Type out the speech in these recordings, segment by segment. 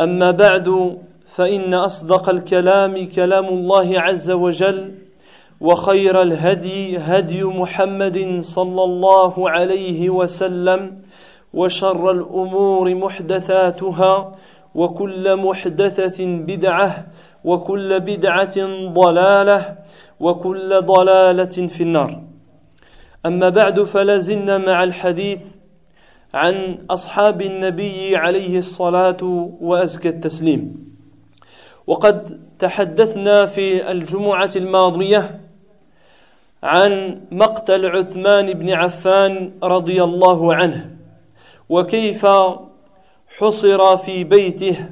أما بعد فإن أصدق الكلام كلام الله عز وجل وخير الهدي هدي محمد صلى الله عليه وسلم وشر الأمور محدثاتها وكل محدثة بدعة وكل بدعة ضلالة وكل ضلالة في النار. أما بعد فلازلنا مع الحديث عن أصحاب النبي عليه الصلاة وأزكى التسليم. وقد تحدثنا في الجمعة الماضية عن مقتل عثمان بن عفان رضي الله عنه وكيف حصر في بيته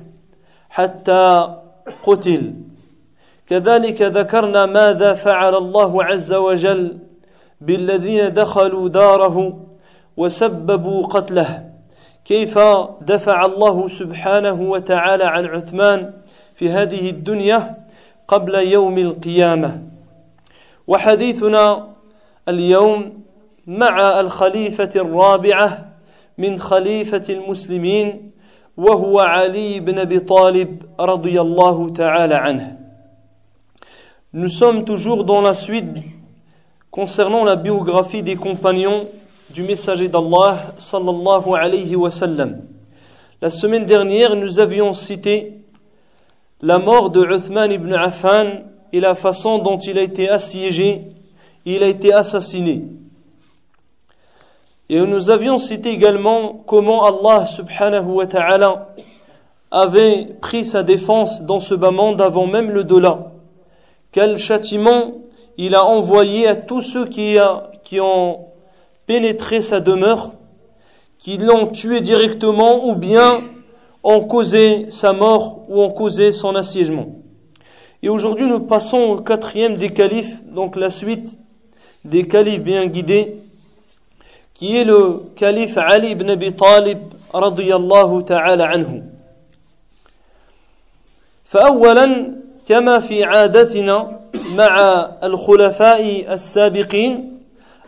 حتى قتل. كذلك ذكرنا ماذا فعل الله عز وجل بالذين دخلوا داره وسببوا قتله. كيف دفع الله سبحانه وتعالى عن عثمان في هذه الدنيا قبل يوم القيامة؟ وحديثنا اليوم مع الخليفة الرابعة من خليفة المسلمين وهو علي بن أبي طالب رضي الله تعالى عنه. Nous sommes toujours dans la suite concernant la biographie des compagnons du messager d'Allah sallallahu alayhi wa sallam. La semaine dernière, nous avions cité la mort de Uthman ibn Affan et la façon dont il a été assiégé, il a été assassiné. Et nous avions cité également comment Allah subhanahu wa ta'ala avait pris sa défense dans ce bas monde avant même le delà. Quel châtiment il a envoyé à tous ceux qui, a, qui ont pénétré sa demeure, qui l'ont tué directement ou bien ont causé sa mort ou ont causé son assiégement. Et aujourd'hui, nous passons au quatrième des califes, donc la suite des califes bien guidés, qui est le calife Ali ibn Abi Talib radiyallahu ta'ala anhu. فأولا كما في عادتنا مع الخلفاء السابقين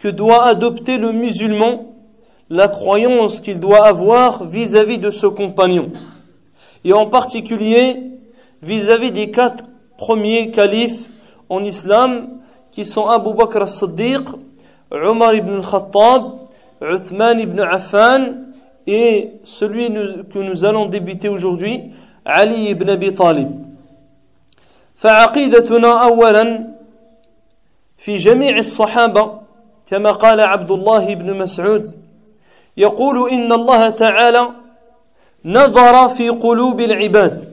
que doit adopter le musulman, la croyance qu'il doit avoir vis-à-vis de ce compagnon, et en particulier vis-à-vis des quatre premiers califes en islam qui sont Abu Bakr as-Siddiq, Omar ibn al-Khattab, Uthman ibn Affan et celui que nous allons débuter aujourd'hui, Ali ibn Abi Talib. فعقيدتنا أولا في جميع الصحابة كما قال عبد الله بن مسعود يقول إن الله تعالى نظر في قلوب العباد.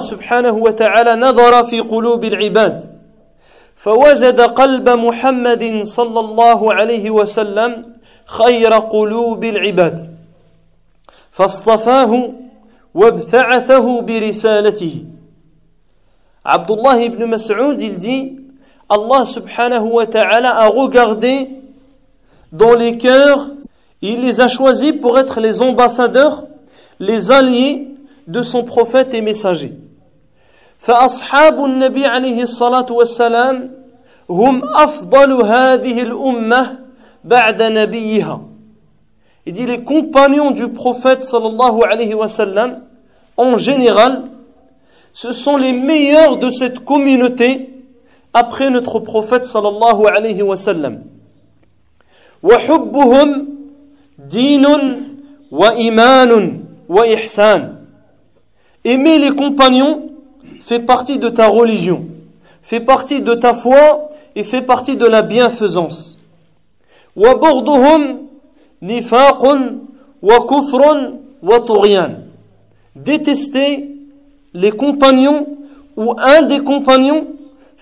subhanahu wa ta'ala نظر في قلوب العباد. فوجد قلب محمد صلى الله عليه وسلم خير قلوب العباد. فاصطفاه وابتعثه برسالته. عبد الله Mas'ud il dit Allah subhanahu wa ta'ala a regardé dans les cœurs il les a choisis pour être les ambassadeurs les alliés de son prophète et messager فأصحاب النبي عليه الصلاة والسلام هم أفضل هذه الأمة بعد نبيها Il dit les compagnons du prophète sallallahu alayhi wa sallam en général ce sont les meilleurs de cette communauté après notre prophète sallallahu alayhi wa sallam. وحبهم دين وإيمان وإحسان Aimer les compagnons fait partie de ta religion, fait partie de ta foi et fait partie de la bienfaisance. وبغضهم نفاق وكفر وطغيان Détester les compagnons ou un des compagnons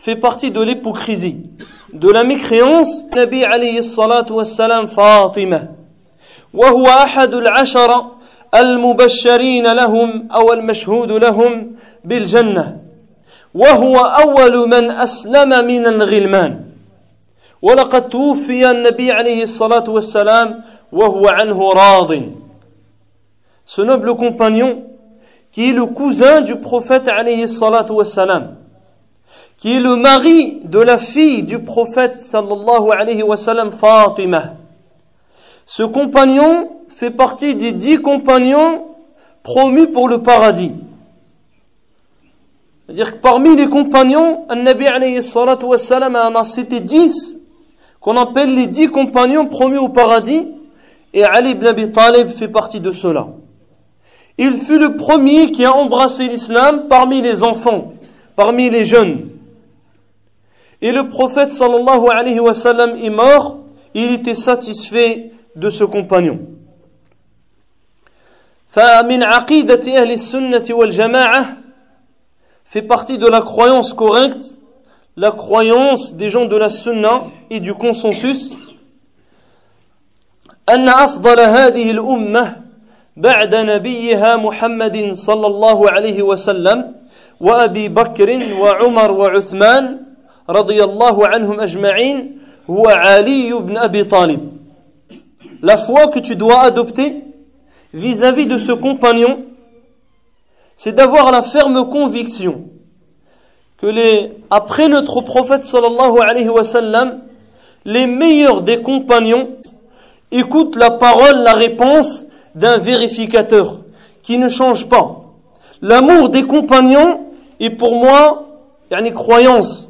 fait partie de l'hypocrisie, de la mécréance. Nabi alayhi salatu wassalam Fatima. وهو أحد العشرة المبشرين لهم أو المشهود لهم بالجنة وهو أول من أسلم من الغلمان ولقد توفي النبي عليه الصلاة والسلام وهو عنه راض Ce noble compagnon qui est le cousin du prophète alayhi salatu wassalam, qui est le mari de la fille du prophète sallallahu alayhi wa sallam, Fatima. Ce compagnon fait partie des dix compagnons promus pour le paradis. C'est-à-dire que parmi les compagnons, un Nabi alayhi salatu wassalam en a cité dix, qu'on appelle les dix compagnons promus au paradis, et Ali ibn Abi Talib fait partie de cela. Il fut le premier qui a embrassé l'islam parmi les enfants, parmi les jeunes. Et le prophète sallallahu alayhi wa sallam est mort, il était satisfait de ce compagnon. فمن عقيدة أهل السنة والجماعة fait partie de la croyance correcte, la croyance des gens de la sunna et du consensus أن أفضل هذه الأمة بعد نبيها محمد صلى الله عليه وسلم وأبي بكر وعمر وعثمان رضي الله عنهم أجمعين هو علي بن أبي طالب La foi que tu dois adopter vis-à-vis de ce compagnon, c'est d'avoir la ferme conviction que les, après notre prophète sallallahu alayhi wa sallam, les meilleurs des compagnons écoutent la parole, la réponse d'un vérificateur qui ne change pas. L'amour des compagnons est pour moi une croyance.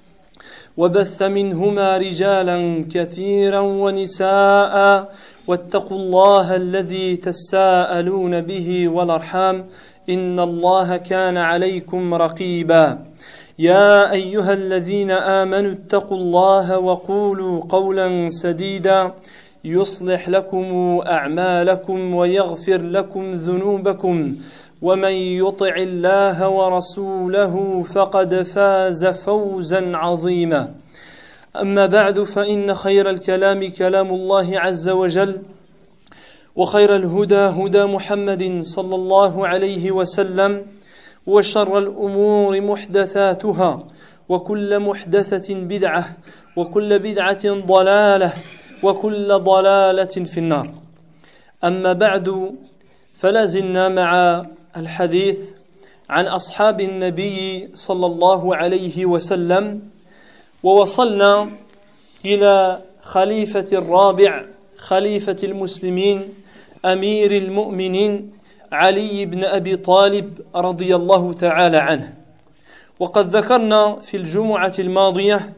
وبث منهما رجالا كثيرا ونساء واتقوا الله الذي تساءلون به والأرحام إن الله كان عليكم رقيبا. يا أيها الذين آمنوا اتقوا الله وقولوا قولا سديدا. يصلح لكم أعمالكم ويغفر لكم ذنوبكم. ومن يطع الله ورسوله فقد فاز فوزا عظيما. اما بعد فان خير الكلام كلام الله عز وجل. وخير الهدى هدى محمد صلى الله عليه وسلم. وشر الأمور محدثاتها. وكل محدثة بدعة. وكل بدعة ضلالة. وكل ضلالة في النار. أما بعد فلا زلنا مع الحديث عن أصحاب النبي صلى الله عليه وسلم ووصلنا إلى خليفة الرابع خليفة المسلمين أمير المؤمنين علي بن أبي طالب رضي الله تعالى عنه. وقد ذكرنا في الجمعة الماضية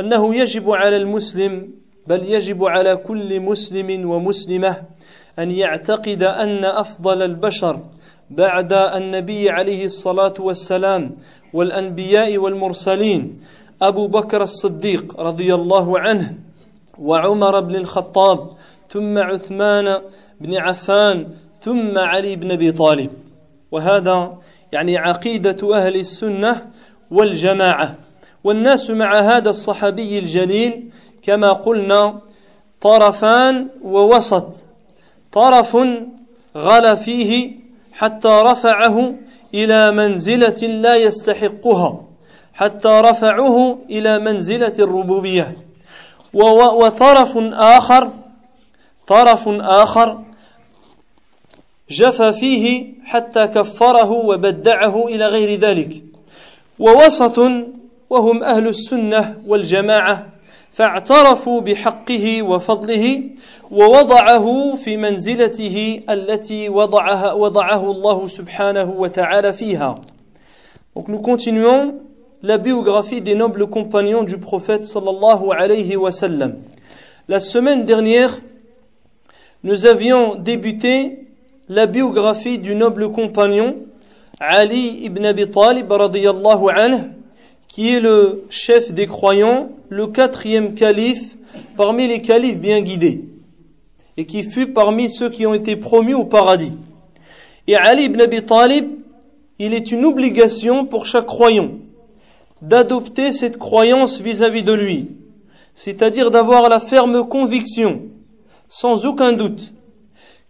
أنه يجب على المسلم بل يجب على كل مسلم ومسلمة أن يعتقد أن أفضل البشر بعد النبي عليه الصلاة والسلام والأنبياء والمرسلين أبو بكر الصديق رضي الله عنه وعمر بن الخطاب ثم عثمان بن عفان ثم علي بن أبي طالب. وهذا يعني عقيدة أهل السنة والجماعة. والناس مع هذا الصحابي الجليل كما قلنا طرفان ووسط. طرف غلا فيه حتى رفعه إلى منزلة لا يستحقها حتى رفعوه إلى منزلة الربوبية. وطرف آخر طرف آخر جف فيه حتى كفره وبدعه إلى غير ذلك. ووسط وهم أهل السنة والجماعة فاعترفوا بحقه وفضله ووضعه في منزلته التي وضعها وضعه الله سبحانه وتعالى فيها Donc nous continuons la biographie des nobles compagnons du prophète sallallahu alayhi wa sallam. La semaine dernière, nous avions débuté la biographie du noble compagnon Ali ibn Abi Talib anhu, qui est le chef des croyants, le quatrième calife parmi les califes bien guidés, et qui fut parmi ceux qui ont été promus au paradis. Et Ali ibn Abi il est une obligation pour chaque croyant d'adopter cette croyance vis-à-vis -vis de lui, c'est-à-dire d'avoir la ferme conviction, sans aucun doute,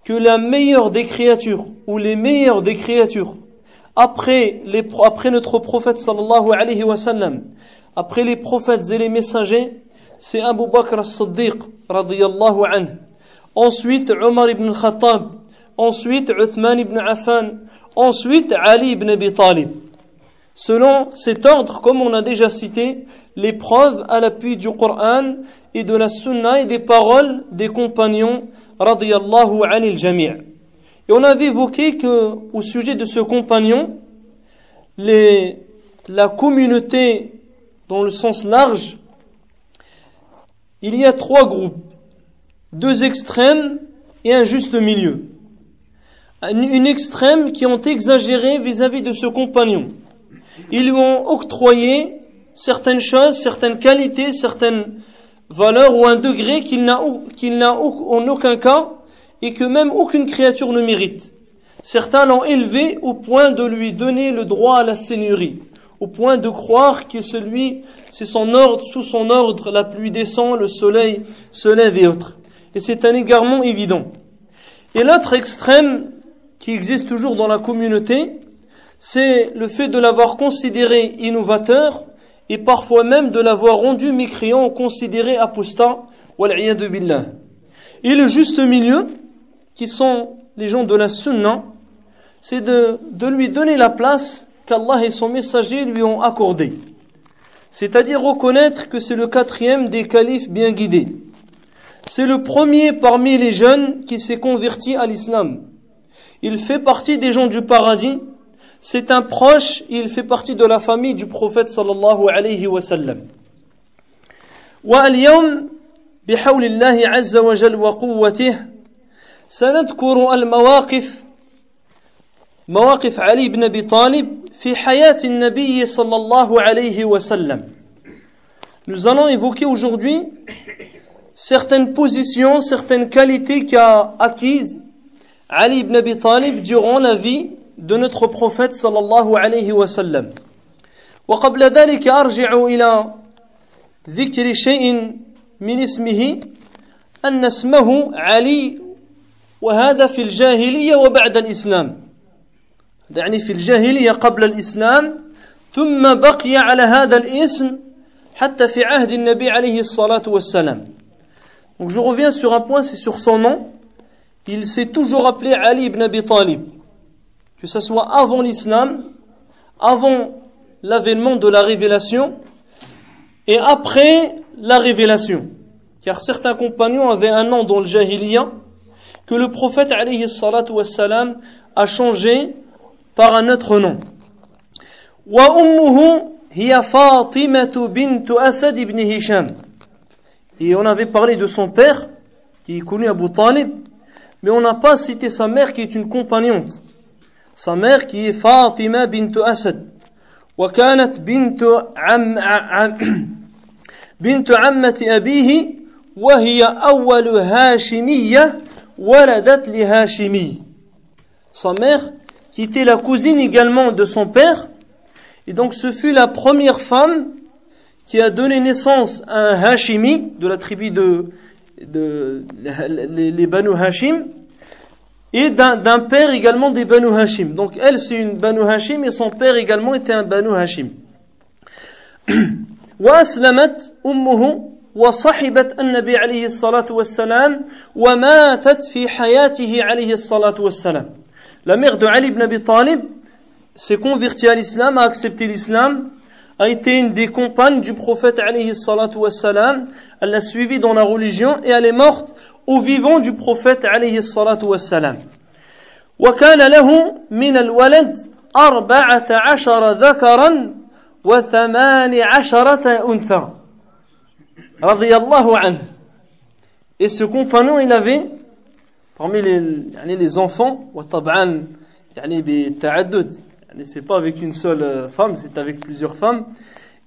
que la meilleure des créatures, ou les meilleures des créatures, après, les, après notre prophète sallallahu alayhi wa sallam, après les prophètes et les messagers, c'est Abu Bakr as-Siddiq radiyallahu anhu. Ensuite, Omar ibn Khattab. Ensuite, Uthman ibn Affan. Ensuite, Ali ibn Abi Talib. Selon cet ordre, comme on a déjà cité, les preuves à l'appui du Coran et de la Sunna et des paroles des compagnons radiyallahu anil jami' Et on avait évoqué que, au sujet de ce compagnon, la communauté, dans le sens large, il y a trois groupes, deux extrêmes et un juste milieu. Une extrême qui ont exagéré vis-à-vis de ce compagnon. Ils lui ont octroyé certaines choses, certaines qualités, certaines valeur ou un degré qu'il n'a qu'il n'a en aucun cas et que même aucune créature ne mérite. Certains l'ont élevé au point de lui donner le droit à la seigneurie, au point de croire que celui, c'est son ordre, sous son ordre, la pluie descend, le soleil se lève et autres. Et c'est un égarement évident. Et l'autre extrême qui existe toujours dans la communauté, c'est le fait de l'avoir considéré innovateur et parfois même de l'avoir rendu mécréant ou considéré apostat, billah. Et le juste milieu, qui sont les gens de la sunna, c'est de, de lui donner la place qu'Allah et son messager lui ont accordée. C'est-à-dire reconnaître que c'est le quatrième des califes bien guidés. C'est le premier parmi les jeunes qui s'est converti à l'islam. Il fait partie des gens du paradis c'est un proche, il fait partie de la famille du prophète sallallahu alayhi wa sallam. واليوم بحول الله عز وجل وقوته سنذكر المواقف مواقف علي بن ابي طالب في حياه النبي صلى الله عليه وسلم Nous allons évoquer aujourd'hui certaines positions, certaines qualités qu'a acquises Ali ibn Abi Talib durant la vie de notre prophète sallallahu alayhi wa sallam. وقبل ذلك أرجع إلى ذكر شيء من اسمه أن اسمه علي وهذا في الجاهلية وبعد الإسلام يعني في الجاهلية قبل الإسلام ثم بقي على هذا الاسم حتى في عهد النبي عليه الصلاة والسلام Donc je reviens sur un point, c'est sur son nom. Il s'est toujours appelé Ali ibn Abi Talib. Que ce soit avant l'islam, avant l'avènement de la révélation et après la révélation. Car certains compagnons avaient un nom dans le Jahiliya que le prophète alayhi salatu wassalam a changé par un autre nom. Wa ummuhu hiya Fatimatu bint Asad ibn Hisham. Et on avait parlé de son père, qui est connu Abu Talib, mais on n'a pas cité sa mère qui est une compagnonne. Sa mère qui est Fatima bint Asad. وكانت بنت عم بنت عمة أبيه وهي أول هاشمية ولدت لهاشمي sa mère qui était la cousine également de son père et donc ce fut la première femme qui a donné naissance à un Hashimi de la tribu de, de les, les Banu Hashim et d'un père également des Banu Hashim. Donc elle c'est une Banu Hashim et son père également était un Banu Hashim. وأسلمت أمه وصحبت النبي عليه الصلاة والسلام وماتت في حياته عليه الصلاة والسلام. La mère de Ali ibn Abi Talib s'est convertie à l'islam, a accepté l'islam, a été une des compagnes du prophète alayhi salatu wassalam. Elle l'a suivi dans la religion et elle est morte au vivant du prophète alayhi salatu wassalam. وكان له من الولد أربعة عشر ذكرا وثمان عشرة أنثى رضي الله عنه Et ce compagnon, il avait, parmi les, يعني les enfants, وطبعا يعني بالتعدد c'est pas avec une seule euh, femme, c'est avec plusieurs femmes.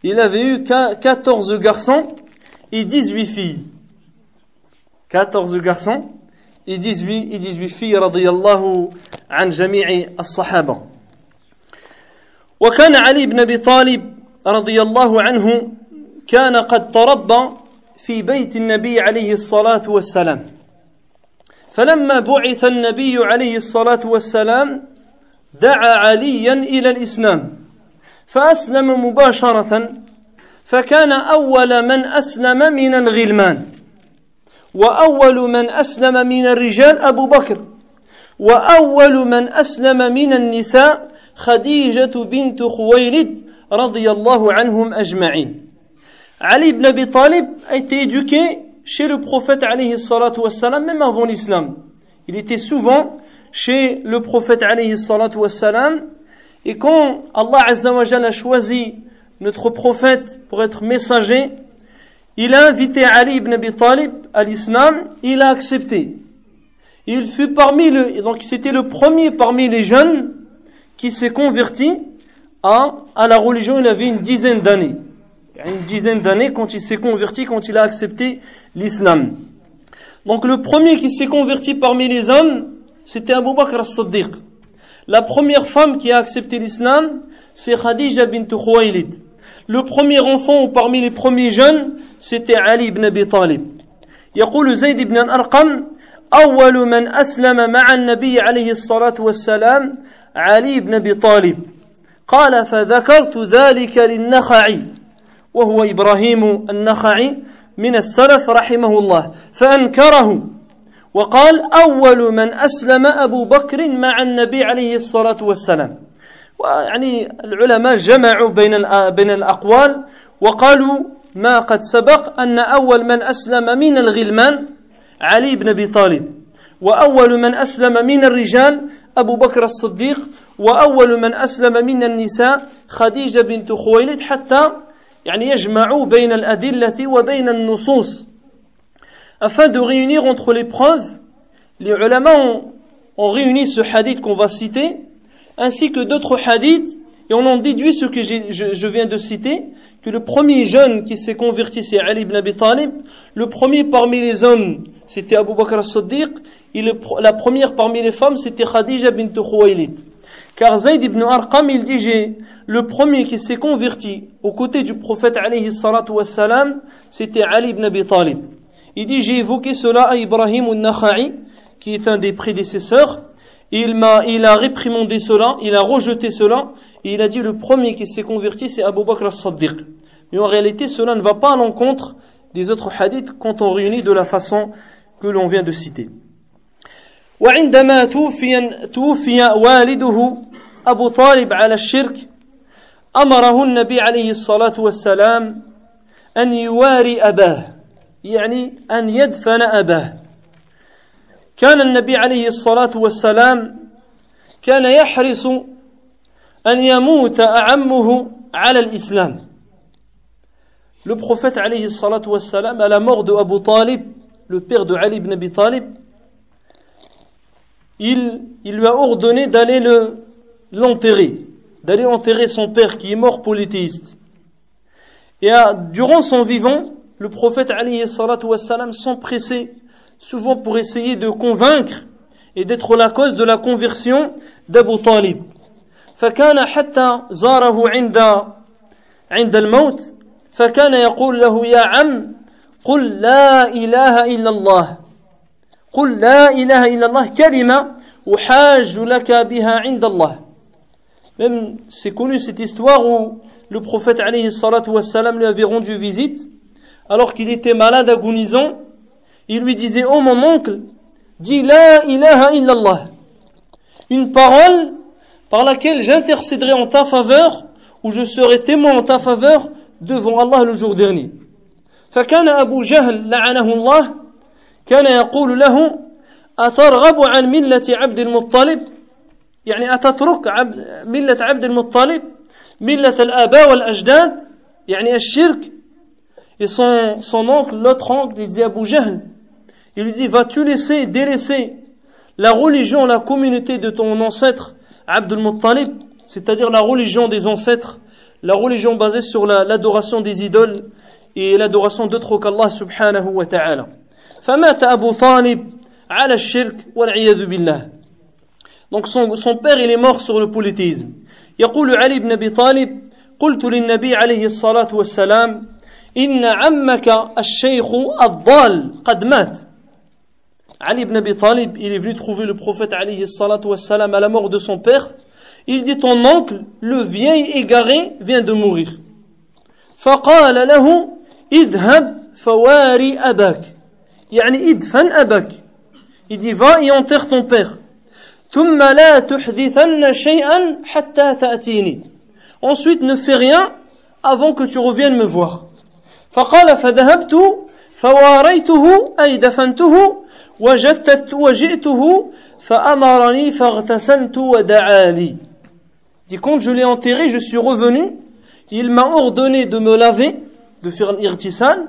Il avait eu 14 garçons et 18 filles. 14 garçons et 18, et 18 filles رضي الله عن جميع الصحابة. وكان علي بن ابي طالب رضي الله عنه كان قد تربى في بيت النبي عليه الصلاة والسلام. فلما بعث النبي عليه الصلاة والسلام دعا عليا إلى الإسلام فأسلم مباشرة فكان أول من أسلم من الغلمان وأول من أسلم من الرجال أبو بكر وأول من أسلم من النساء خديجة بنت خويلد رضي الله عنهم أجمعين. Ali ibn Abi Talib a été éduqué chez le prophète alayhi salatu wassalam, même avant l'islam. Il était souvent chez le prophète alayhi salatu wassalam. Et quand Allah azzawajal a choisi notre prophète pour être messager, il a invité Ali ibn Abi Talib à l'islam, il a accepté. Il fut parmi le, donc c'était le premier parmi les jeunes qui s'est converti à, à la religion, il avait une dizaine d'années une dizaine d'années quand il s'est converti quand il a accepté l'islam donc le premier qui s'est converti parmi les hommes c'était Abu Bakr as-Siddiq. La première femme qui a accepté l'islam, c'est Khadija bint Khuwaylid. Le premier enfant ou parmi les premiers jeunes, c'était Ali ibn Abi Talib. يقول زيد بن الأرقم أول من أسلم مع النبي عليه الصلاة والسلام علي بن أبي طالب قال فذكرت ذلك للنخعي وهو إبراهيم النخعي من السلف رحمه الله. فأنكره وقال أول من أسلم أبو بكر مع النبي عليه الصلاة والسلام. ويعني العلماء جمعوا بين بين الأقوال وقالوا ما قد سبق أن أول من أسلم من الغلمان علي بن أبي طالب وأول من أسلم من الرجال أبو بكر الصديق وأول من أسلم من النساء خديجة بنت خويلد حتى يعني يجمعوا بين الأدلة وبين النصوص afin de réunir entre les preuves, les ulama ont, ont réuni ce hadith qu'on va citer, ainsi que d'autres hadiths, et on en déduit ce que je, je, viens de citer, que le premier jeune qui s'est converti, c'est Ali ibn Abi Talib, le premier parmi les hommes, c'était Abu Bakr as-Siddiq, la première parmi les femmes, c'était Khadija bint Khuwaylid. Car Zayd ibn Arqam, il dit, j'ai, le premier qui s'est converti aux côtés du prophète alayhi salatu wassalam, c'était Ali ibn Abi Talib. Il dit, j'ai évoqué cela à Ibrahim al-Nakha'i, qui est un des prédécesseurs. Il m'a, il a réprimandé cela, il a rejeté cela, Et il a dit le premier qui s'est converti, c'est Abu Bakr as-Siddiq. Mais en réalité, cela ne va pas à l'encontre des autres hadiths quand on réunit de la façon que l'on vient de citer. وعندما توفي, توفي والده أبو طالب على الشرك أمره النبي عليه الصلاة والسلام أن يواري أباه يعني أن يدفن أباه. كان النبي عليه الصلاة والسلام كان يحرص أن يموت أعمه على الإسلام. Le prophète alayhi salatu wassalam, à la mort de Abu Talib, le père de Ali ibn Abi il, il lui a ordonné d'aller le, l'enterrer, d'aller enterrer son père qui est mort polythéiste. Et à, durant son vivant, le prophète alayhi salatu wassalam s'empressait souvent pour essayer de convaincre et d'être la cause de la conversion d'Abu Talib. فكان حتى زاره عند عند الموت فكان يقول له يا عم قل لا إله إلا الله قل لا إله إلا الله كلمة أحاج لك بها عند الله Même, c'est connu cette histoire où le prophète alayhi salatu wassalam lui avait rendu visite, alors qu'il était malade agonisant, il lui disait, oh mon oncle, dis la ilaha illallah. Une parole par laquelle j'intercéderai en ta faveur, ou je serai témoin en ta faveur devant Allah le jour dernier. فكان أبو جهل لعنه الله كان يقول له أترغب عن ملة عبد المطلب يعني أتترك عبد ملة عبد المطلب ملة الآباء والأجداد يعني الشرك et son, son oncle, l'autre oncle, il dit Abu Jahl, il lui dit, vas-tu laisser, délaisser la religion, la communauté de ton ancêtre Abdul Muttalib, c'est-à-dire la religion des ancêtres, la religion basée sur l'adoration des idoles et l'adoration d'autres qu'Allah subhanahu wa ta'ala. فمات أبو طالب على الشرك والعياذ بالله. Donc son, son père il est mort sur le polythéisme. يقول علي بن أبي طالب قلت للنبي عليه الصلاة والسلام إن عمك الشيخ الضال قد مات Ali ibn Abi Talib, il est venu trouver le prophète alayhi salatu wassalam à la mort de son père. Il dit, ton oncle, le vieil égaré, vient de mourir. فقال له اذهب فواري أباك يعني ادفن أباك Il dit, va et enterre ton père. ثم لا تحدثن شيئا حتى تأتيني. Ensuite, ne fais rien avant que tu reviennes me voir. فقال فذهبت فواريته أي دفنته وجدت وجئته فأمرني فاغتسلت ودعالي dit quand je l'ai enterré je suis revenu il m'a ordonné de me laver de faire l'irtisal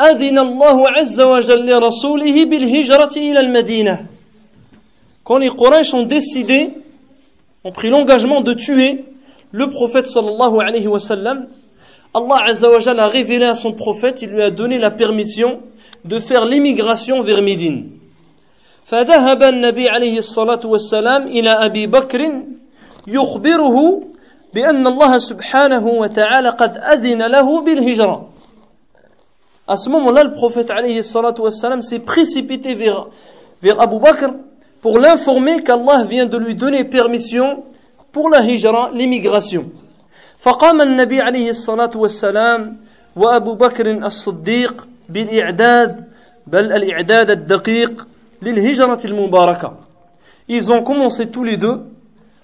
أذن الله عز وجل لرسوله بالهجرة إلى المدينة Quand les Quraysh ont décidé, ont pris l'engagement de tuer le prophète sallallahu alayhi wa sallam, Allah azza wa a révélé à son prophète, il lui a donné la permission de faire l'immigration vers Médine. فذهب النبي عليه الصلاة والسلام إلى أبي بكر يخبره بأن الله سبحانه وتعالى قد أذن له بالهجرة À ce moment-là, le prophète alayhi salatu wassalam s'est précipité vers, vers Abu Bakr pour l'informer qu'Allah vient de lui donner permission pour la hijra, l'immigration. فقام النبي عليه الصلاة والسلام وأبو بكر الصديق بالإعداد بل الإعداد الدقيق Ils ont commencé tous les deux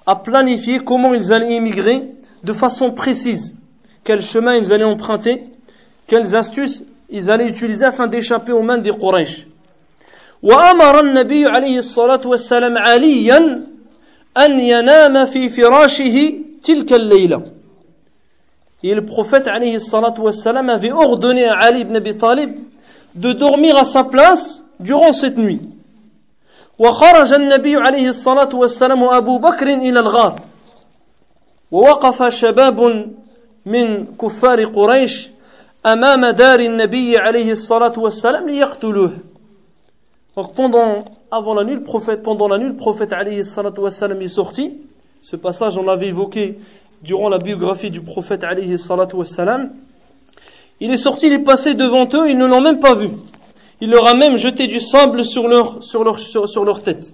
à planifier comment ils allaient immigrer de façon précise, quel chemin ils allaient emprunter, quelles astuces ils allaient utiliser afin d'échapper aux mains des Quraysh. وأمر النبي عليه الصلاة والسلام عليا أن ينام في فراشه تلك الليلة. Et le prophète عليه الصلاة والسلام avait ordonné à Ali ibn Abi Talib de dormir à sa place durant cette nuit. وخرج النبي عليه الصلاة والسلام أبو بكر إلى الغار ووقف شباب من كفار قريش أمام دار النبي عليه الصلاة والسلام ليقتلوه Donc pendant, avant la nuit, le prophète, pendant la nuit, le prophète alayhi salatu wassalam est sorti. Ce passage, on l'avait évoqué durant la biographie du prophète alayhi salatu wassalam. Il est sorti, il est passé devant eux, ils ne l'ont même pas vu. Il leur a même jeté du sable sur leur, sur leur, sur, sur leur tête.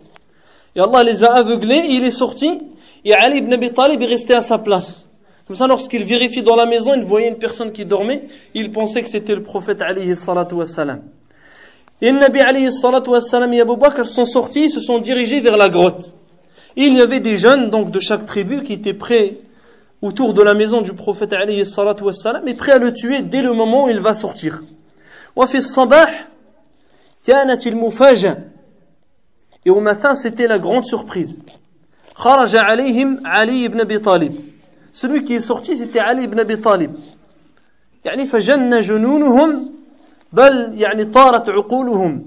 Et Allah les a aveuglés, et il est sorti, et Ali ibn Abi Talib est resté à sa place. Comme ça, lorsqu'il vérifie dans la maison, il voyait une personne qui dormait, il pensait que c'était le prophète alayhi salatu wassalam. Et le Nabi alayhi salatu wassalam et Abu Bakr sont sortis, se sont dirigés vers la grotte. Et il y avait des jeunes, donc de chaque tribu, qui étaient prêts autour de la maison du prophète alayhi salatu wassalam, et prêts à le tuer dès le moment où il va sortir. وفي الصباح كانت المفاجأة Et au matin, c'était la grande surprise. خرج عليهم علي بن أبي طالب. Celui qui est sorti, c'était Ali ibn Abi Talib. يعني فجن جنونهم بل يعني طارت عقولهم.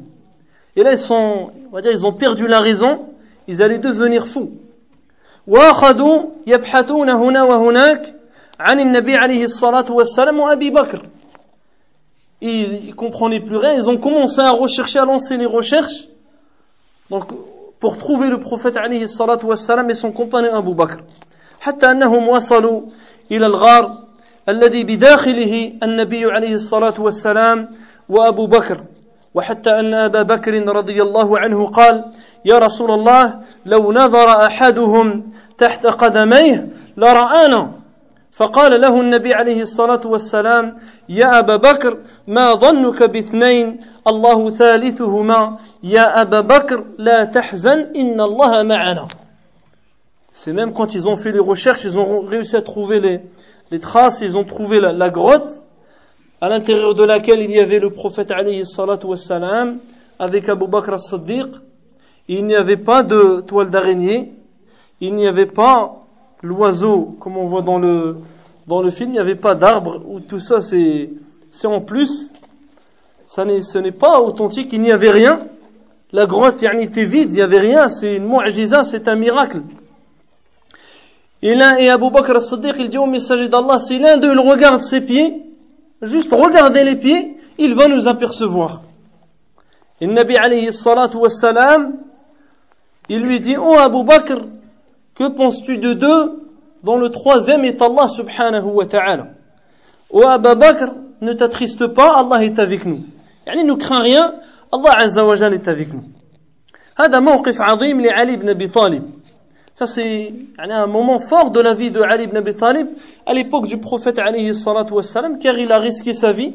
Et là, ils sont, on va dire, ils ont perdu la raison. Ils allaient devenir fous. واخذوا يبحثون هنا وهناك عن النبي عليه الصلاة والسلام وأبي بكر. Ils, ils comprenaient plus rien. Ils ont commencé à rechercher, à lancer les recherches. Donc, pour trouver le prophète عليه الصلاة والسلام et son compagnon Abu Bakr. حتى أنهم وصلوا إلى الغار الذي بداخله النبي عليه الصلاة والسلام وأبو بكر. وحتى أن أبا بكر رضي الله عنه قال يا رسول الله لو نظر أحدهم تحت قدميه لرآنا. فقال له النبي عليه الصلاة والسلام يا أبا بكر ما ظنك باثنين؟ الله ثالثهما. يا أبا بكر لا تحزن إن الله معنا. C'est même quand ils ont fait les recherches, ils ont réussi à trouver les, les traces, ils ont trouvé la, la grotte à l'intérieur de laquelle il y avait le prophète alayhi salatu wassalam avec Abu Bakr as-Siddiq. Il n'y avait pas de toile d'araignée, il n'y avait pas l'oiseau comme on voit dans le, dans le film, il n'y avait pas d'arbre, ou tout ça c'est, en plus. Ça ce n'est pas authentique, il n'y avait rien. La grotte était vide, il n'y avait rien, c'est une mu'jiza, c'est un miracle. Et l'un, et Abu Bakr as-Siddiq, il dit au messager d'Allah, si l'un d'eux il regarde ses pieds, juste regardez les pieds, il va nous apercevoir. Et le Nabi alayhi salatu wassalam, il lui dit, oh Abu Bakr, que penses-tu de deux dont le troisième est Allah subhanahu wa ta'ala Oh Abu Bakr, ne t'attriste pas, Allah est avec nous. يعني ne crains rien, Allah azza wa jal est avec nous. هذا موقف عظيم لعلي بن أبي طالب Ça, c'est un moment fort de la vie de Ali ibn Abi Talib à l'époque du prophète alayhi salatu wassalam, car il a risqué sa vie.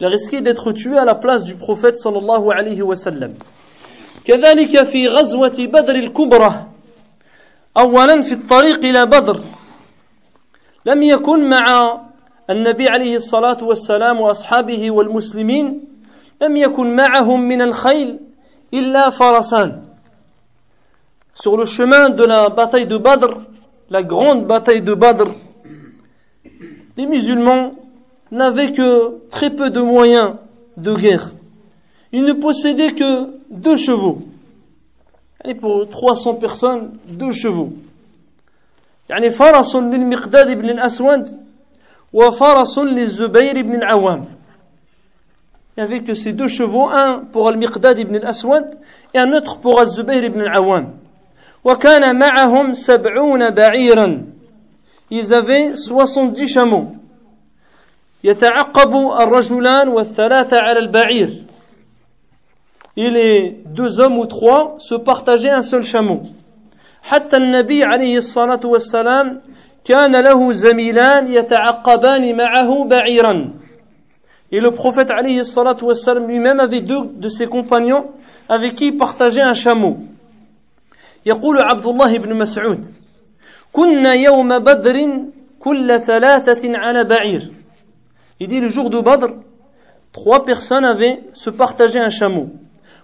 Il a risqué d'être tué à la place du prophète sallallahu alayhi wa sallam. كذلك في غزوة بدر الكبرى أولا في الطريق إلى بدر لم يكن مع النبي عليه الصلاة والسلام وأصحابه والمسلمين لم يكن معهم من الخيل إلا فرسان sur le chemin de la bataille de Badr, la grande bataille de Badr, les musulmans n'avaient que très peu de moyens de guerre. Ils ne possédaient que deux chevaux. Et pour 300 personnes, deux chevaux. يعني فرس للمقداد بن الأسود وفرس للزبير بن العوام. Il n'y avait que ces deux chevaux, un pour Al-Miqdad ibn al-Aswad et un autre pour Al-Zubayr ibn al-Awam. وكان معهم سبعون بعيرا ils avaient 70 chameaux يتعقب الرجلان والثلاثة على البعير et les deux hommes ou trois se partageaient un seul chameau حتى النبي عليه الصلاة والسلام كان له زميلان يتعقبان معه بعيرا Et le prophète alayhi الصلاة والسلام lui-même avait deux de ses compagnons avec qui il partageait un chameau. يقول عبد الله بن مسعود كنا يوم بدر كل ثلاثة على بعير. يدي لجوغ دو بدر تخوا بيخسان افي سو بارتاجي ان شامو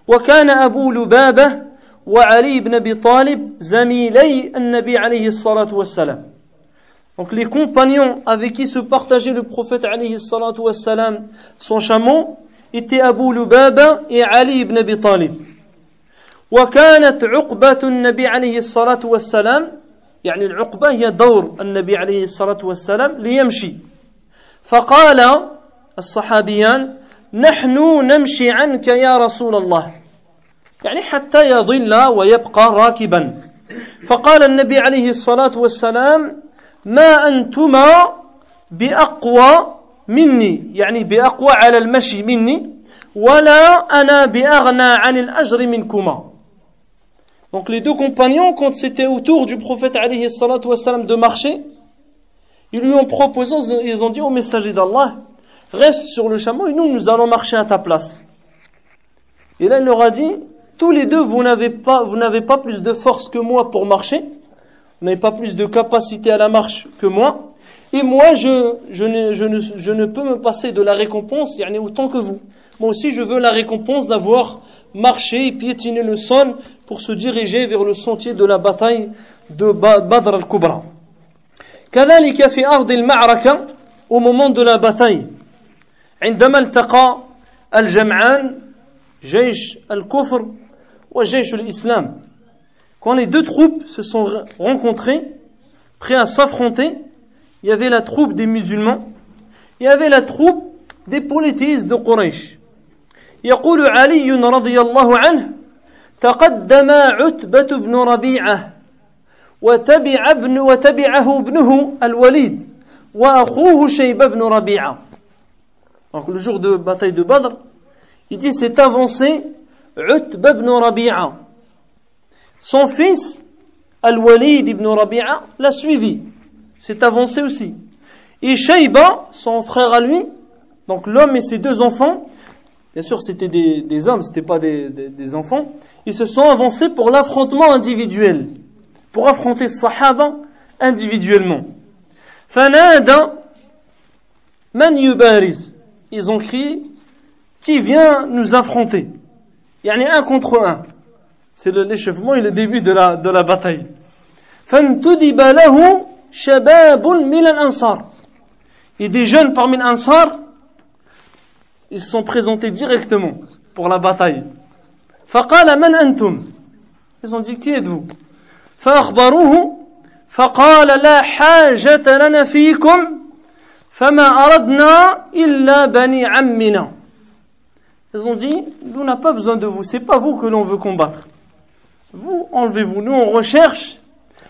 وكان أبو لبابة وعلي بن أبي طالب زميلي النبي عليه الصلاة والسلام. Donc les compagnons avec qui se partageait le prophète عليه الصلاة والسلام son chameau étaient Abu Lubaba et Ali ibn Abi Talib. وكانت عقبة النبي عليه الصلاة والسلام يعني العقبة هي دور النبي عليه الصلاة والسلام ليمشي. فقال الصحابيان نحن نمشي عنك يا رسول الله. يعني حتى يظل ويبقى راكبا. فقال النبي عليه الصلاة والسلام ما أنتما بأقوى مني. يعني بأقوى على المشي مني ولا أنا بأغنى عن الأجر منكما. Donc les deux compagnons, quand c'était autour du prophète wassalam de marcher, ils lui ont proposé, ils ont dit au messager d'Allah, reste sur le chameau et nous, nous allons marcher à ta place. Et là, il leur a dit, tous les deux, vous n'avez pas, vous n'avez pas plus de force que moi pour marcher, vous n'avez pas plus de capacité à la marche que moi, et moi, je, je, ne, je, ne, je ne peux me passer de la récompense, il y en a autant que vous. Moi aussi, je veux la récompense d'avoir marché et piétiné le sol pour se diriger vers le sentier de la bataille de Badr al-Kubra. كذلك في أرض المعركة au moment de la bataille عندما التقى الجمعان جيش الكفر وجيش الإسلام quand les deux troupes se sont rencontrées prêts à s'affronter il y avait la troupe des musulmans il y avait la troupe des polythéistes de Quraysh يقول علي رضي الله عنه تقدم عتبة بن ربيعة وتبع ابن وتبعه ابنه الوليد وأخوه شيبة بن ربيعة Donc le jour de bataille de Badr, il dit c'est avancé Utba ibn Rabi'a. Son fils, Al-Walid ibn Rabi'a, l'a suivi. C'est avancé aussi. Et Shayba, son frère à lui, donc l'homme et ses deux enfants, bien sûr c'était des, des, hommes, c'était pas des, enfants, ils se sont avancés pour l'affrontement individuel, pour affronter Sahaba individuellement. Ils ont crié qui vient nous affronter? Il y en a un contre un. C'est l'échauffement et le début de la, de la bataille. Et des jeunes parmi l'Ansar ils se sont présentés directement pour la bataille. فقال من أنتم. Ils ont dit qui êtes-vous فأخبروه فقال لا حاجة لنا فيكم فما أردنا إلا بني عمنا Ils ont dit, nous n'avons pas besoin de vous, c'est pas vous que l'on veut combattre. Vous, enlevez-vous. Nous, on recherche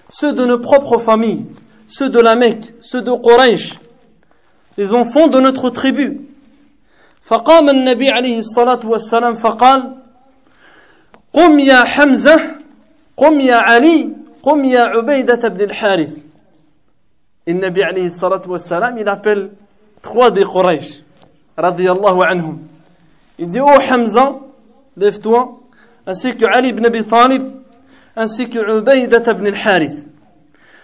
ceux de nos propres familles, ceux de la Mecque, ceux de Quraysh, les enfants de notre tribu. فقام النبي عليه الصلاة والسلام فقال قم يا حمزة قم يا علي قم يا عبيدة بن الحارث. النبي عليه الصلاة والسلام appelle trois des Quraysh رضي الله عنهم Hamza lève-toi ainsi que Ali ibn Abi Talib ainsi que عبيدة بن الحارث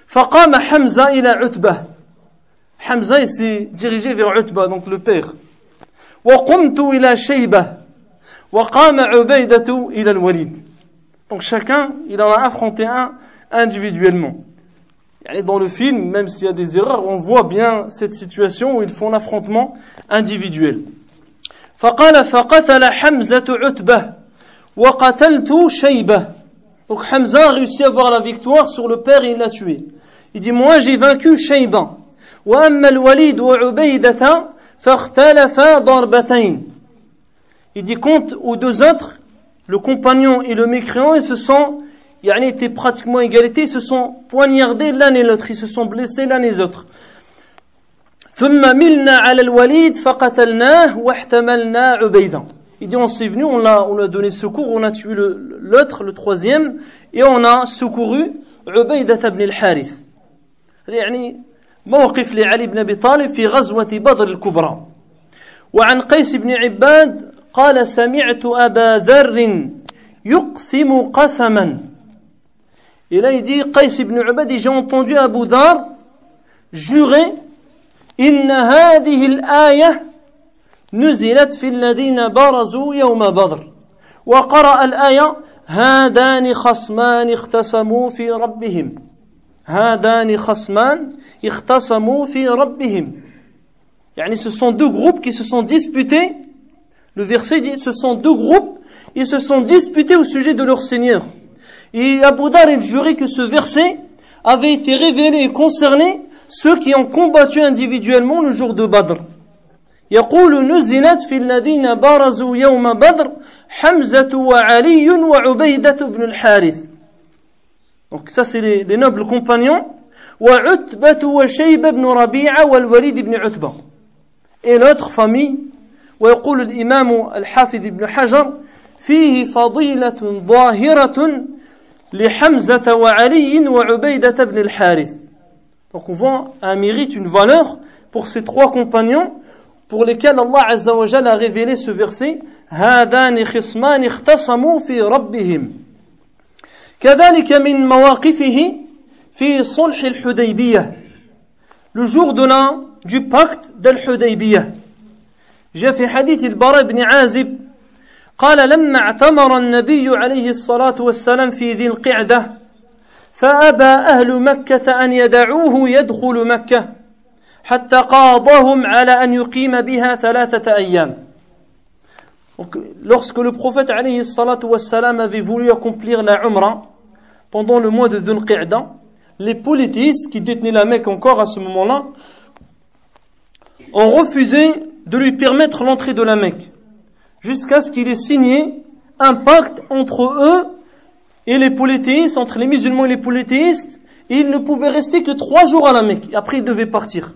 فقام حمزة إلى عتبة حمزة s'est dirigé vers عتبة donc le père. وقمت إلى شيبة وقام عبيدة إلى الوليد Donc chacun, il en a affronté un individuellement. Et dans le film, même s'il y a des erreurs, on voit bien cette situation où ils font l'affrontement individuel. فقال فقتل حمزة عتبة وقتلت شيبة Donc Hamza a réussi à avoir la victoire sur le père et il l'a tué. Il dit moi j'ai vaincu Shayba. وأما الوليد وعبيدة فاختلفا ضربتين. il dit compte aux deux autres, le compagnon et le mécréant, ils se sont, ils été pratiquement égalité, ils se sont poignardés l'un et l'autre, ils se sont blessés l'un et l'autre. Il dit on s'est venu, on a donné secours, on a tué l'autre, le, troisième, et on a secouru Ubaydat ibn al-Harith. موقف لعلي بن أبي طالب في غزوة بدر الكبرى. وعن قيس بن عباد قال سمعت أبا ذر يقسم قسما. dit, Qais ibn Ubad, j'ai entendu Abu Dhar jurer, إن هذه الآية نزلت في الذين برزوا يوم بدر. وقرأ الآية هذان خصمان اختصموا في ربهم. هذان خصمان اختصموا في ربهم يعني ce sont deux groupes qui se sont disputés Le verset dit, ce sont deux groupes, ils se sont disputés au sujet de leur Seigneur. Et Abu Dhar il jurait que ce verset avait été révélé et concerné ceux qui ont combattu individuellement le jour de Badr. يقول نزلت في الذين بارزوا يوم بدر حمزة وعلي وعبيدة بن الحارث Donc ça c'est les, les nobles compagnons Et l'autre famille ويقول الإمام الحافظ بن حجر فيه فضيلة ظاهرة لحمزة وعلي وعبيدة بن الحارث Donc on voit un mérite, une valeur pour ces trois compagnons pour lesquels Allah Azza wa Jalla a révélé ce verset هذان خصمان اختصموا في ربهم كذلك من مواقفه في صلح الحديبية le jour de la du pacte d'Al-Hudaybiyah جاء في حديث البراء بن عازب قال لما اعتمر النبي عليه الصلاة والسلام في ذي القعدة فأبى أهل مكة أن يدعوه يدخل مكة حتى قاضهم على أن يقيم بها ثلاثة أيام. Donc, lorsque le prophète alayhi salatu wassalam avait voulu accomplir la Umrah pendant le mois de Dhul Qa'da, les politistes qui détenaient la Mecque encore à ce moment-là ont refusé de lui permettre l'entrée de la Mecque jusqu'à ce qu'il ait signé un pacte entre eux et les polythéistes, entre les musulmans et les polythéistes, et il ne pouvait rester que trois jours à la Mecque. Et après, il devait partir.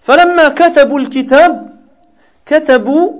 فلما كتبوا الكتاب كتبوا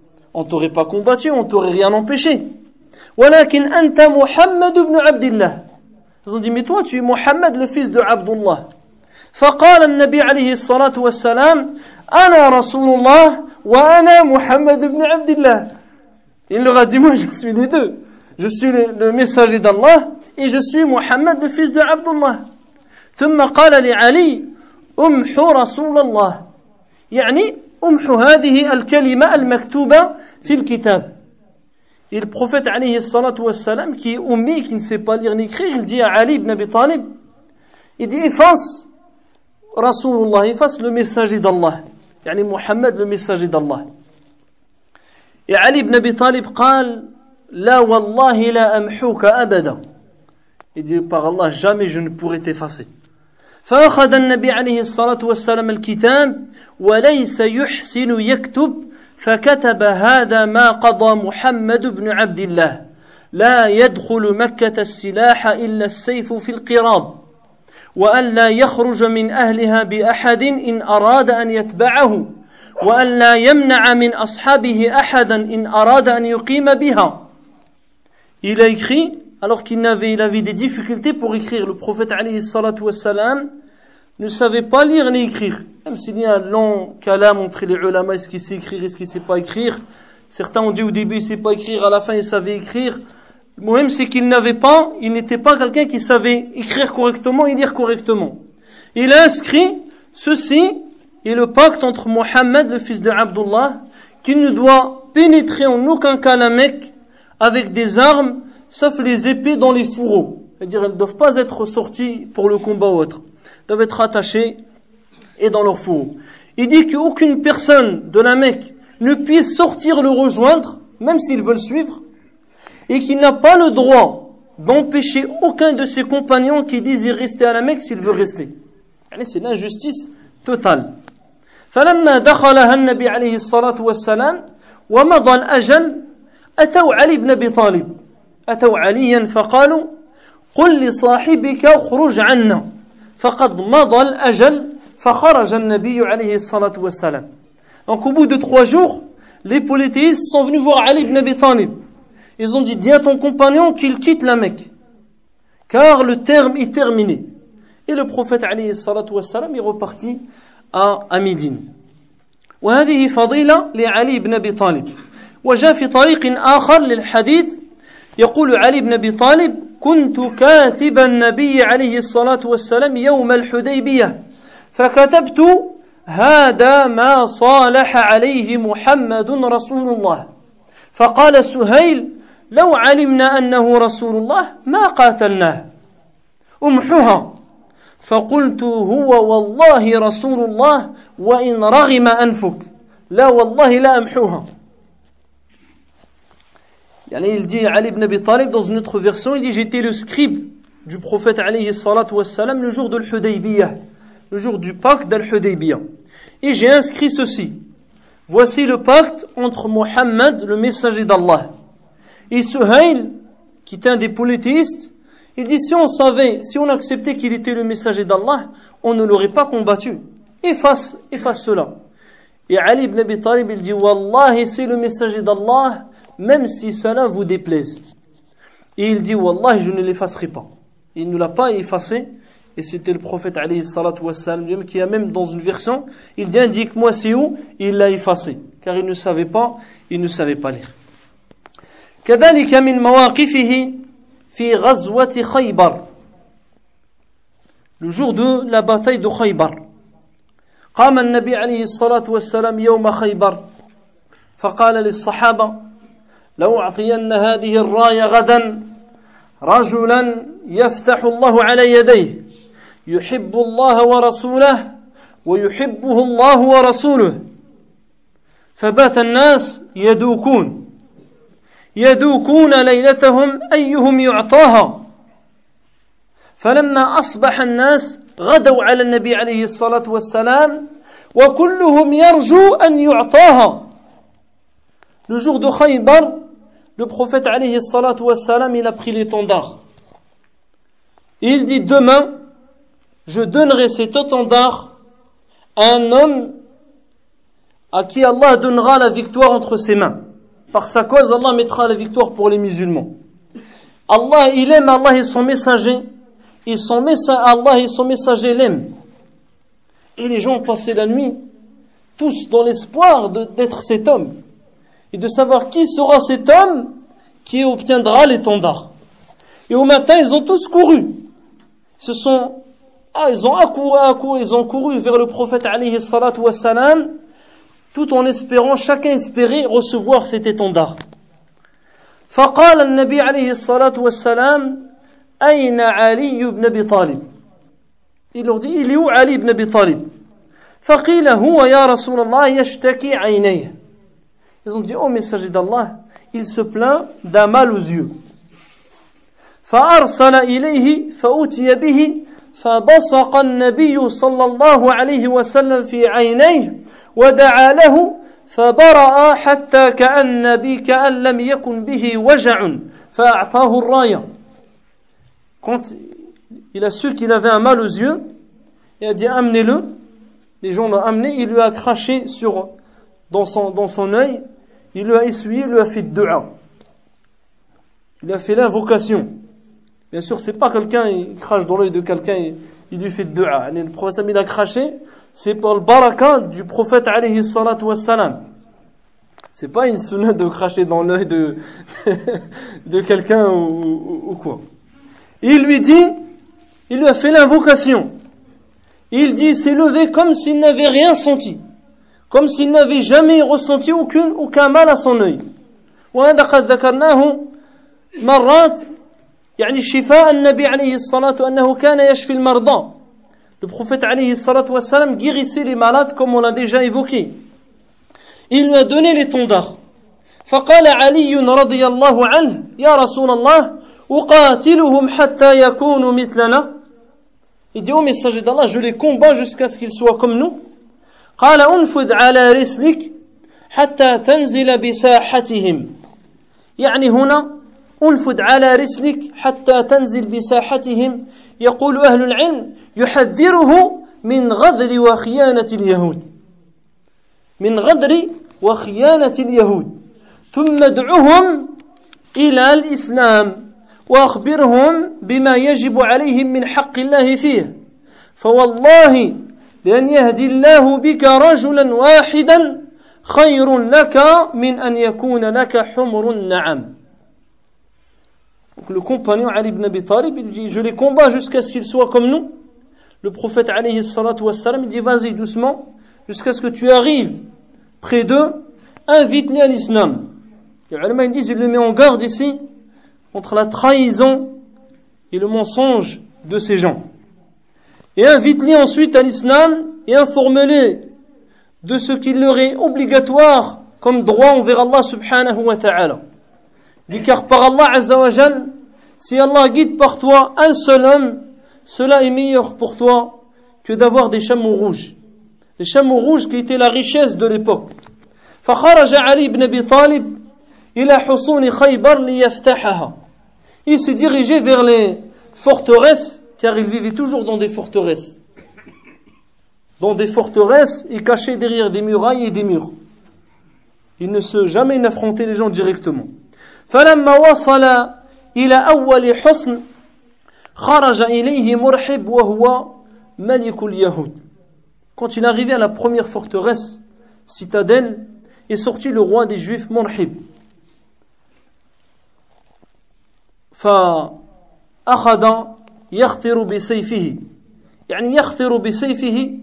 on t'aurait pas combattu, on t'aurait rien empêché. ولكن أنت محمد بن عبد الله. Ils ont dit, mais toi, tu es Mohammed, le fils de Abdullah. فقال النبي عليه الصلاة والسلام أنا رسول الله وأنا محمد بن عبد الله. Il leur a dit, moi, je suis les deux. Je suis le, le messager d'Allah et je suis Mohammed, le fils de Abdullah. ثم قال لعلي امحو رسول الله يعني امحو هذه الكلمة المكتوبة في الكتاب Et le prophète alayhi wassalam, qui est ummi, qui ne sait pas lire ni écrire, il dit à Ali ibn Abi Talib, il dit efface Rasulullah, efface le messager d'Allah. يعني محمد le messager d'Allah. Et Ali ibn Abi Talib قال لا والله لا أمحوك أبدا. Il dit par Allah, jamais je ne pourrai t'effacer. فأخذ النبي عليه الصلاة والسلام الكتاب وليس يحسن يكتب فكتب هذا ما قضى محمد بن عبد الله. لا يدخل مكة السلاح إلا السيف في القراب وأن لا يخرج من أهلها بأحد إن أراد أن يتبعه وأن لا يمنع من أصحابه أحدا إن أراد أن يقيم بها. Il a écrit, alors qu'il avait, il avait des difficultés pour écrire, le prophète alayhi salatu wassalam ne savait pas lire ni écrire. Même s'il y a un long kalam entre les ulama, est-ce qu'il sait écrire, est-ce qu'il sait pas écrire. Certains ont dit au début il sait pas écrire, à la fin il savait écrire. Le c'est qu'il n'avait pas, il n'était pas quelqu'un qui savait écrire correctement et lire correctement. Il a inscrit ceci est le pacte entre Mohammed, le fils de Abdullah, qui ne doit pénétrer en aucun cas la Mecque avec des armes, sauf les épées dans les fourreaux. C'est-à-dire, elles ne doivent pas être sorties pour le combat ou autre. Elles doivent être attachées et dans leurs fourreaux. Il dit qu'aucune personne de la Mecque ne puisse sortir le rejoindre, même s'il veut le suivre, et qu'il n'a pas le droit d'empêcher aucun de ses compagnons qui désire rester à la Mecque s'il veut rester. C'est l'injustice totale. فلما دخلها النبي عليه الصلاة والسلام ومضى الأجل أتوا علي بن أبي طالب أتوا عليا فقالوا قل لصاحبك اخرج عنا فقد مضى الأجل فخرج النبي عليه الصلاة والسلام Donc au bout de trois jours, les polythéistes sont venus voir Ali ibn Abi Talib. Ils ont dit, dis à ton compagnon qu'il quitte la Mecque, car le terme est terminé. Et le prophète alayhi salatu wassalam est reparti à, Médine. وهذه فضيلة لعلي بن أبي طالب وجاء في طريق آخر للحديث يقول علي بن أبي طالب كنت كاتب النبي عليه الصلاة والسلام يوم الحديبية فكتبت هذا ما صالح عليه محمد رسول الله. فقال سهيل لو علمنا أنه رسول الله ما قاتلناه. أمحها فقلت هو والله رسول الله وإن رغم أنفك. لا والله لا أمحوها il dit Ali ibn Abi Talib dans une autre version il dit j'étais le scribe du prophète alayhi salatu wassalam le jour de l'Hudaybiyah le jour du pacte d'Al-Hudaybiyah. Et j'ai inscrit ceci. Voici le pacte entre Mohammed le messager d'Allah et Suhail qui est un des polythéistes. Il dit si on savait si on acceptait qu'il était le messager d'Allah on ne l'aurait pas combattu. Efface efface cela. Et Ali ibn Abi Talib il dit Wallahi c'est le messager d'Allah même si cela vous déplaise. Et il dit, Wallah, je ne l'effacerai pas. Il ne l'a pas effacé. Et c'était le prophète alayhi salatu wassalam qui a même dans une version, il dit, indique-moi c'est où, il l'a effacé. Car il ne savait pas, il ne savait pas lire. كذلك من مواقفه في غزوة خيبر le jour de la bataille de Khaybar قام النبي عليه الصلاة والسلام يوم خيبر فقال للصحابة لو أعطين هذه الراية غدا. رجلا يفتح الله على يديه. يحب الله ورسوله ويحبه الله ورسوله. فبات الناس يدوكون. يدوكون ليلتهم أيهم يعطاها. فلما أصبح الناس غدوا على النبي عليه الصلاة والسلام وكلهم يرجو أن يعطاها. Le jour de Khaybar, le prophète il a pris l'étendard. Il dit demain, je donnerai cet étendard à un homme à qui Allah donnera la victoire entre ses mains. Par sa cause, Allah mettra la victoire pour les musulmans. Allah, il aime Allah et son messager. Et son messager, Allah et son messager l'aiment. Et les gens ont passé la nuit, tous dans l'espoir d'être cet homme et de savoir qui sera cet homme qui obtiendra l'étendard. Et au matin, ils ont tous couru. Ce sont, ah, ils ont accouru, accouru, ils ont couru vers le prophète alayhi salatu wassalam, tout en espérant, chacun espérait recevoir cet étendard. فقال النبي عليه الصلاة والسلام أين علي بن أبي طالب Il leur dit, il est où Ali ibn Abi Talib فقيل هو يا رسول الله يشتكي عينيه Ils ont dit, oh messager d'Allah, il se plaint d'un mal aux yeux. فأرسل إليه فأتي به فبصق النبي صلى الله عليه وسلم في عينيه ودعا له فبرأ حتى كأن بي كأن لم يكن به وجع فأعطاه الراية Quand il a su qu'il avait un mal aux yeux, il a dit amenez-le. Les gens l'ont amené, il lui a craché sur dans son, dans œil, il lui a essuyé, il lui a fait dua. Il lui a fait l'invocation. Bien sûr, c'est pas quelqu'un, il crache dans l'œil de quelqu'un, il, lui fait dua. Le prophète, il a craché, c'est pour le baraka du prophète alayhi salatu wassalam. C'est pas une sunna de cracher dans l'œil de, quelqu'un ou, ou, quoi. Il lui dit, il lui a fait l'invocation. Il dit, s'est levé comme s'il n'avait rien senti comme s'il n'avait jamais ressenti aucun, aucun mal à son œil وهذا قد ذكرناه مرات يعني شفاء النبي عليه الصلاة أنه كان يشفي المرضى Le prophète alayhi salatu wassalam guérissait les malades comme on l'a déjà évoqué. Il lui a donné l'étendard. فقال علي رضي الله عنه يا رسول الله أقاتلهم حتى يكونوا مثلنا Il dit, oh messager d'Allah, je les combats jusqu'à ce qu'ils soient comme nous. قال انفذ على رسلك حتى تنزل بساحتهم. يعني هنا انفذ على رسلك حتى تنزل بساحتهم. يقول أهل العلم يحذره من غدر وخيانة اليهود. من غدر وخيانة اليهود. ثم ادعهم إلى الإسلام وأخبرهم بما يجب عليهم من حق الله فيه. فوالله لأن يهدي الله بك رجلا واحدا خير لك من أن يكون لك حمر النعم Donc le compagnon Ali ibn Abi Talib, il dit, je les combats jusqu'à ce qu'ils soient comme nous. Le prophète alayhi salatu wassalam, il dit, vas-y doucement, jusqu'à ce que tu arrives près d'eux, invite-les à l'islam. Les ulama disent, il le met en garde ici contre la trahison et le mensonge de ces gens. Et invite-les ensuite à l'islam et informe-les de ce qu'il leur est obligatoire comme droit envers Allah subhanahu wa ta'ala. Dit car par Allah azza wa jal, si Allah guide par toi un seul homme, cela est meilleur pour toi que d'avoir des chameaux rouges. Les chameaux rouges qui étaient la richesse de l'époque. فخرج علي بن ابي طالب الى حصون خيبر ليفتحها. Il s'est dirigé vers les forteresses, car il vivait toujours dans des forteresses. Dans des forteresses et caché derrière des murailles et des murs. Il ne se jamais n'affrontait les gens directement. فلما وصل إلى أول حصن خرج إليه مرحب وهو ملك اليهود Quand il est arrivé à la première forteresse, citadelle, est sorti le roi des Juifs, Murhib. فأخذ يخطر بسيفه يعني يخطر بسيفه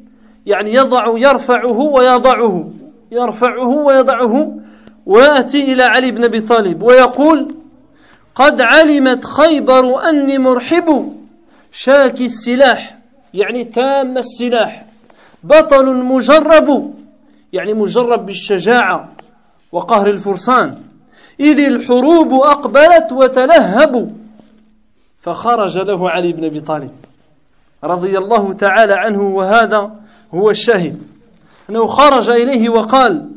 يعني يضع يرفعه ويضعه يرفعه ويضعه. ويأتي إلى علي بن أبي طالب ويقول قد علمت خيبر أني مرحب شاكي السلاح يعني تام السلاح بطل مجرب يعني مجرب بالشجاعة وقهر الفرسان. إذ الحروب أقبلت وتلهب فخرج له علي بن أبي طالب رضي الله تعالى عنه وهذا هو الشاهد. أنه خرج إليه وقال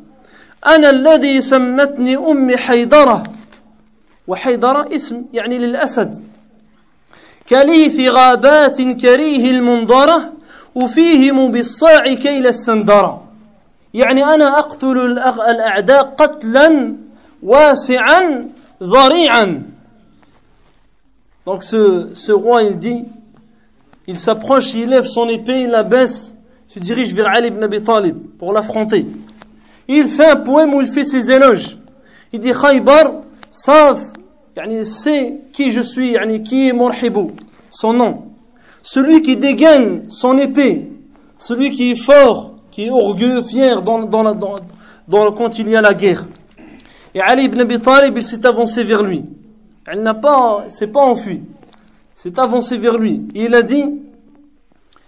أنا الذي سمتني أمي حيدرة. وحيدرة اسم يعني للأسد. كليث غابات كريه المنظرة وفيهم بالصاع كيل السندرة. يعني أنا أقتل الأعداء قتلا واسعا ضريعا Donc ce, ce roi, il dit, il s'approche, il lève son épée, il la baisse, se dirige vers Ali ibn Abi Talib pour l'affronter. Il fait un poème où il fait ses éloges. Il dit Khaybar savent, c'est qui je suis, qui est Morhibou, son nom. Celui qui dégaine son épée, celui qui est fort, qui est orgueilleux, fier dans, dans, quand il y a la guerre. Et Ali ibn Abi Talib, il s'est avancé vers lui. Il n'a pas, s'est pas enfui. S'est avancé vers lui. Et il a dit,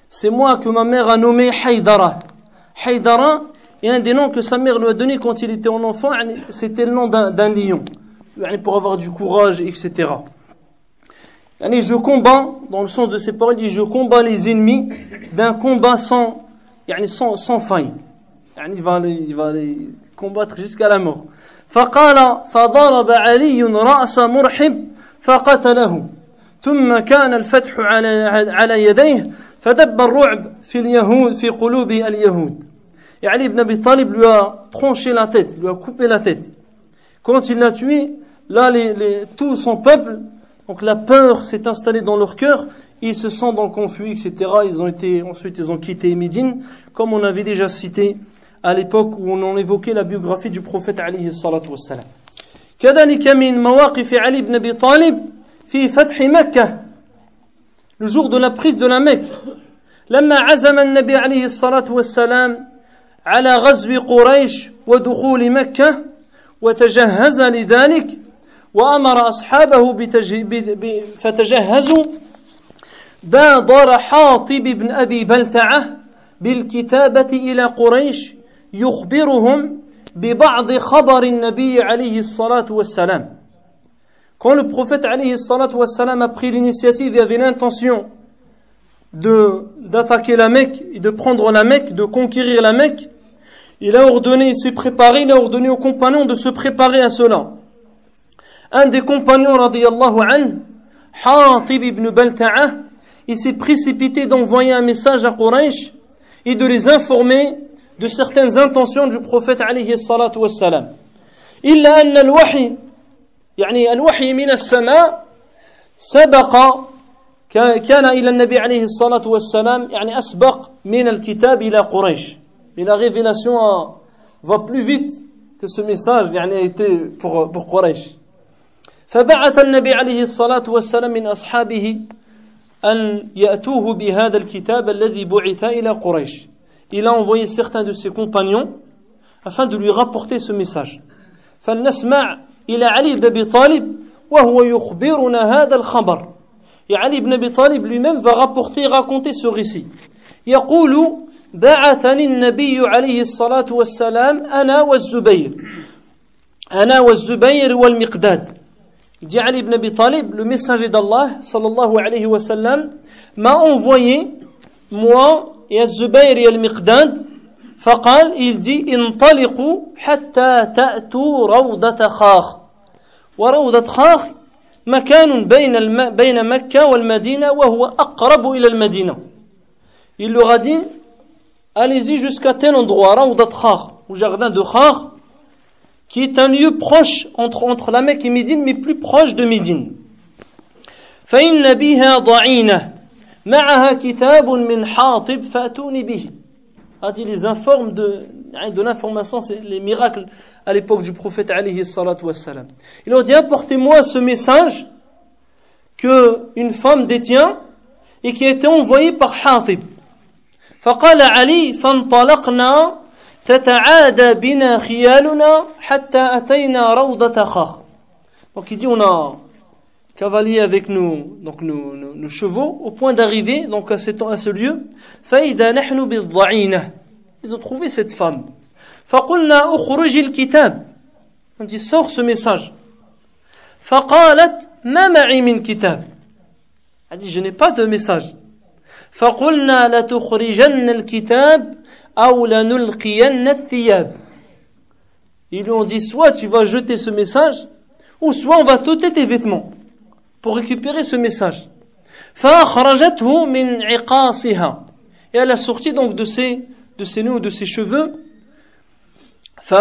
c'est moi que ma mère a nommé Haydara. Haydara est un des noms que sa mère lui a donné quand il était en enfant. C'était le nom d'un lion. Pour avoir du courage, etc. Je combats, dans le sens de ses paroles, je combats les ennemis d'un combat sans, sans, sans faille. Il va, il va les combattre jusqu'à la mort. فقال فضرب علي رأس مرحب فقتله ثم كان الفتح على على يديه فدب الرعب في اليهود في قلوب اليهود Et Ali ibn Abi Talib lui a tranché la tête, lui a coupé la tête. Quand il l'a tué, là, les, les, tout son peuple, donc la peur s'est installée dans leur cœur, ils se sentent donc enfuis, etc. Ils ont été, ensuite, ils ont quitté Médine, comme on avait déjà cité à l'époque où on évoquait la biographie du prophète alayhi salatu wassalam. كذلك من مواقف علي بن ابي طالب في فتح مكه le jour de la prise de la Mecque لما عزم النبي عليه الصلاه والسلام على غزو قريش ودخول مكه وتجهز لذلك وامر اصحابه فتجهزوا بادر حاطب بن ابي بلتعه بالكتابه إلى قريش يخبرهم ببعض خبر النبي عليه الصلاة والسلام Quand le prophète alayhi salatu wassalam a pris l'initiative et avait l'intention de, d'attaquer la Mecque et de prendre la Mecque, de conquérir la Mecque, il a ordonné, il s'est préparé, il a ordonné aux compagnons de se préparer à cela. Un des compagnons, radiyallahu an, Hatib ibn Balta'a, il s'est précipité d'envoyer un message à Quraysh et de les informer de certaines intentions du prophète عليه الصلاة والسلام إلا أن الوحي يعني الوحي من السماء سبق كان إلى النبي عليه الصلاة والسلام يعني أسبق من الكتاب إلى قريش et la révélation va plus vite que ce message يعني a été pour, pour قريش فبعث النبي عليه الصلاة والسلام من أصحابه أن يأتوه بهذا الكتاب الذي بعث إلى قريش. il a envoyé certains de ses compagnons afin de lui rapporter ce message. فلنسمع إلى علي بن أبي طالب وهو يخبرنا هذا الخبر. Et Ali ibn Abi Talib lui-même va rapporter, raconter ce récit. يقول بعثني النبي عليه الصلاة والسلام أنا والزبير أنا والزبير والمقداد dit Ali ibn Abi Talib, le messager d'Allah, sallallahu alayhi wa sallam, m'a envoyé, moi et Az-Zubayr et Al-Miqdad, فقال, il dit, انطلقوا حتى تأتوا روضة خاخ. وروضة خاخ مكان بين الم... بين مكة والمدينة وهو أقرب إلى المدينة. Il leur a dit, allez-y jusqu'à tel endroit, روضة خاخ, ou jardin de Khar, qui est un lieu proche entre, entre la Mecque et Médine, mais plus proche de Médine. فإن بها ضعينة معها كتاب من حاطب فأتوني به il les informe de, de l'information, c'est les miracles à l'époque du prophète alayhi salatu wassalam. Il leur dit, apportez-moi ce message que une femme détient et qui a été envoyé par Hatib. فقال علي فانطلقنا تتعادى بنا خيالنا حتى أتينا روضة خاخ. Donc il dit, on a cavaliers avec nos, donc nos, nos, chevaux au point d'arriver donc à, cet, à ce lieu. Ils ont trouvé cette femme. On dit sors ce message. Elle dit je n'ai pas de message. Ils lui ont dit soit tu vas jeter ce message ou soit on va t'ôter tes vêtements pour récupérer ce message. فأخرجته من عقاصها. Et elle a sorti donc de ses, de ses nœuds, de ses cheveux. ف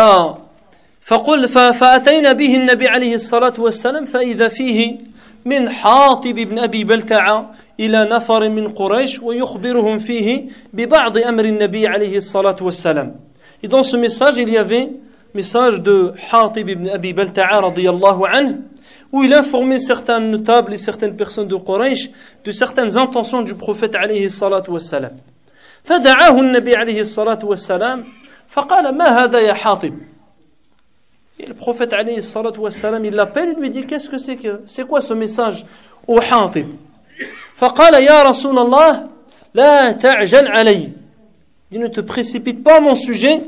فقل فأتينا به النبي عليه الصلاة والسلام فإذا فيه من حاطب بن أبي بلتعة إلى نفر من قريش ويخبرهم فيه ببعض أمر النبي عليه الصلاة والسلام. Et dans ce message, il y avait message de Hatib ibn Abi Balta'a radiyallahu anhu où il informait certains notables et certaines personnes de Quraysh de certaines intentions du prophète alayhi salatu wassalam. فدعاه النبي عليه الصلاة والسلام فقال ما هذا يا حاطب Et le prophète alayhi salatu wassalam il l'appelle et lui dit qu'est-ce que c'est que c'est quoi ce message au Hatib فقال يا رسول الله لا تعجل علي Il ne te précipite pas mon sujet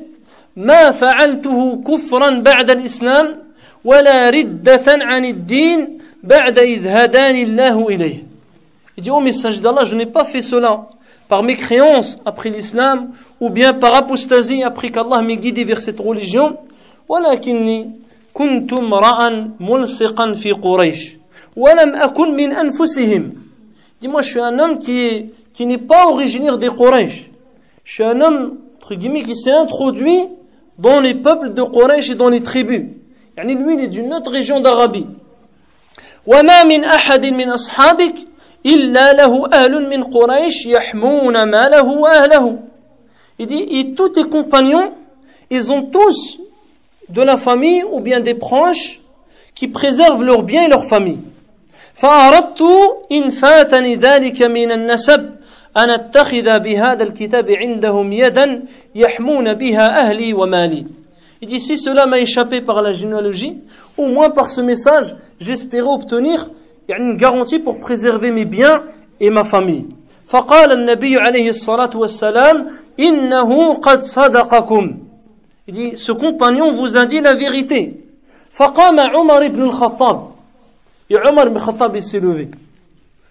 ما فعلته كفرا بعد الإسلام ولا ردة عن الدين بعد إذ هداني الله إليه Il dit, oh message d'Allah, je n'ai pas fait cela par mécréance après l'islam ou bien par apostasie après qu'Allah m'ait guidé vers cette religion. ولكني كنت امرأ ملصقا في قريش ولم أكن من أنفسهم. Dis moi je suis un homme qui est qui n'est pas originaire des Quraysh. Je suis un homme entre guillemets qui s'est introduit dans les peuples de Quraysh et dans les tribus. يعني lui il est d'une autre région d'Arabie. وما من أحد من أصحابك إلا له أهل من قريش يحمون ماله وأهله. Il dit, et tous tes compagnons, ils ont tous de la famille ou bien des proches qui préservent leurs biens et leur famille. فأردت إن فاتني ذلك من النسب أن أتخذ بهذا الكتاب عندهم يدا يحمون بها أهلي ومالي. Il dit si cela m'a échappé par la généalogie, au moins par ce message, j'espérais obtenir une garantie pour préserver mes biens et ma famille. فقال النبي عليه الصلاة والسلام إنه قد صدقكم Il dit, ce compagnon vous a dit la vérité. فقام عمر بن الخطاب Et Omar ibn Khattab il s'est levé.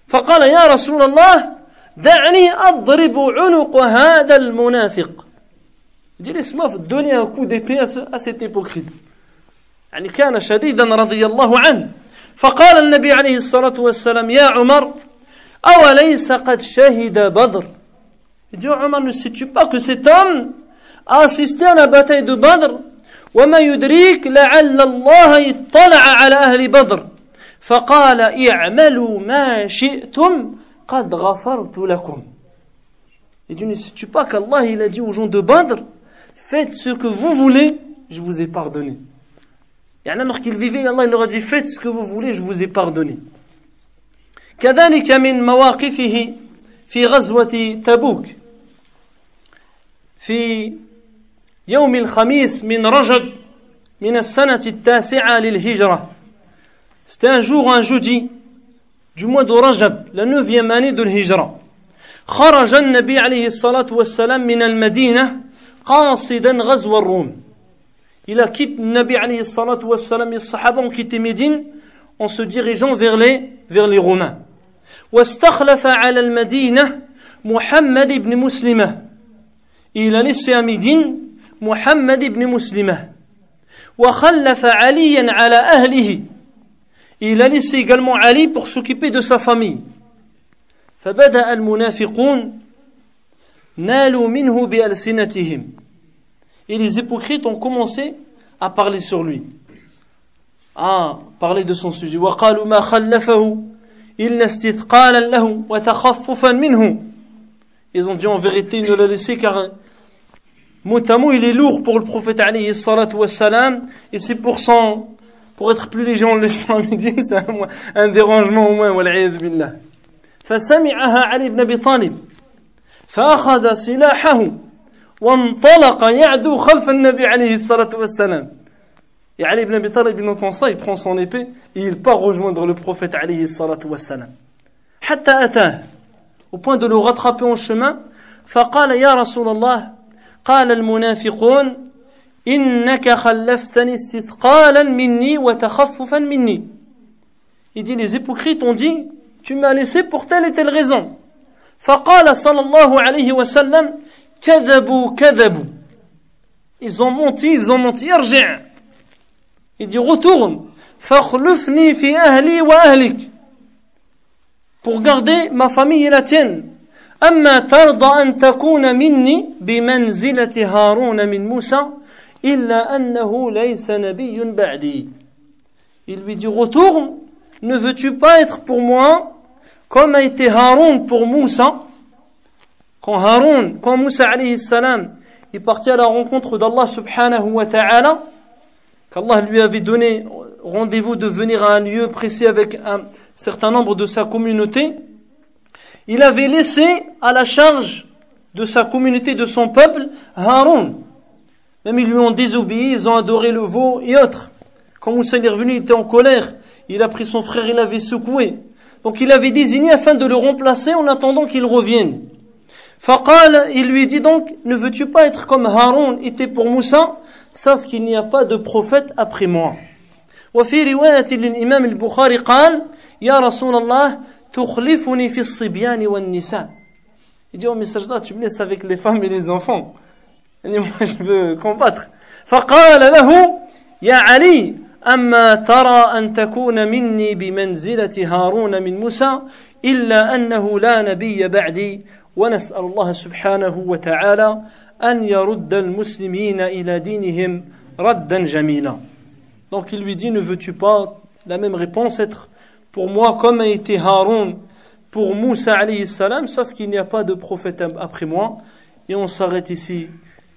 فقال يا رسول الله دعني أضرب عنق هذا المنافق Laisse-moi donner un coup d'épée à cet hypocrite. يعني كان شديدا رضي الله عنه فقال النبي عليه الصلاة والسلام يا عمر أوليس قد شهد بدر Il dit Omar ne sais-tu pas que cet homme a assisté à la bataille de Badr وما يدريك لعل الله اطلع على أهل بدر فقال اعملوا ما شئتم قد غفرت لكم Il dit ne sais-tu pas qu'Allah il a dit aux gens de Badr faites ce que vous voulez je vous ai pardonné يعني alors qu'il vivait Allah il leur a dit faites ce que vous voulez je vous ai pardonné كذلك من مواقفه في غزوة تبوك في يوم الخميس من رجب من السنة التاسعة للهجرة C'était un jour, un jeudi du mois de Rajab, la neuvième année de l'Hijra. خرج النبي عليه الصلاة والسلام من المدينة قاصدا غزو الروم. إلى كيت النبي عليه الصلاة والسلام الصحابة كيت ميدين en سو ديريجون vers لي vers لي رومان واستخلف على المدينة محمد بن مسلمة. إلى نسي مدين محمد بن مسلمة. وخلف عليا على أهله. إلى نسي également علي بور سوكيبي دو سا famille. فبدأ المنافقون Et les hypocrites ont commencé à parler sur lui. À parler de son sujet. وقالوا ما خلفه إلا استثقالا له وتخففا منه. Ils ont dit en vérité il ne l'a laissé car mot à mot il est lourd pour le prophète alayhi salatu wassalam et c'est pour son pour être plus léger en le laissant à Médine c'est un, un dérangement au moins والعياذ بالله فسمعها علي بن ابي طالب فأخذ سلاحه وانطلق يعدو خلف النبي عليه الصلاة والسلام. يعني ابن أبي طالب بن طنصا يبخون صون إبي إيل با رجوندر لو عليه الصلاة والسلام حتى أتاه au point de le rattraper en chemin فقال يا رسول الله قال المنافقون إنك خلفتني استثقالا مني وتخففا مني يدي dit, les hypocrites ont dit, tu m'as laissé pour. فقال صلى الله عليه وسلم كذبوا كذبوا Ils ont menti, ils ont menti. ارجع Il dit retourne. فاخلفني في أهلي وأهلك. Pour garder ma famille et la tienne. أما ترضى أن تكون مني بمنزلة هارون من موسى إلا أنه ليس نبي بعدي. Il lui dit retourne. Ne veux-tu pas être pour moi comme a été Haroun pour Moussa Quand Haroun, quand Moussa alayhi salam est parti à la rencontre d'Allah subhanahu wa ta'ala, qu'Allah lui avait donné rendez-vous de venir à un lieu précis avec un certain nombre de sa communauté, il avait laissé à la charge de sa communauté, de son peuple, Haroun. Même ils lui ont désobéi, ils ont adoré le veau et autres. Quand Moussa est revenu, il était en colère. Il a pris son frère, il l'avait secoué. Donc il avait désigné afin de le remplacer en attendant qu'il revienne. Faqal, il lui dit donc, ne veux-tu pas être comme Haroun était pour Moussa, sauf qu'il n'y a pas de prophète après moi. وفي رواية للإمام البخاري قال يا رسول الله تخلفني في الصبيان والنساء Il dit, oh message là, tu me laisses avec les femmes et les enfants. Il dit, moi je veux combattre. فقال له يا علي أما ترى أن تكون مني بمنزلة هارون من موسى إلا أنه لا نبي بعدي ونسأل الله سبحانه وتعالى أن يرد المسلمين إلى دينهم ردا جميلا Donc il lui dit, ne veux-tu pas la même réponse être pour moi comme a été Haroun pour Moussa alayhi salam, sauf qu'il n'y a pas de prophète après moi. Et on s'arrête ici,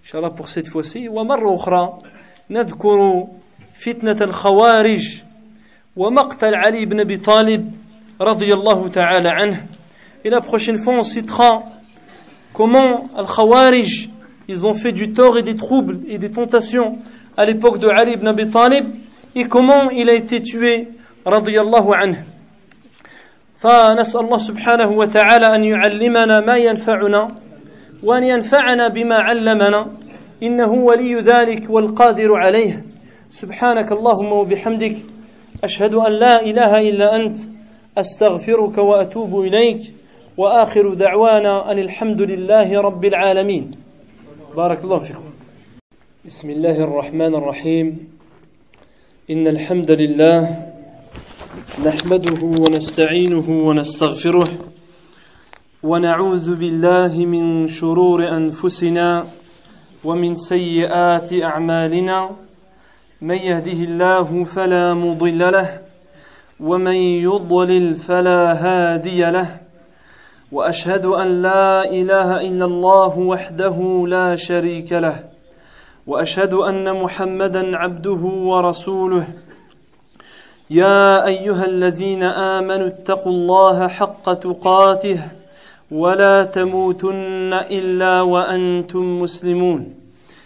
Inch'Allah pour cette fois-ci. ومرة أخرى نذكر فتنة الخوارج ومقتل علي بن أبي طالب رضي الله تعالى عنه. Et la prochaine fois, on citera comment Al-Khawarij, ils ont fait du tort et des troubles et des tentations à l'époque de Ali ibn Abi Talib et comment il a été tué الله عنه فنسأل الله سبحانه وتعالى أن يعلمنا ما ينفعنا وأن ينفعنا بما علمنا إنه ولي ذلك والقادر عليه سبحانك اللهم وبحمدك أشهد أن لا إله إلا أنت أستغفرك وأتوب إليك وآخر دعوانا أن الحمد لله رب العالمين. بارك الله فيكم. بسم الله الرحمن الرحيم. إن الحمد لله نحمده ونستعينه ونستغفره ونعوذ بالله من شرور أنفسنا ومن سيئات أعمالنا. من يهده الله فلا مضل له ومن يضلل فلا هادي له وأشهد أن لا إله إلا الله وحده لا شريك له وأشهد أن محمدا عبده ورسوله. يا أيها الذين آمنوا اتقوا الله حق تقاته ولا تموتن إلا وأنتم مسلمون.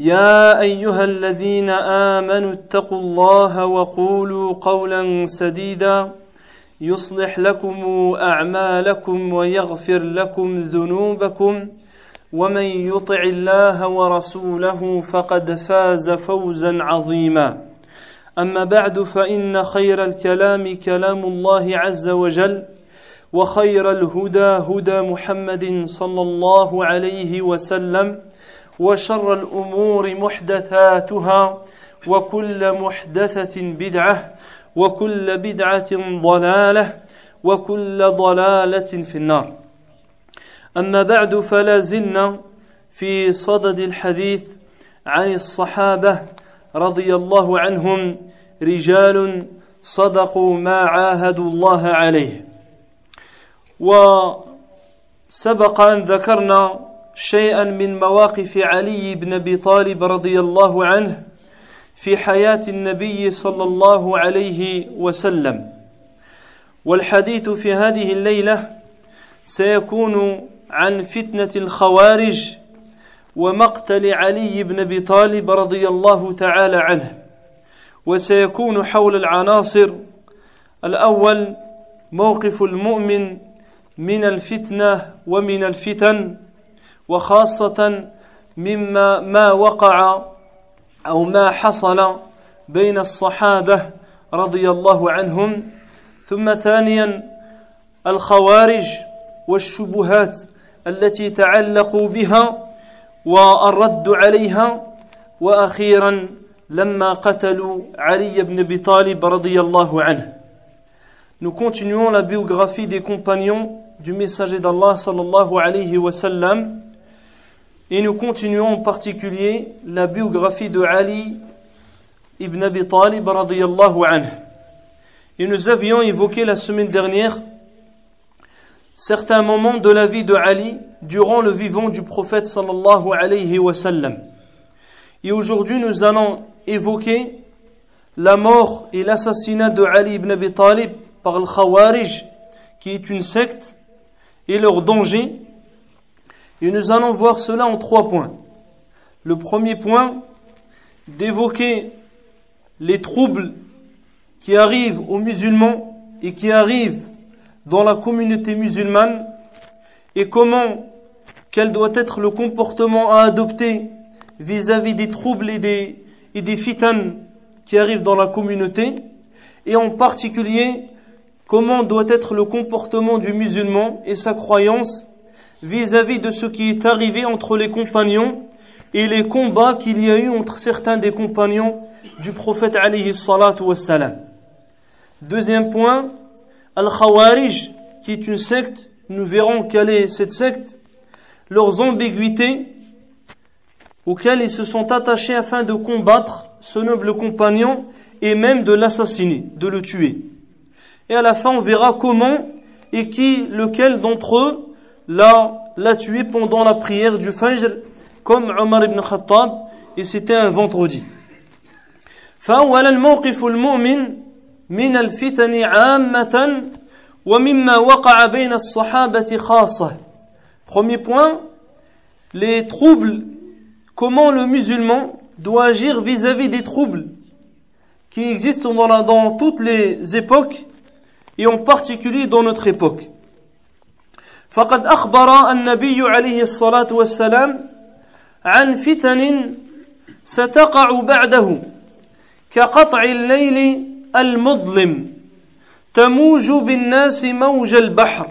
يا أيها الذين آمنوا اتقوا الله وقولوا قولا سديدا يصلح لكم أعمالكم ويغفر لكم ذنوبكم ومن يطع الله ورسوله فقد فاز فوزا عظيما. أما بعد فإن خير الكلام كلام الله عز وجل وخير الهدى هدى محمد صلى الله عليه وسلم وشر الأمور محدثاتها وكل محدثة بدعة وكل بدعة ضلالة وكل ضلالة في النار. أما بعد فلا زلنا في صدد الحديث عن الصحابة رضي الله عنهم رجال صدقوا ما عاهدوا الله عليه. وسبق أن ذكرنا شيئا من مواقف علي بن أبي طالب رضي الله عنه في حياة النبي صلى الله عليه وسلم. والحديث في هذه الليلة سيكون عن فتنة الخوارج ومقتل علي بن أبي طالب رضي الله تعالى عنه. وسيكون حول العناصر الأول موقف المؤمن من الفتنة ومن الفتن وخاصة مما ما وقع أو ما حصل بين الصحابة رضي الله عنهم. ثم ثانيا الخوارج والشبهات التي تعلقوا بها والرد عليها. وأخيرا لما قتلوا علي بن أبي طالب رضي الله عنه. Nous continuons la biographie des compagnons du messager d'Allah sallallahu alayhi wa sallam. Et nous continuons en particulier la biographie de Ali ibn Abi Talib radiyallahu anhu. Et nous avions évoqué la semaine dernière certains moments de la vie de Ali durant le vivant du prophète sallallahu alayhi wa. Et aujourd'hui nous allons évoquer la mort et l'assassinat de Ali ibn Abi Talib par le Khawarij qui est une secte et leur danger et nous allons voir cela en trois points. Le premier point, d'évoquer les troubles qui arrivent aux musulmans et qui arrivent dans la communauté musulmane et comment, quel doit être le comportement à adopter vis-à-vis des troubles et des, et des qui arrivent dans la communauté et en particulier comment doit être le comportement du musulman et sa croyance vis-à-vis de ce qui est arrivé entre les compagnons et les combats qu'il y a eu entre certains des compagnons du prophète alayhi salatu wassalam. Deuxième point, Al-Khawarij, qui est une secte, nous verrons quelle est cette secte, leurs ambiguïtés auxquelles ils se sont attachés afin de combattre ce noble compagnon et même de l'assassiner, de le tuer. Et à la fin, on verra comment et qui, lequel d'entre eux l'a, l'a tué pendant la prière du Fajr, comme Omar ibn Khattab, et c'était un vendredi. فأولا الموقف المؤمن من الفتن عامة ومما وقع بين الصحابة خاصة. Premier point, les troubles, comment le musulman doit agir vis-à-vis des troubles qui existent dans, la, dans toutes les époques et en particulier dans notre époque. فقد أخبر النبي عليه الصلاة والسلام عن فتن ستقع بعده كقطع الليل المظلم تموج بالناس موج البحر.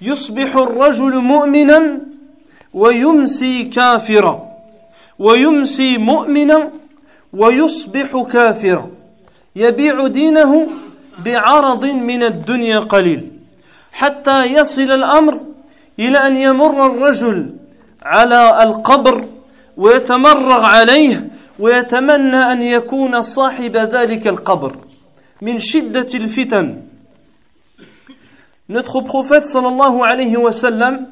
يصبح الرجل مؤمنا ويمسي كافرا ويمسي مؤمنا ويصبح كافرا. يبيع دينه بعرض من الدنيا قليل. حتى يصل الامر إلى ان يمر الرجل على القبر ويتمرغ عليه ويتمنى أن يكون صاحب ذلك القبر من شدة الفتن Notre prophète sallallahu alayhi wa sallam,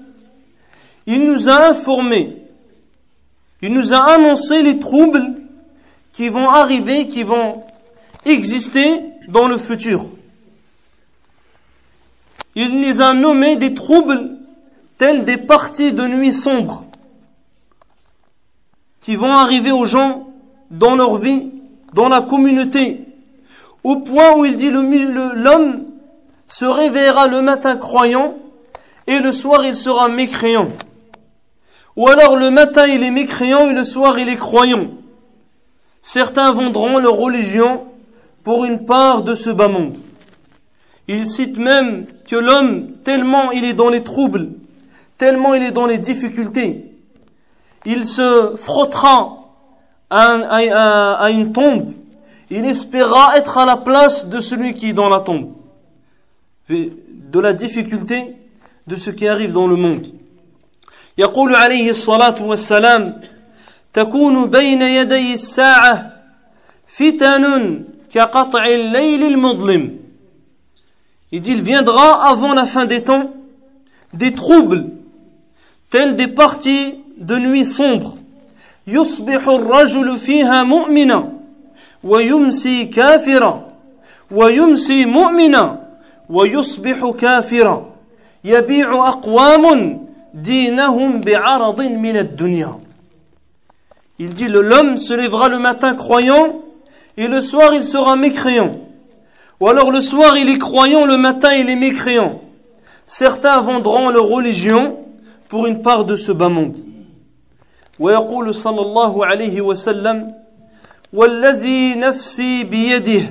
il nous a informé, il nous a annoncé les troubles qui vont arriver, qui vont exister dans le futur. Il les a nommés des troubles tels des parties de nuit sombres qui vont arriver aux gens dans leur vie, dans la communauté, au point où il dit l'homme se réveillera le matin croyant et le soir il sera mécréant. Ou alors le matin il est mécréant et le soir il est croyant. Certains vendront leur religion pour une part de ce bas monde. Il cite même que l'homme, tellement il est dans les troubles, tellement il est dans les difficultés, il se frottera à, une tombe, il espérera être à la place de celui qui est dans la tombe. De la difficulté de ce qui arrive dans le monde. يقول عليه الصلاة والسلام تكون بين يدي الساعة فتن كقطع الليل المظلم Il dit, il viendra avant la fin des temps des troubles, tels des parties de nuit sombres. يصبح الرجل فيها مؤمنا ويمسي كافرا ويمسي مؤمنا ويصبح كافرا يبيع أقوام دينهم بعرض من الدنيا Il dit l'homme se lèvera le matin croyant et le soir il sera mécréant. Ou alors le soir il est croyant, le matin il est mécréant. Certains vendront leur religion pour une part de ce bas monde. ويقول صلى الله عليه وسلم والذي نفسي بيده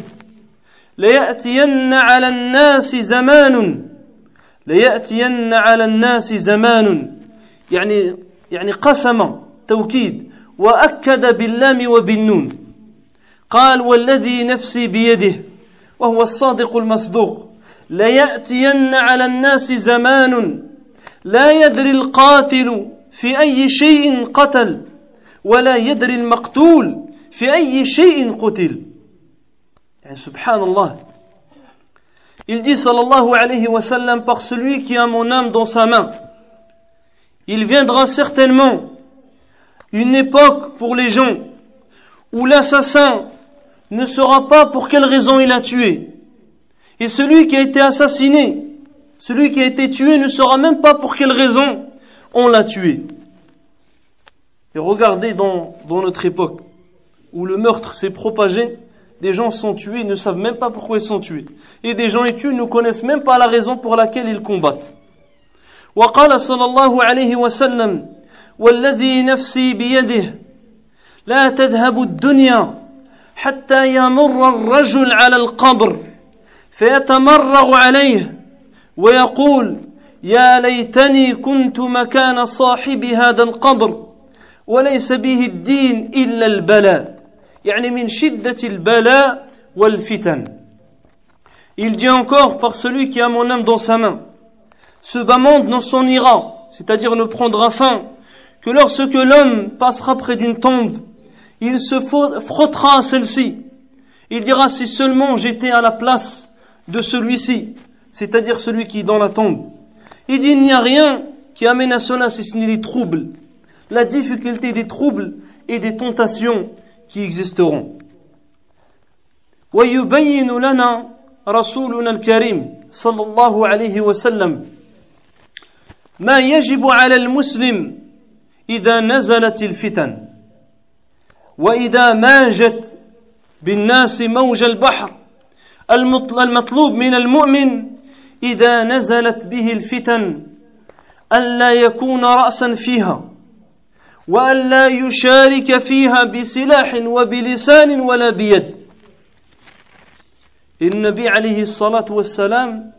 ليأتين على الناس زمان ليأتين على الناس زمان يعني يعني قسم توكيد وأكد باللام وبالنون قال والذي نفسي بيده وهو الصادق المصدوق ليأتين على الناس زمان لا يدري القاتل في أي شيء قتل ولا يدري المقتول في أي شيء قتل يعني سبحان الله Il dit sallallahu alayhi wa sallam par celui qui a mon âme dans sa main. Il viendra certainement une époque pour les gens où l'assassin ne saura pas pour quelle raison il a tué. Et celui qui a été assassiné, celui qui a été tué ne saura même pas pour quelle raison on l'a tué. Et regardez dans, dans notre époque, où le meurtre s'est propagé, des gens sont tués, ils ne savent même pas pourquoi ils sont tués. Et des gens ils tuent, ne connaissent même pas la raison pour laquelle ils combattent. وقال صلى الله عليه وسلم والذي نفسي بيده لا تذهب الدنيا حتى يمر الرجل على القبر فيتمرغ عليه ويقول يا ليتني كنت مكان صاحب هذا القبر وليس به الدين إلا البلاء يعني من شدة البلاء والفتن Il dit encore par celui qui a mon âme dans sa main, ce bas monde ne s'en ira, c'est-à-dire ne prendra fin, que lorsque l'homme passera près d'une tombe, il se frottera à celle-ci. Il dira si seulement j'étais à la place de celui-ci, c'est-à-dire celui qui est dans la tombe. Il dit il n'y a rien qui amène à cela si ce n'est les troubles, la difficulté des troubles et des tentations qui existeront. ويبين لنا رسولنا الكريم صلى الله عليه وسلم ما يجب على المسلم إذا نزلت الفتن وإذا ماجت بالناس موج البحر المطلوب من المؤمن إذا نزلت به الفتن ألا يكون رأسا فيها وألا يشارك فيها بسلاح وبلسان ولا بيد. النبي عليه الصلاة والسلام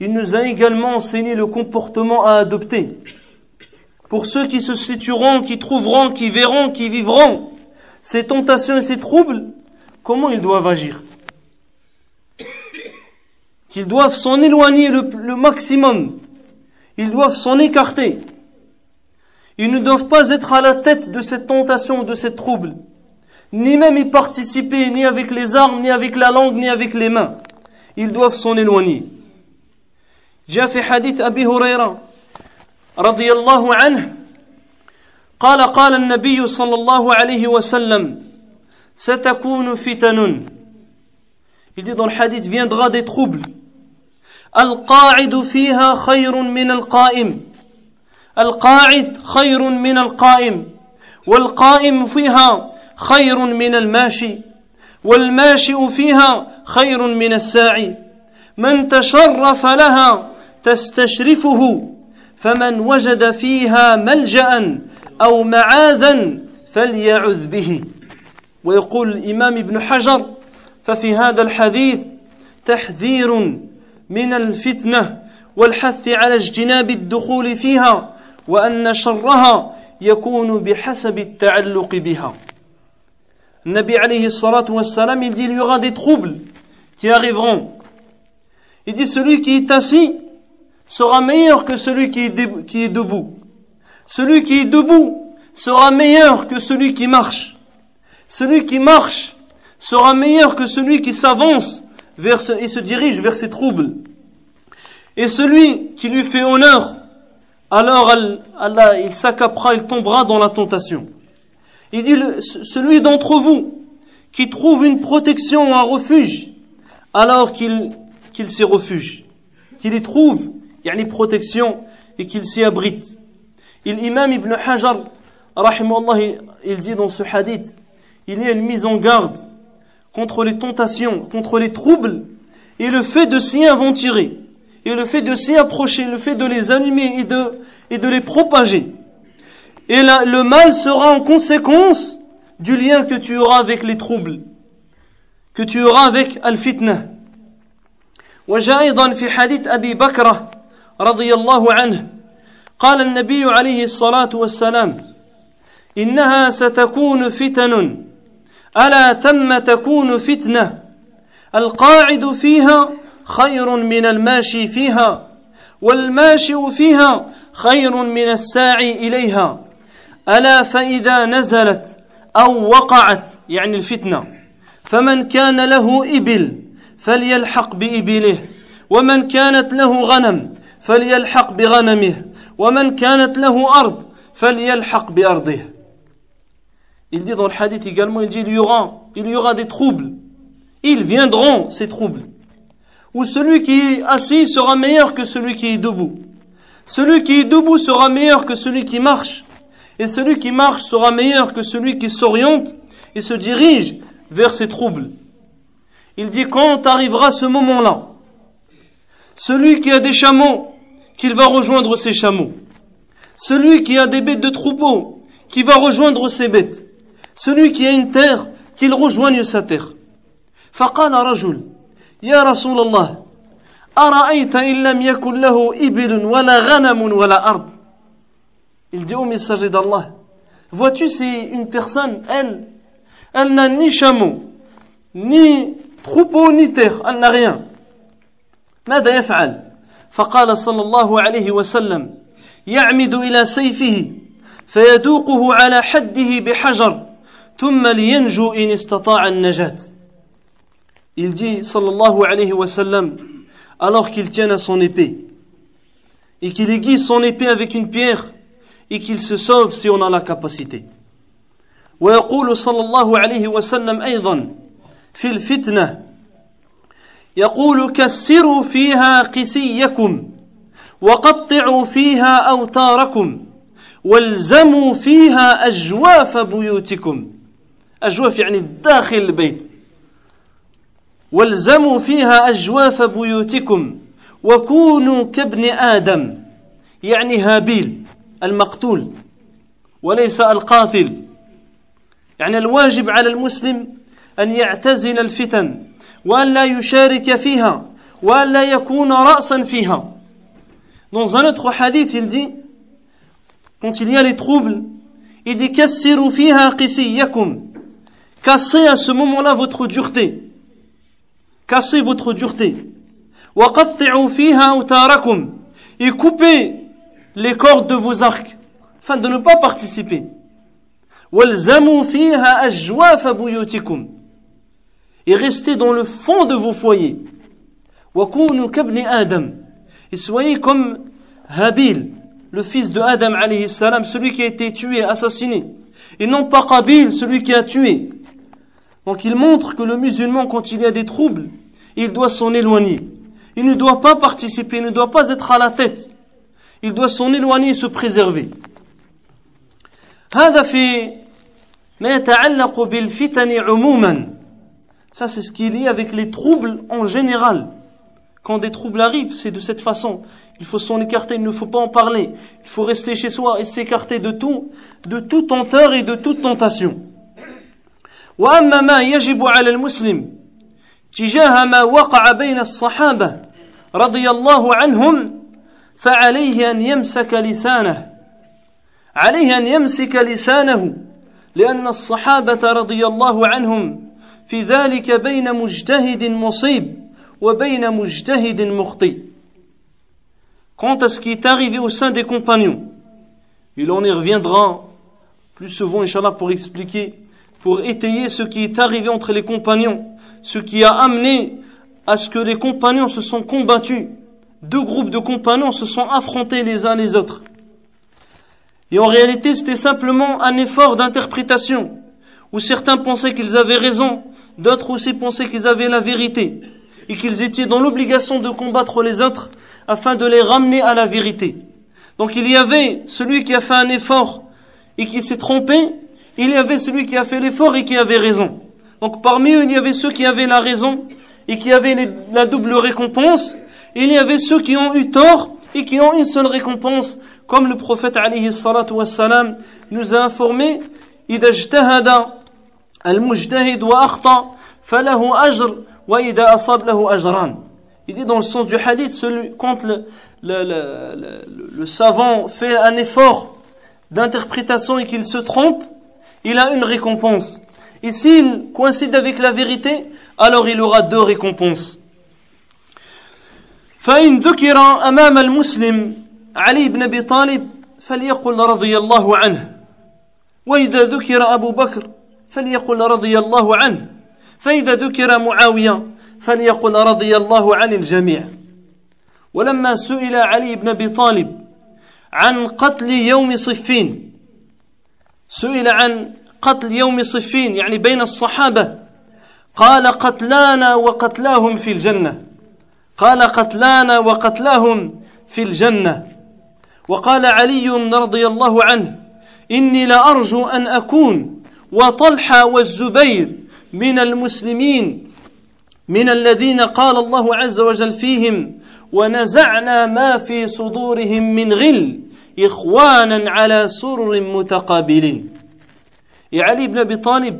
il nous a également enseigné le comportement à adopter. Pour ceux qui se situeront, qui trouveront, qui verront, qui vivront ces tentations et ces troubles, comment ils doivent agir Qu'ils doivent s'en éloigner le, maximum. Ils doivent s'en écarter. Ils ne doivent pas être à la tête de cette tentation, de ces troubles, ni même y participer, ni avec les armes, ni avec la langue, ni avec les mains. Ils doivent s'en éloigner. J'ai fait hadith Abi Huraira, radiyallahu anhu, قال قال النبي صلى الله عليه وسلم ستكون فتن. Il dit dans le hadith viendra des troubles. القاعد فيها خير من القائم. القاعد خير من القائم. والقائم فيها خير من الماشي. والماشي فيها خير من الساعي. من تشرف لها تستشرفه. فمن وجد فيها ملجأ أو معاذا فليعذ به. ويقول الإمام ابن حجر ففي هذا الحديث تحذير من الفتنة والحث على اجتناب الدخول فيها وأن شرها يكون بحسب التعلق بها. النبي عليه الصلاة والسلام il dit il y aura des troubles qui arriveront. Il dit celui qui est assis sera meilleur que celui qui est, qui est debout. Celui qui est debout sera meilleur que celui qui marche celui qui marche sera meilleur que celui qui s'avance vers et se dirige vers ses troubles et celui qui lui fait honneur, alors il s'accapera, il tombera dans la tentation. Il dit, celui d'entre vous qui trouve une protection, un refuge, alors qu'il qu'il s'y refuge, qu'il y trouve, il y a une protection et qu'il s'y abrite. L'imam Ibn Hajar, il dit dans ce hadith, il y a une mise en garde contre les tentations, contre les troubles et le fait de s'y aventurer et le fait de s'y approcher, le fait de les animer et de, et de les propager. Et là, le mal sera en conséquence du lien que tu auras avec les troubles, que tu auras avec al-fitna. وجاء أيضا في حديث أبي بكرة رضي الله عنه قال النبي عليه الصلاة والسلام إنها ستكون فتن ألا تم تكون فتنة؟ القاعد فيها خير من الماشي فيها والماشي فيها خير من الساعي إليها. ألا فإذا نزلت أو وقعت يعني الفتنة. فمن كان له إبل فليلحق بإبله ومن كانت له غنم فليلحق بغنمه ومن كانت له ارض فليلحق بارضه Il dit dans le hadith également, il dit il y aura, il y aura des troubles. Ils viendront, ces troubles. Ou celui qui est assis sera meilleur que celui qui est debout. Celui qui est debout sera meilleur que celui qui marche. Et celui qui marche sera meilleur que celui qui s'oriente et se dirige vers ses troubles. Il dit quand arrivera ce moment-là, celui qui a des chameaux, qu'il va rejoindre ses chameaux. Celui qui a des bêtes de troupeau, qui va rejoindre ses bêtes. Celui qui a une terre, qu'il rejoigne sa terre. يا رسول الله أرأيت إن لم يكن له إبل ولا غنم ولا أرض Il dit au messager d'Allah, vois-tu c'est une personne, elle, elle n'a ni chameau, ni troupeau, ni terre, elle n'a rien. ماذا يفعل؟ فقال صلى الله عليه وسلم يعمد إلى سيفه فيدوقه على حده بحجر ثم لينجو إن استطاع النجاة il dit, sallallahu alayhi wa sallam, alors qu'il tient à son épée, et qu'il aiguise son épée avec une pierre, et qu'il se sauve si on a la capacité. ويقول صلى الله عليه وسلم أيضا في الفتنة يقول كسروا فيها قسيكم وقطعوا فيها أوتاركم والزموا فيها أجواف بيوتكم. أجواف يعني داخل البيت. والزموا فيها أجواف بيوتكم وكونوا كابن آدم يعني هابيل المقتول وليس القاتل. يعني الواجب على المسلم أن يعتزل الفتن وأن لا يشارك فيها وأن لا يكون رأسا فيها Dans un autre hadith, il dit, quand il y a les troubles, il dit, kassiru fiha qisiyakum. Cassez à ce moment-là votre dureté. cassez votre dureté. Et coupez les cordes de vos arcs. afin de ne pas participer. Et restez dans le fond de vos foyers. Et soyez comme Habil, le fils de Adam alayhi salam, celui qui a été tué, assassiné. Et non pas Qabil, celui qui a tué. Donc il montre que le musulman, quand il y a des troubles, il doit s'en éloigner. Il ne doit pas participer, il ne doit pas être à la tête. Il doit s'en éloigner et se préserver. هذا في ما يتعلق بالفتن عموما ça c'est ce qui est lié avec les troubles en général quand des troubles arrivent c'est de cette façon il faut s'en écarter il ne faut pas en parler il faut rester chez soi et s'écarter de tout de toute tenteur et de toute tentation واما ما يجب على المسلم تجاه ما وقع بين الصحابه رضي الله عنهم فعليه ان يمسك لسانه عليه ان يمسك لسانه لان الصحابه رضي الله عنهم في ذلك بين مجتهد مصيب وبين مجتهد مخطئ Quant à ce qui est arrivé au sein des compagnons, il en y reviendra plus souvent, Inch'Allah, pour expliquer, pour étayer ce qui est arrivé entre les compagnons, ce qui a amené à ce que les compagnons se sont combattus. Deux groupes de compagnons se sont affrontés les uns les autres. Et en réalité, c'était simplement un effort d'interprétation, où certains pensaient qu'ils avaient raison, d'autres aussi pensaient qu'ils avaient la vérité, et qu'ils étaient dans l'obligation de combattre les autres afin de les ramener à la vérité. Donc il y avait celui qui a fait un effort et qui s'est trompé, il y avait celui qui a fait l'effort et qui avait raison. Donc parmi eux, il y avait ceux qui avaient la raison et qui avaient la double récompense, il y avait ceux qui ont eu tort et qui ont une seule récompense, comme le prophète alayhi salatu wassalam nous a informé إذا اجتهد المجتهد وأخطأ فله أجر وإذا أصاب له أجران Il dit dans le sens du hadith, celui, quand le, le, le, le, savant fait un effort d'interprétation et qu'il se trompe, il a une récompense. Et s'il coïncide avec la vérité, alors il aura deux récompenses. فإن ذكر أمام المسلم علي بن ابي طالب فليقل رضي الله عنه واذا ذكر ابو بكر فليقل رضي الله عنه. فإذا ذكر معاوية فليقل رضي الله عن الجميع. ولما سئل علي بن أبي طالب عن قتل يوم صفين سئل عن قتل يوم صفين يعني بين الصحابة قال قتلانا وقتلاهم في الجنة. قال قتلانا وقتلاهم في الجنة. وقال علي رضي الله عنه إني لأرجو أن أكون وطلحة والزبير من المسلمين من الذين قال الله عز وجل فيهم ونزعنا ما في صدورهم من غل إخوانا على سرر متقابلين Et Ali ibn Abi Talib,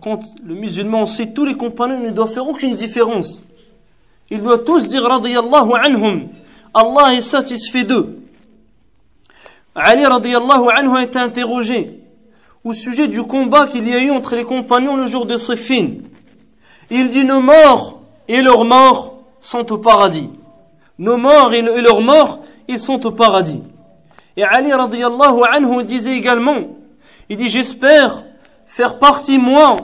quand le musulman sait tous les compagnons ne doivent faire aucune différence. Ils doivent tous dire radiyallahu anhum, Allah est satisfait d'eux. Ali radiallahu anhu a été interrogé au sujet du combat qu'il y a eu entre les compagnons le jour de Siffin. Il dit nos morts et leurs morts sont au paradis. Nos morts et leurs morts, ils sont au paradis. Et Ali radiallahu anhu disait également, il dit j'espère faire partie moi,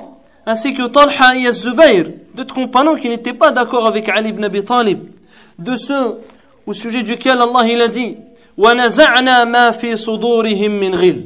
ainsi que Talha et Zubayr, d'autres compagnons qui n'étaient pas d'accord avec Ali ibn Abi Talib, de ceux au sujet duquel Allah il a dit, ونزعنا ما في صدورهم من غل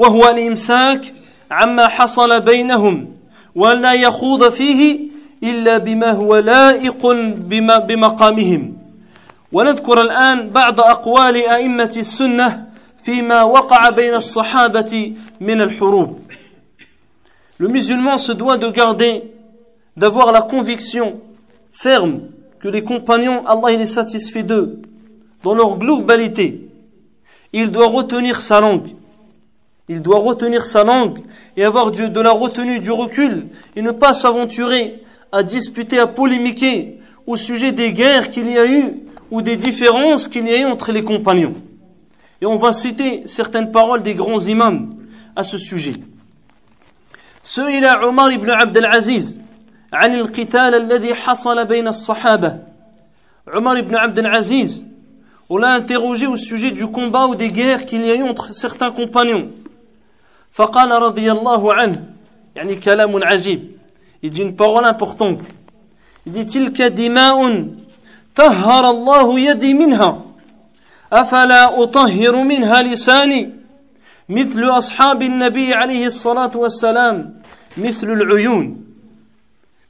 وهو الإمساك عما حصل بينهم ولا يخوض فيه إلا بما هو لائق بما بمقامهم ونذكر الآن بعض أقوال أئمة السنة فيما وقع بين الصحابة من الحروب Le musulman se doit de garder, d'avoir la conviction ferme que les compagnons, Allah il est satisfait d'eux, dans leur globalité. il doit retenir sa langue. Il doit retenir sa langue et avoir de la retenue, du recul, et ne pas s'aventurer à disputer, à polémiquer au sujet des guerres qu'il y a eu ou des différences qu'il y a eu entre les compagnons. Et on va citer certaines paroles des grands imams à ce sujet. سئل عمر بن عبد العزيز عن القتال الذي حصل بين الصحابة عمر بن عبد العزيز on l'a interrogé au sujet du combat ou des guerres qu'il y a eu entre certains compagnons فقال رضي الله عنه يعني كلام عجيب. Dit une parole importante. Dit تلك دماء طهر الله يدي منها أفلا أطهر منها لساني مثل أصحاب النبي عليه الصلاة والسلام مثل العيون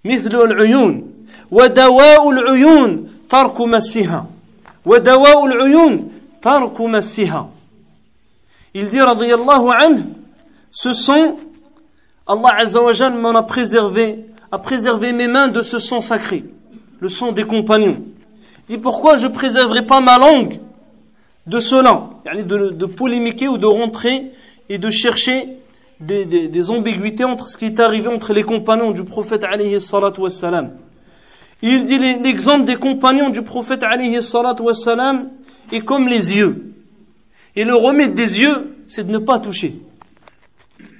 مثل العيون ودواء العيون ترك مسها ودواء العيون ترك مسها Il dit الله عنه ce sang Allah Azza wa Jal m'en a préservé a préservé mes mains de ce sang sacré le sang des compagnons Il dit pourquoi je préserverai pas ma langue de cela, de, polémiquer ou de rentrer et de chercher des, ambiguïtés entre ce qui est arrivé entre les compagnons du prophète alayhi salatu wassalam. Il dit l'exemple des compagnons du prophète alayhi salatu wassalam est comme les yeux. Et le remède des yeux, c'est de ne pas toucher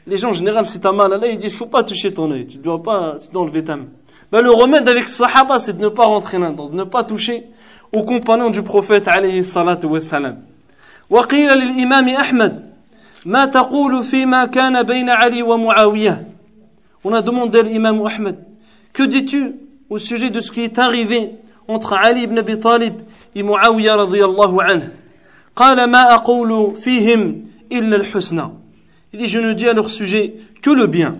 Les gens en général, c'est un mal, là, ils disent, faut pas toucher ton œil, tu dois pas, tu dois enlever ta main. Ben, le remède avec sahaba, c'est de ne pas rentrer là-dedans, de ne pas toucher aux compagnons du prophète alayhi salatu wassalam. وقيل للإمام أحمد ما تقول فيما كان بين علي ومعاوية On a demandé à l'imam Ahmed, que dis-tu au sujet de ce qui est arrivé entre Ali ibn Abi Talib et Muawiyah radiyallahu anhu قال ما أقول فيهم إلا الحسنى Il dit, je ne dis à leur sujet que le bien.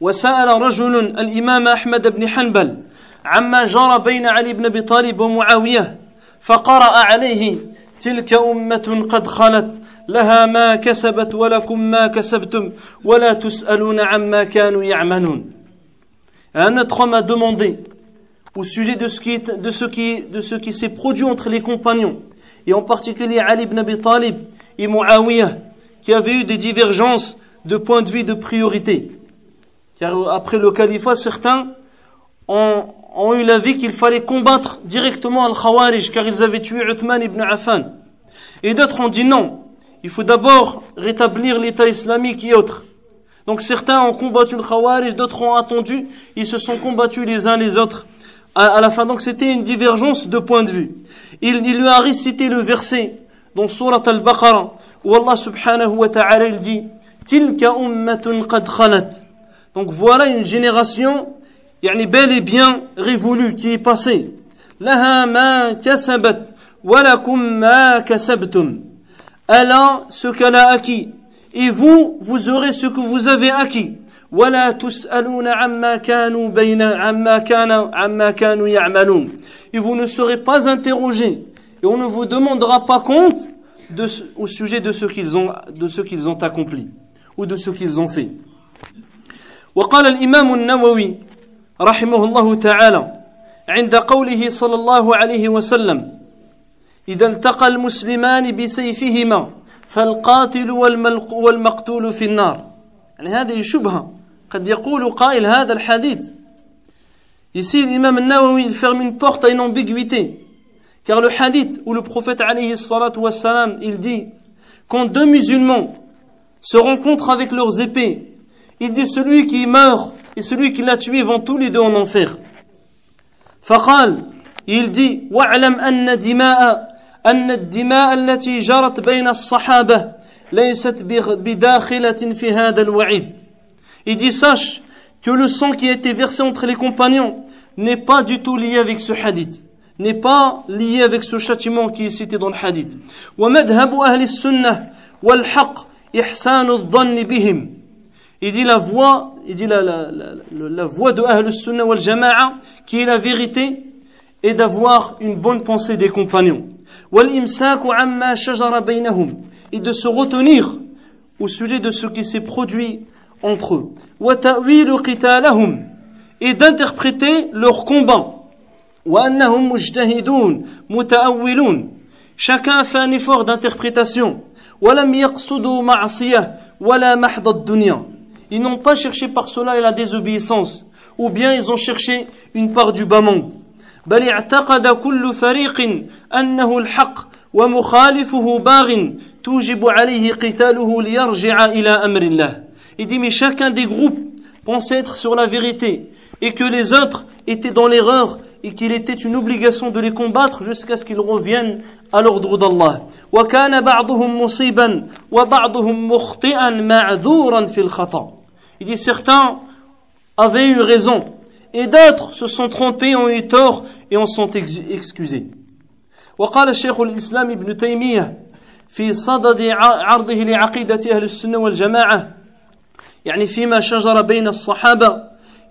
وسأل رجل الإمام أحمد بن حنبل عما جرى بين علي بن ابي طالب ومعاويه فقرا عليه تلك امه قد خلت لها ما كسبت ولكم ما كسبتم ولا تسالون عما كانوا يعملون un autre homme a demandé au sujet de ce qui de ce qui de ce qui s'est produit entre les compagnons et en particulier Ali ibn Abi Talib et Muawiyah qui avaient eu des divergences de point de vue de priorité car après le califat certains ont ont eu l'avis qu'il fallait combattre directement Al-Khawarij car ils avaient tué Uthman ibn Affan. Et d'autres ont dit non, il faut d'abord rétablir l'État islamique et autres. Donc certains ont combattu le Khawarij, d'autres ont attendu, ils se sont combattus les uns les autres. À, la fin, donc c'était une divergence de point de vue. Il, il lui a récité le verset dans Surat Al-Baqarah où Allah subhanahu wa ta'ala il dit Tilka ummatun qad khalat. Donc voilà une génération يعني bel et bien révolu qui est passé لها ما كسبت ولكم ما كسبتم elle a ce qu'elle a acquis et vous vous aurez ce que vous avez acquis ولا تسألون عما كانوا بين عما كان عما كانوا يعملون et vous ne serez pas interrogés et on ne vous demandera pas compte de, au sujet de ce qu'ils ont de ce qu'ils ont accompli ou de ce qu'ils ont fait وقال الإمام النووي رحمه الله تعالى عند قوله صلى الله عليه وسلم إذا التقى المسلمان بسيفهما فالقاتل والمقتول في النار يعني هذه شبهة قد يقول قائل هذا الحديث Ici, l'imam Nawawi il ferme une porte à une ambiguïté. Car le hadith où le prophète alayhi wassalam, il dit Quand deux musulmans se rencontrent avec leurs épées, il dit Celui qui meurt et celui qui l'a tué vont tous les deux en enfer. Faqal, il dit wa'alam anna dima'a, anna dima'a allati jarat bayna sahaba, laysat bidakhilatin fi al-wa'id. Il dit Sache que le sang qui a été versé entre les compagnons n'est pas du tout lié avec ce hadith n'est pas lié avec ce châtiment qui est cité dans le hadith. Il dit la voix, il dit la, voix de Ahl sunnah wal Jama'a qui est la vérité et d'avoir une bonne pensée des compagnons. Et de se retenir au sujet de ce qui s'est produit entre eux. Et d'interpréter leur combat. Chacun fait un effort d'interprétation. Ils n'ont pas cherché par cela la désobéissance, ou bien ils ont cherché une part du bas monde. Il dit, mais chacun des groupes pensait être sur la vérité, et que les autres étaient dans l'erreur, et qu'il était une obligation de les combattre jusqu'à ce qu'ils reviennent à l'ordre d'Allah. وكان بعضهم مصيبا وبعضهم مخطئا معذورا في الخطأ. Il dit certains avaient eu raison et d'autres se sont trompés, ont eu tort et en sont excusés. وقال الشيخ الإسلام ابن تيمية في صدد عرضه لعقيدة أهل السنة والجماعة يعني فيما شجر بين الصحابة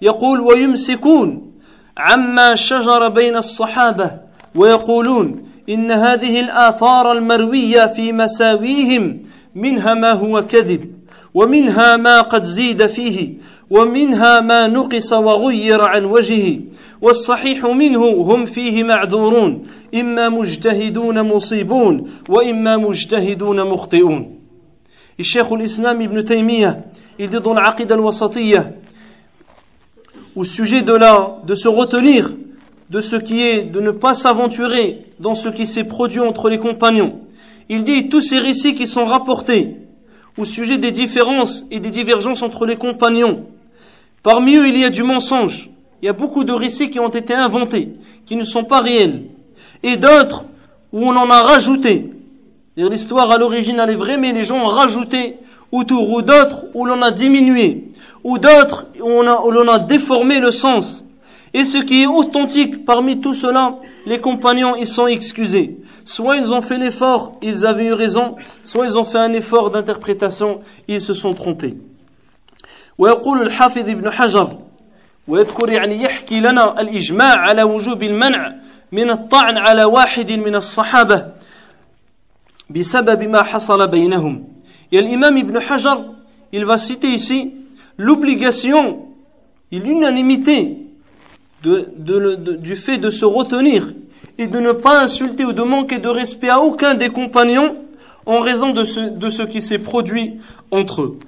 يقول ويمسكون عما شجر بين الصحابة ويقولون إن هذه الآثار المروية في مساويهم منها ما هو كذب ومنها ما قد زيد فيه ومنها ما نقص وغير عن وجهه والصحيح منه هم فيه معذورون إما مجتهدون مصيبون وإما مجتهدون مخطئون. الشيخ الإسلام ابن تيمية il dit al-Wasatiyya au sujet de la, de se retenir de ce qui est de ne pas s'aventurer dans ce qui s'est produit entre les compagnons. Il dit tous ces récits qui sont rapportés au sujet des différences et des divergences entre les compagnons. Parmi eux, il y a du mensonge. Il y a beaucoup de récits qui ont été inventés, qui ne sont pas réels. Et d'autres où on en a rajouté. L'histoire à l'origine elle est vraie, mais les gens ont rajouté autour, ou d'autres où l'on a diminué, ou d'autres où l'on a, déformé le sens. Et ce qui est authentique parmi tout cela, les compagnons, ils sont excusés. Soit ils ont fait l'effort, ils avaient eu raison, soit ils ont fait un effort d'interprétation, ils se sont trompés. ويقول الحافظ ابن حجر ويذكر يعني يحكي لنا الإجماع على وجوب المنع من الطعن على واحد من الصحابة بسبب ما حصل بينهم et l'imam Ibn Hajar, il va citer ici l'obligation et l'unanimité du fait de se retenir et de ne pas insulter ou de manquer de respect à aucun des compagnons en raison de ce, de ce qui s'est produit entre eux.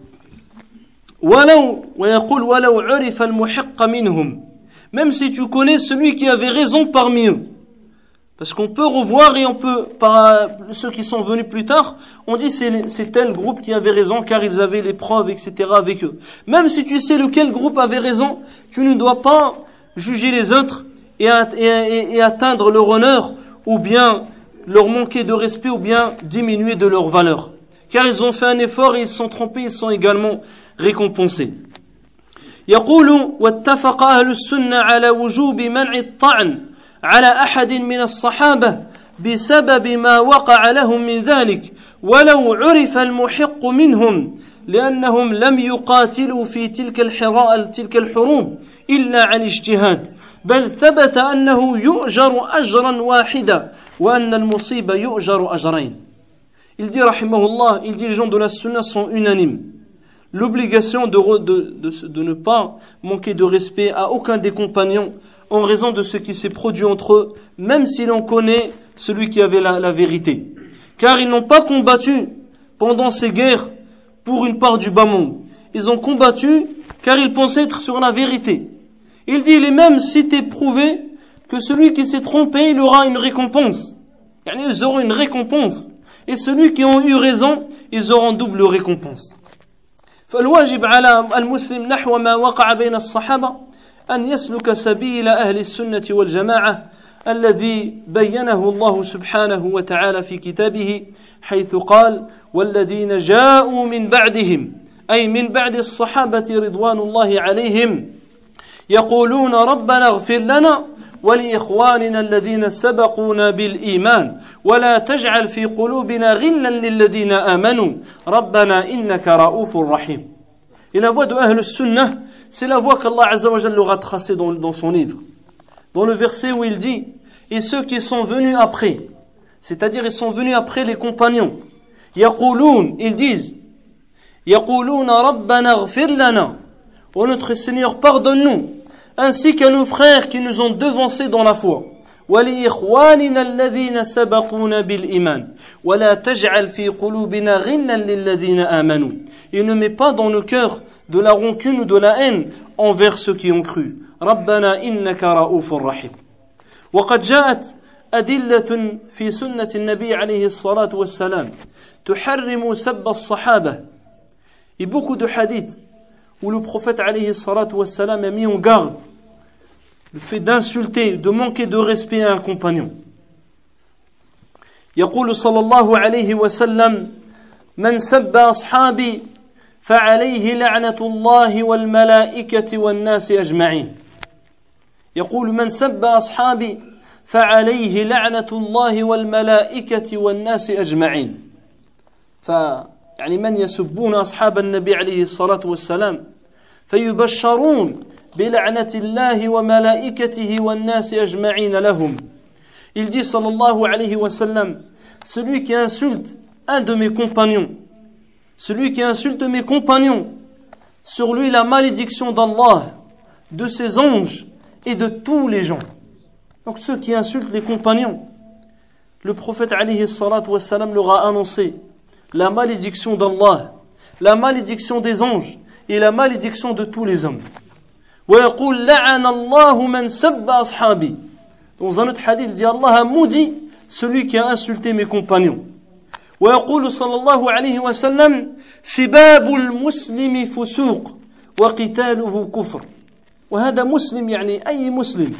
Même si tu connais celui qui avait raison parmi eux. Parce qu'on peut revoir et on peut, par ceux qui sont venus plus tard, on dit c'est, c'est tel groupe qui avait raison car ils avaient les preuves, etc. avec eux. Même si tu sais lequel groupe avait raison, tu ne dois pas juger les autres et, et, et atteindre leur honneur ou bien leur manquer de respect ou bien diminuer de leur valeur. Car ils ont fait un effort et ils sont trompés, ils sont également récompensés. يقول واتفق أهل السنة على وجوب منع الطعن على أحد من الصحابة بسبب ما وقع لهم من ذلك ولو عرف المحق منهم لأنهم لم يقاتلوا في تلك الحراء تلك الحروب إلا عن اجتهاد بل ثبت أنه يؤجر أجرا واحدا وأن المصيبه يؤجر أجرين Il dit, rahimahullah, il dit les gens de la sunna sont unanimes. L'obligation de, de, de, de ne pas manquer de respect à aucun des compagnons en raison de ce qui s'est produit entre eux, même si l'on connaît celui qui avait la, vérité. Car ils n'ont pas combattu pendant ces guerres pour une part du bas monde. Ils ont combattu car ils pensaient être sur la vérité. Il dit, il est même cité prouvé que celui qui s'est trompé, il aura une récompense. Ils auront une récompense. Et celui qui a eu raison, ils auront double récompense. أن يسلك سبيل أهل السنة والجماعة الذي بينه الله سبحانه وتعالى في كتابه حيث قال والذين جاءوا من بعدهم أي من بعد الصحابة رضوان الله عليهم يقولون ربنا اغفر لنا ولإخواننا الذين سبقونا بالإيمان ولا تجعل في قلوبنا غلا للذين آمنوا ربنا إنك رؤوف رحيم. إلى voix أهل السنة C'est la voie qu'Allah Azzawajal leur a tracée dans, dans son livre. Dans le verset où il dit Et ceux qui sont venus après, c'est-à-dire ils sont venus après les compagnons, Yaqouloun, ils disent Yaqouloun Rabbana ghfir lana. Oh notre Seigneur, pardonne-nous, ainsi qu'à nos frères qui nous ont devancés dans la foi. ولإخواننا الذين سبقونا بالإيمان ولا تجعل في قلوبنا غلا للذين آمنوا Et ne mets pas dans nos cœurs de la rancune ou de la haine envers ceux qui ont cru. ربنا إنك رؤوف رحيم. وقد جاءت أدلة في سنة النبي عليه الصلاة والسلام تحرم سب الصحابة. Et beaucoup de hadiths où le prophète عليه الصلاة والسلام a mis en garde le fait d'insulter, de manquer de respect à un compagnon. يقول صلى الله عليه وسلم من سب أصحابي فعليه لعنة الله والملائكة والناس أجمعين. يقول من سب أصحابي فعليه لعنة الله والملائكة والناس أجمعين. فيعني من يسبون أصحاب النبي عليه الصلاة والسلام فيبشرون بلعنة الله وملائكته والناس أجمعين لهم. Il dit sallallahu alayhi wa sallam Celui qui insulte un de mes compagnons Celui qui insulte mes compagnons, sur lui la malédiction d'Allah, de ses anges et de tous les gens. Donc ceux qui insultent les compagnons, le prophète alayhi wassalam, leur a annoncé la malédiction d'Allah, la malédiction des anges et la malédiction de tous les hommes. Dans un autre hadith, il dit Allah a maudit celui qui a insulté mes compagnons. ويقول صلى الله عليه وسلم سباب المسلم فسوق وقتاله كفر وهذا مسلم يعني أي مسلم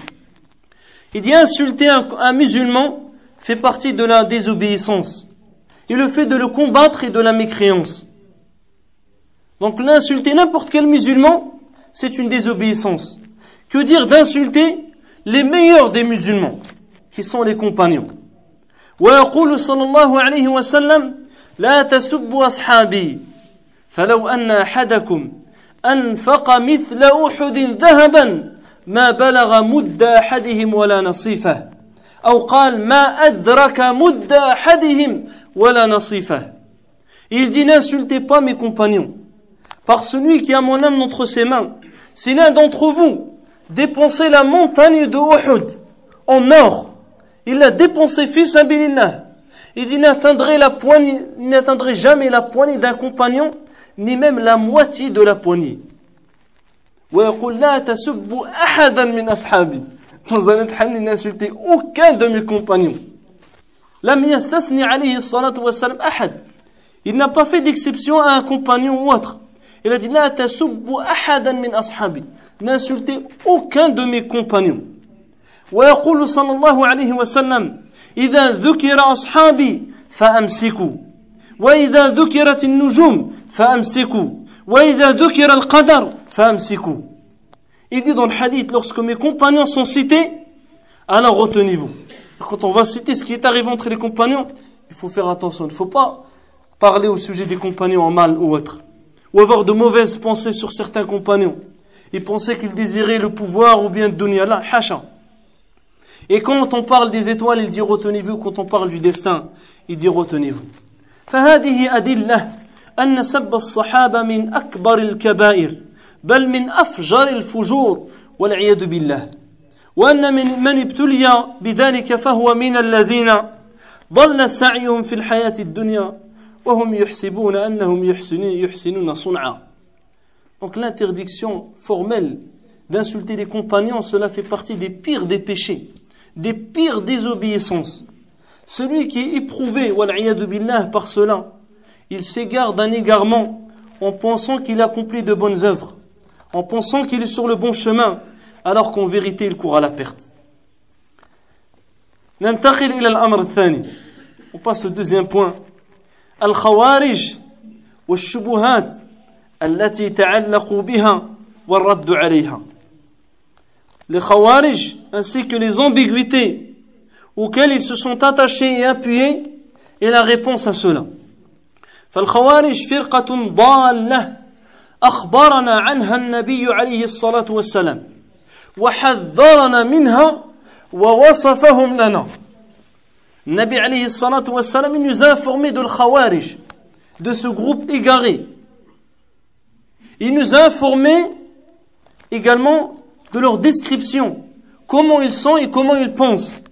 Il dit insulter un, un musulman fait partie de la désobéissance. Et le fait de le combattre est de la mécréance. Donc l'insulter n'importe quel musulman, c'est une désobéissance. Que dire d'insulter les meilleurs des musulmans, qui sont les compagnons ويقول صلى الله عليه وسلم لا تسبوا أصحابي فلو أن أحدكم أنفق مثل أحد ذهبا ما بلغ مد أحدهم ولا نصيفه أو قال ما أدرك مد أحدهم ولا نصيفه Il dit n'insultez pas mes compagnons, par celui qui a mon âme entre ses mains, si l'un d'entre vous dépensait la montagne de Uhud en or, il a dépensé fils abilillah. Il dit n'atteindrait la poignée, n'atteindrait jamais la poignée d'un compagnon, ni même la moitié de la poignée. Dans un autre hadith, il n'a insulté aucun de mes compagnons. Il n'a pas fait d'exception à un compagnon ou autre. Il a dit, n'insultez aucun de mes compagnons. ويقول صلى الله عليه وسلم إذا ذكر أصحابي فأمسكوا وإذا ذكرت النجوم فأمسكوا وإذا ذكر القدر فأمسكوا Il dit dans le hadith, lorsque mes compagnons sont cités, alors retenez-vous. Quand on va citer ce qui est arrivé entre les compagnons, il faut faire attention. Il ne faut pas parler au sujet des compagnons en mal ou autre. Ou avoir de mauvaises pensées sur certains compagnons. Ils pensaient qu'ils désiraient le pouvoir ou bien de dunya. Là, hacha. Et quand on parle des étoiles, il dit retenez-vous. Quand on parle du destin, il dit retenez-vous. فهذه أدلة أن سب الصحابة من أكبر الكبائر بل من أفجر الفجور والعياذ بالله وأن من من ابتلي بذلك فهو من الذين ضل سعيهم في الحياة الدنيا وهم يحسبون أنهم يحسنون صنعا Donc l'interdiction formelle d'insulter les compagnons, cela fait partie des pires des péchés des pires désobéissances. Celui qui est éprouvé, billah, par cela, il s'égare d'un égarement en pensant qu'il accomplit de bonnes œuvres, en pensant qu'il est sur le bon chemin, alors qu'en vérité il court à la perte. ننتقل إلى الأمر الثاني. On passe au deuxième point. الخوارج والشبهات التي تعلقوا بها والرد عليها. Les khawarij ainsi que les ambiguïtés auxquelles ils se sont attachés et appuyés et la réponse à cela. فالخوارج فرقة ضالة أخبرنا عنها النبي عليه الصلاة والسلام وحذرنا منها ووصفهم لنا النبي عليه الصلاة والسلام il nous a informé de l'Khawarij, de ce groupe égaré. Il nous a informé également de leur description, comment ils sont et comment ils pensent.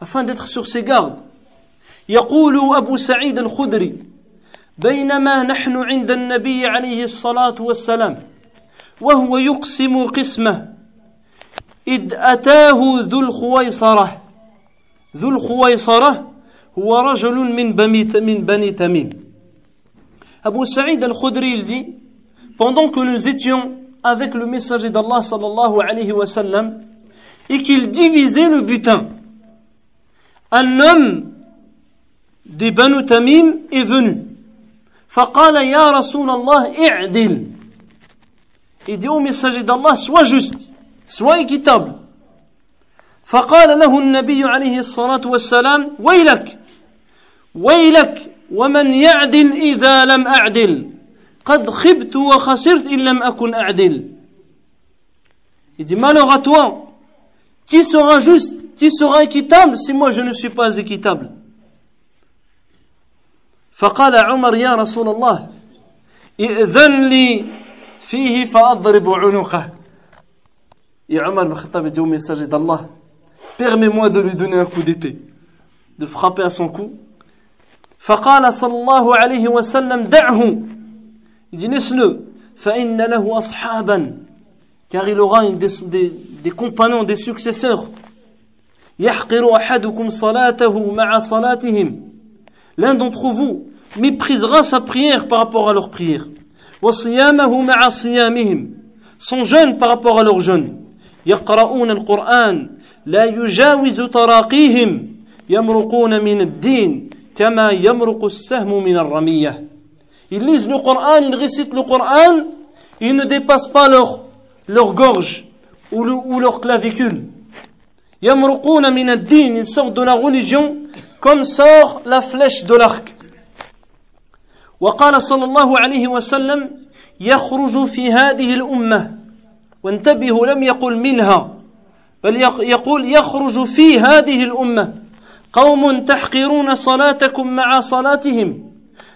afin d'être sur ses gardes. يقول أبو سعيد الخدري بينما نحن عند النبي عليه الصلاة والسلام وهو يقسم قسمه إذ أتاه ذو الخويصرة ذو الخويصرة هو رجل من بني من بني تميم أبو سعيد الخدري il dit pendant que nous étions avec le messager d'Allah sallallahu alayhi wa sallam et qu'il divisait le butin un homme des Banu Tamim est venu فقال يا رسول الله اعدل il dit au messager d'Allah sois juste sois équitable فقال له النبي عليه الصلاة والسلام ويلك ويلك ومن يعدل إذا لم أعدل قد خبت وخسرت إن لم أكن أعدل Il dit malheur à toi qui sera juste qui sera équitable si moi je ne suis pas équitable فقال عمر يا رسول الله ائذن لي فيه فأضرب عنقه Et Omar al-Khattab dit au messager Permets-moi de lui donner un coup d'épée, de frapper à son cou. فقال صلى الله عليه وسلم دعه dit laisse-le car il aura des, des, des compagnons, des successeurs. L'un d'entre vous méprisera sa prière par rapport à leur prière. Son jeûne par rapport à leur jeûne. يقرؤون القرآن لا يجاوز تراقيهم يمرقون من الدين كما يمرق السهم من الرمية Ils lisent le Coran, ils récitent le Coran, ils ne dépassent pas leur, leur gorge ou, le, ou leur clavicule. يمرقون من الدين, ils sortent de la religion comme sort la flèche de l'arc. وقال صلى الله عليه وسلم يخرج في هذه الأمة وانتبهوا لم يقل منها بل يقول يخرج في هذه الأمة قوم تحقرون صلاتكم مع صلاتهم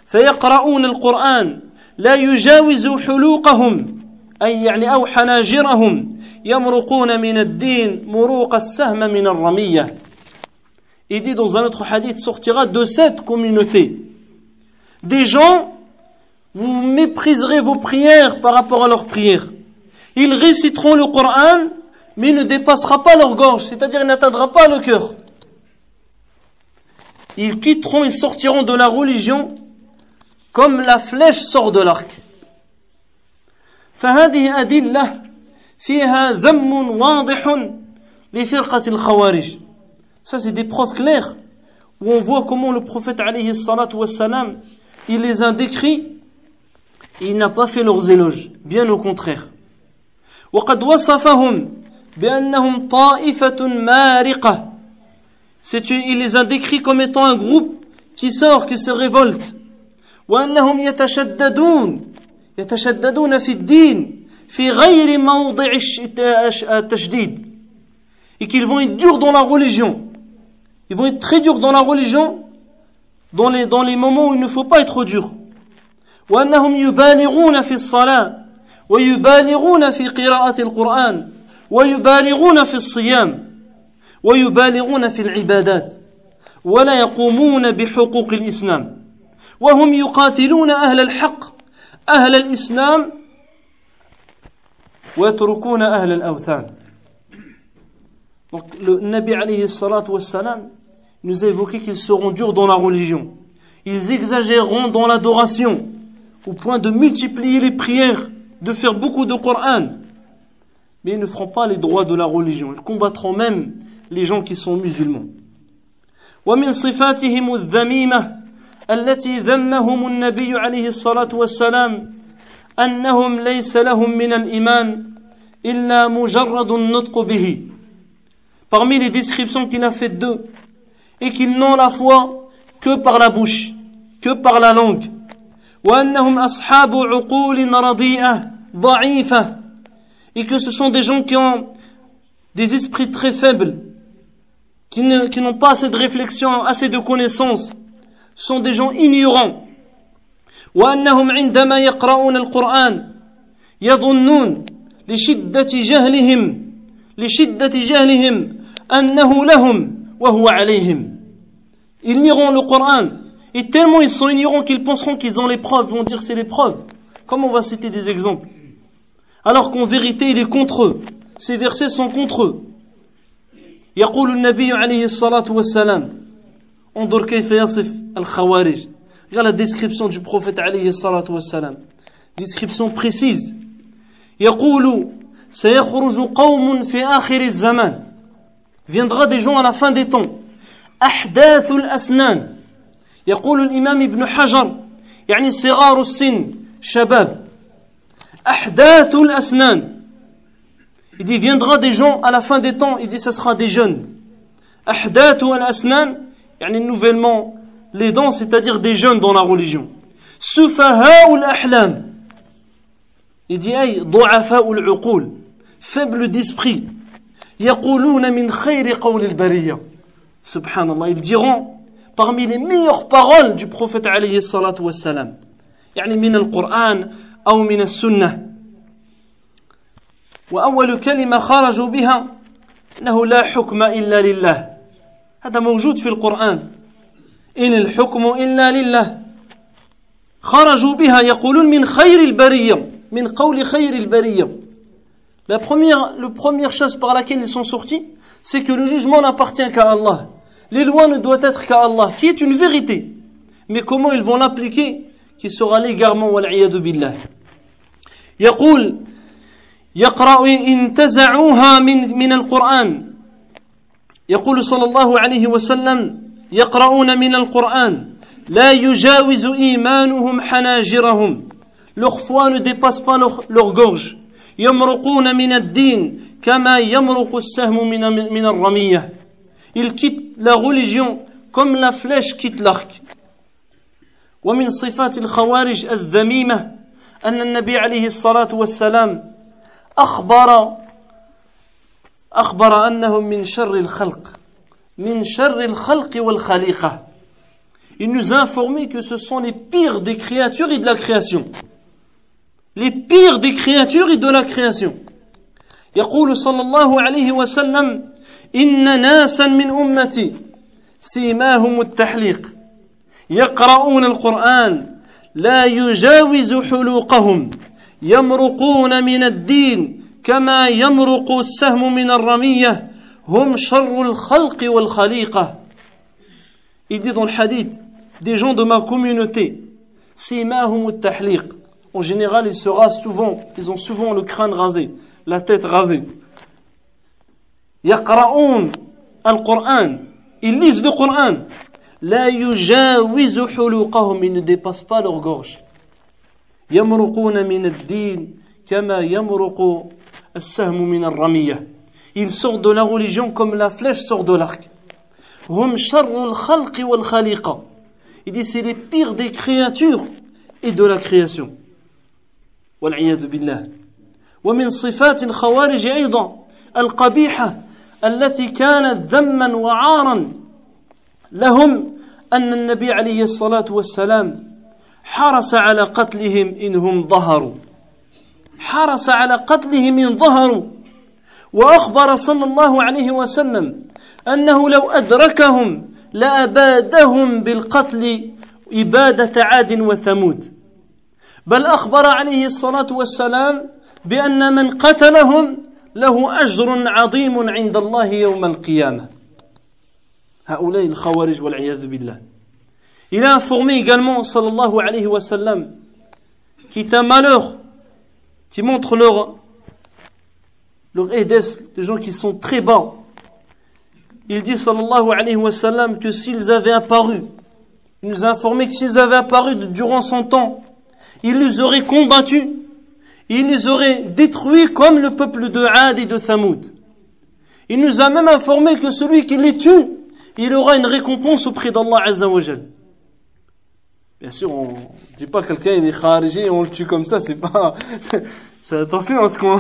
فيقرؤون القرآن لا يجاوز حلوقهم أي يعني أو حناجرهم يمرقون من الدين مروق السهم من الرمية Il dit dans un autre hadith sortira de cette communauté des gens vous mépriserez vos prières par rapport à leurs prières Ils réciteront le Coran, mais il ne dépassera pas leur gorge, c'est-à-dire il n'atteindra pas le cœur. Ils quitteront, ils sortiront de la religion comme la flèche sort de l'arc. فهذه أدلة فيها ذم واضح لفرقة الخوارج. Ça c'est des preuves claires où on voit comment le prophète alayhi salatu wassalam, il les a décrits et il n'a pas fait leurs éloges, bien au contraire. وقد وصفهم بأنهم طائفة مارقة il les a décrits comme étant un groupe qui sort, qui se révolte وأنهم يتشددون يتشددون في الدين في غير موضع التشديد. Et qu'ils vont être durs dans la religion. Ils vont être très durs dans la religion dans les, dans les moments où il ne faut pas être dur. وأنهم يبالغون في الصلاة ويبالغون في قراءة القرآن ويبالغون في الصيام ويبالغون في العبادات ولا يقومون بحقوق الإسلام. وهم يقاتلون أهل الحق أهل الإسلام ويتركون أهل الأوثان Donc, le Nabi alayhi salatu wassalam nous a évoqué qu'ils seront durs dans la religion. Ils exagéreront dans l'adoration, au point de multiplier les prières de faire beaucoup de Coran, mais ils ne feront pas les droits de la religion. Ils combattront même les gens qui sont musulmans. ومن صفاتهم الذميمة التي ذمهم النبي عليه الصلاة والسلام أنهم ليس لهم من الإيمان إلا مجرد النطق به. Parmi les descriptions qu'il a faites d'eux, et qu'ils n'ont la foi que par la bouche, que par la langue. وأنهم أصحاب عقول رديئة ضعيفة et que ce sont des gens qui ont des esprits très faibles qui n'ont qui pas assez de réflexion assez de connaissances ce sont des gens ignorants وأنهم عندما يقرؤون القرآن يظنون لشدة جهلهم لشدة جهلهم أنه لهم وهو عليهم Ils liront le Coran et tellement ils sont ignorants qu'ils penseront qu'ils ont les preuves, ils vont dire c'est les preuves. Comme on va citer des exemples. Alors qu'en vérité il est contre eux. Ces versets sont contre eux. يقول النبي عليه الصلاة والسلام انظر كيف يصف الخوارج. قال ديسكريبسيون دو بروفيت عليه الصلاه والسلام ديسكريبسيون بريسيز يقول سيخرج قوم في آخر الزمان. Viendra دي جون à la دي des أحداث الأسنان. يقول الإمام ابن حجر يعني صغار السن شباب. أحداث الأسنان. Il dit دي جون gens à دي fin des temps. Il dit ce أحداث الأسنان. يعني نوفلمون لي دون سي تادير دي جون دون لا ريليجيون سفهاء الاحلام يدي اي ضعفاء العقول فبل ديسبري يقولون من خير قول البريه سبحان الله يديرون parmi les meilleures paroles du prophète عليه الصلاه والسلام يعني من القران أو من السنة واول كلمه خرجوا بها انه لا حكم الا لله هذا موجود في القرآن إن الحكم إلا لله خرجوا بها يقولون من خير البرية من قول خير البرية La première, la première chose par laquelle ils sont sortis, c'est que le jugement n'appartient qu'à Allah. Les lois ne doivent être qu'à Allah, qui est une vérité. Mais comment ils vont l'appliquer Qui sera l'égarement, والعياذ بالله. يقول يقرأ انتزعوها من من القرآن يقول صلى الله عليه وسلم يقرؤون من القرآن لا يجاوز إيمانهم حناجرهم. leur foi ne dépasse يمرقون من الدين كما يمرق السهم من من الرمية. Ils quittent la religion comme la flèche ومن صفات الخوارج الذميمة أن النبي عليه الصلاة والسلام أخبر أخبر أنهم من شر الخلق من شر الخلق والخليقة Il nous a informé que ce sont les pires des créatures et de la création. Les pires des créatures et de la création. يقول صلى الله عليه وسلم إن ناسا من أمتي سيماهم التحليق يقرؤون القرآن لا يجاوز حلوقهم يمرقون من الدين كما يمرق السهم من الرمية هم شر الخلق والخليقة Il dit dans le hadith, des gens de ma communauté, simahum التحليق. En général, ils se rasent souvent, ils ont souvent le crâne rasé, la tête rasée. يقرؤون القرآن, ils lisent le Coran. لا يجاوز حلوقهم, ils ne dépassent pas leur gorge. يمرقون من الدين كما يمرق السهم من الرمية Ils sortent de la religion comme la flèche sort de l'arc. Il dit c'est les pires des créatures et de la création. والعياذ بالله. ومن صفات الخوارج أيضا القبيحة التي كانت ذما وعارا لهم أن النبي عليه الصلاة والسلام حرص على قتلهم إنهم ظهروا حرص على قتلهم إن ظهروا وأخبر صلى الله عليه وسلم أنه لو أدركهم لأبادهم بالقتل إبادة عاد وثمود. بل أخبر عليه الصلاة والسلام بأن من قتلهم له أجر عظيم عند الله يوم القيامة. هؤلاء الخوارج والعياذ بالله. A informé également, sallallahu alayhi wa sallam, qui est un malheur, qui montre leur, leur aidesse, des gens qui sont très bas. Il dit, sallallahu alayhi wa sallam, que s'ils avaient apparu, il nous a informé que s'ils avaient apparu durant son temps, il les aurait combattus, il les aurait détruits comme le peuple de Had et de Thamoud. Il nous a même informé que celui qui les tue, il aura une récompense auprès d'Allah Azza wa Jal. Bien sûr, on dit pas quelqu'un il est khariji et on le tue comme ça, c'est pas, c'est attention à ce qu'on,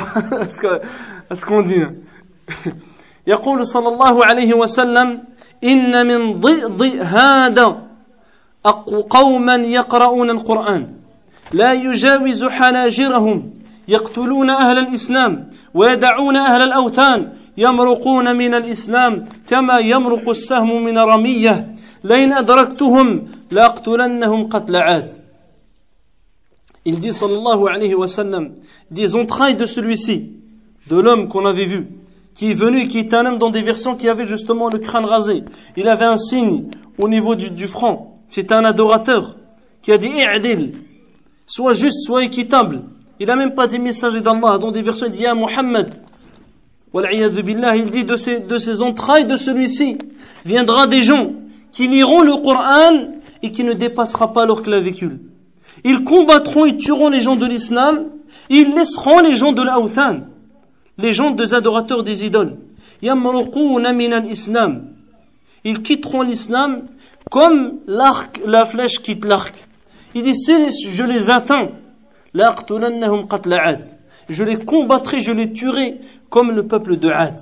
à ce qu'on dit. يقول صلى الله عليه وسلم إن من ضئض هذا قوما يقرؤون القرآن لا يجاوز حناجرهم يقتلون أهل الإسلام ويدعون أهل الأوثان يمرقون من الإسلام كما يمرق السهم من رمية لئن أدركتهم لأقتلنهم قتل عاد Il dit sallallahu alayhi wa sallam des entrailles de celui-ci, de l'homme qu'on avait vu, qui est venu, qui est un homme dans des versions qui avait justement le crâne rasé. Il avait un signe au niveau du, du front. C'est un adorateur qui a dit i'dil, soit juste, soit équitable. Il n'a même pas dit messager d'Allah. Dans des versions, il dit Ya Muhammad. il dit de ces, de ces entrailles de celui-ci viendra des gens qui liront le Coran et qui ne dépassera pas leur clavicule. Ils combattront et tueront les gens de l'islam, ils laisseront les gens de l'Authan, les gens des adorateurs des idoles. Ils quitteront l'islam comme l'arc, la flèche quitte l'arc. Il dit, si je les atteins, je les combattrai, je les tuerai comme le peuple de Ad.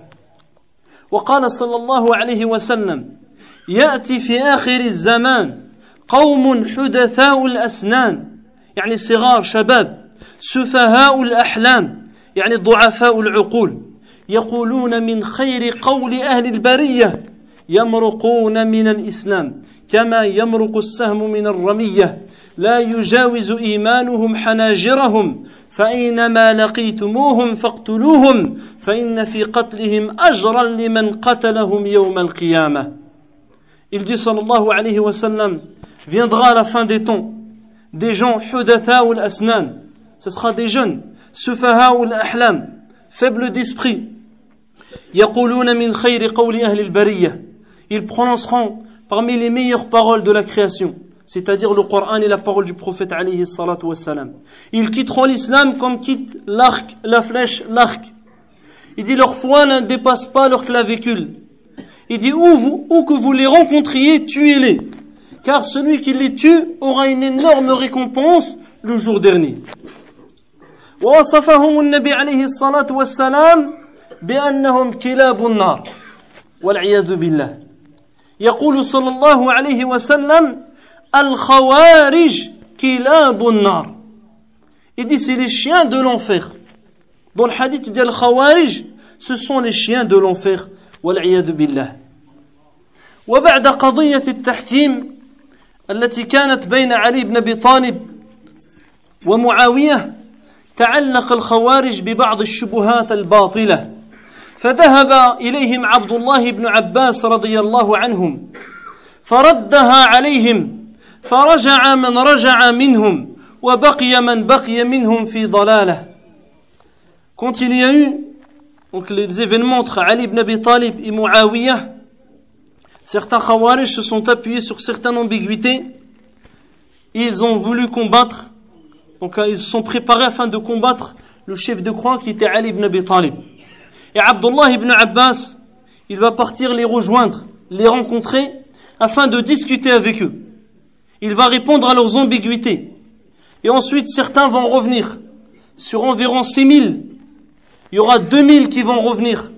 وقال صلى الله عليه وسلم يأتي في آخر الزمان قوم حدثاء الأسنان يعني صغار شباب سفهاء الأحلام يعني ضعفاء العقول يقولون من خير قول أهل البرية يمرقون من الإسلام كما يمرق السهم من الرمية لا يجاوز إيمانهم حناجرهم فأينما لقيتموهم فاقتلوهم فإن في قتلهم أجرا لمن قتلهم يوم القيامة Il dit sallallahu alayhi wa sallam viendra la fin des temps des gens hudatha ou asnan ce sera des jeunes sufaha ou ahlam faibles d'esprit يقولون من خير قول أهل البرية ils prononceront parmi les meilleures paroles de la création c'est-à-dire le Coran et la parole du prophète alayhi salatu wassalam. Ils quitteront l'islam comme quitte l'arc, la flèche, l'arc. Il dit leur foi ne dépasse pas leur clavicule. Il dit où, vous, où que vous les rencontriez, tuez-les. Car celui qui les tue aura une énorme récompense le jour dernier. ووصفهم النبي عليه الصلاة والسلام بأنهم كلاب النار والعياذ بالله يقول صلى الله عليه وسلم. Il dit c'est les chiens de l'enfer. Dans le hadith, il dit Al-Khawarij, ce sont les chiens de l'enfer. والعياذ بالله. وبعد قضية التحكيم التي كانت بين علي بن أبي طالب ومعاوية تعلق الخوارج ببعض الشبهات الباطلة فذهب اليهم عبد الله بن عباس رضي الله عنهم فردها عليهم فرجع من رجع منهم وبقي من بقي منهم في ضلاله quand il y a eu donc les événements entre Ali ibn Abi Talib et Muawiyah certains Khawarij se sont appuyés sur certaines ambiguïtés et ils ont voulu combattre donc ils se sont préparés afin de combattre le chef de croix qui était Ali ibn Abi Talib et Abdullah ibn Abbas il va partir les rejoindre les rencontrer afin de discuter avec eux il va répondre à leurs ambiguïtés. Et ensuite, certains vont revenir. Sur environ 6000, il y aura 2000 qui vont revenir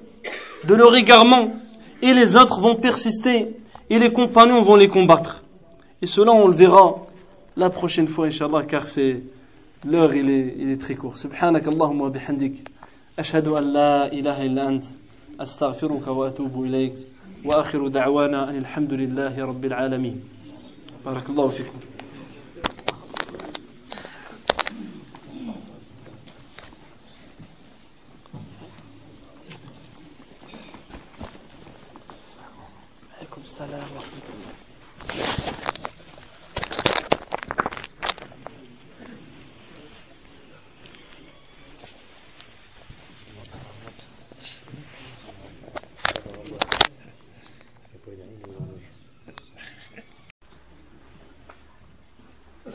de leur égarement et les autres vont persister et les compagnons vont les combattre. Et cela, on le verra la prochaine fois, Inch'Allah, car c'est l'heure, il est, il est très court. Bihamdik. أشهد أن لا إله إلا أنت أستغفرك وأتوب إليك وآخر دعوانا أن الحمد لله رب العالمين. بارك الله فيكم. السلام ورحمة الله.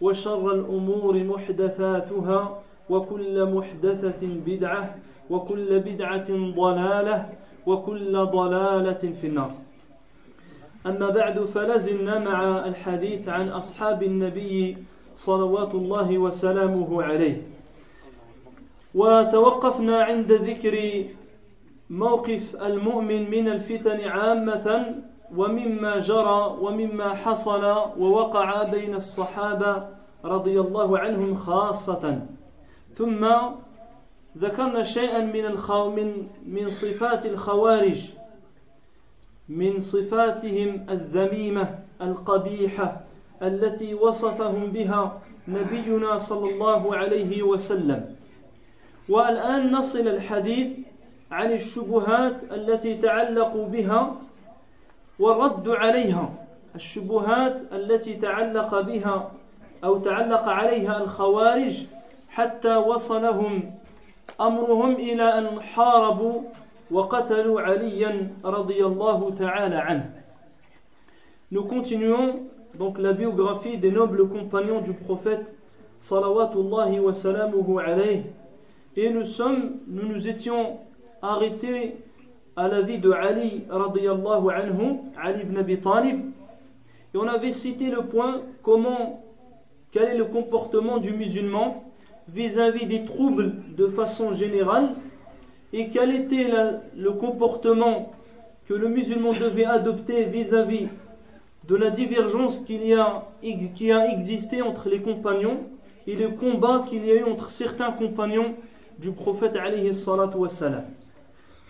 وشر الأمور محدثاتها وكل محدثة بدعة وكل بدعة ضلالة وكل ضلالة في النار. أما بعد فلازلنا مع الحديث عن أصحاب النبي صلوات الله وسلامه عليه. وتوقفنا عند ذكر موقف المؤمن من الفتن عامة ومما جرى ومما حصل ووقع بين الصحابة رضي الله عنهم خاصة. ثم ذكرنا شيئا من الخو من من صفات الخوارج من صفاتهم الذميمة القبيحة التي وصفهم بها نبينا صلى الله عليه وسلم. والآن نصل الحديث عن الشبهات التي تعلق بها والرد عليها الشبهات التي تعلق بها أو تعلق عليها الخوارج حتى وصلهم أمرهم إلى أن حاربوا وقتلوا عليا رضي الله تعالى عنه Nous continuons donc la biographie des nobles compagnons du prophète salawatullahi wa salamuhu alayhi et nous sommes nous nous étions arrêtés à la vie de Ali radiyallahu anhu Ali ibn Abi Talib. Et on avait cité le point comment quel est le comportement du musulman vis-à-vis des troubles de façon générale et quel était le comportement que le musulman devait adopter vis-à-vis de la divergence qu'il y a, qui a existé entre les compagnons et le combat qu'il y a eu entre certains compagnons du prophète alayhi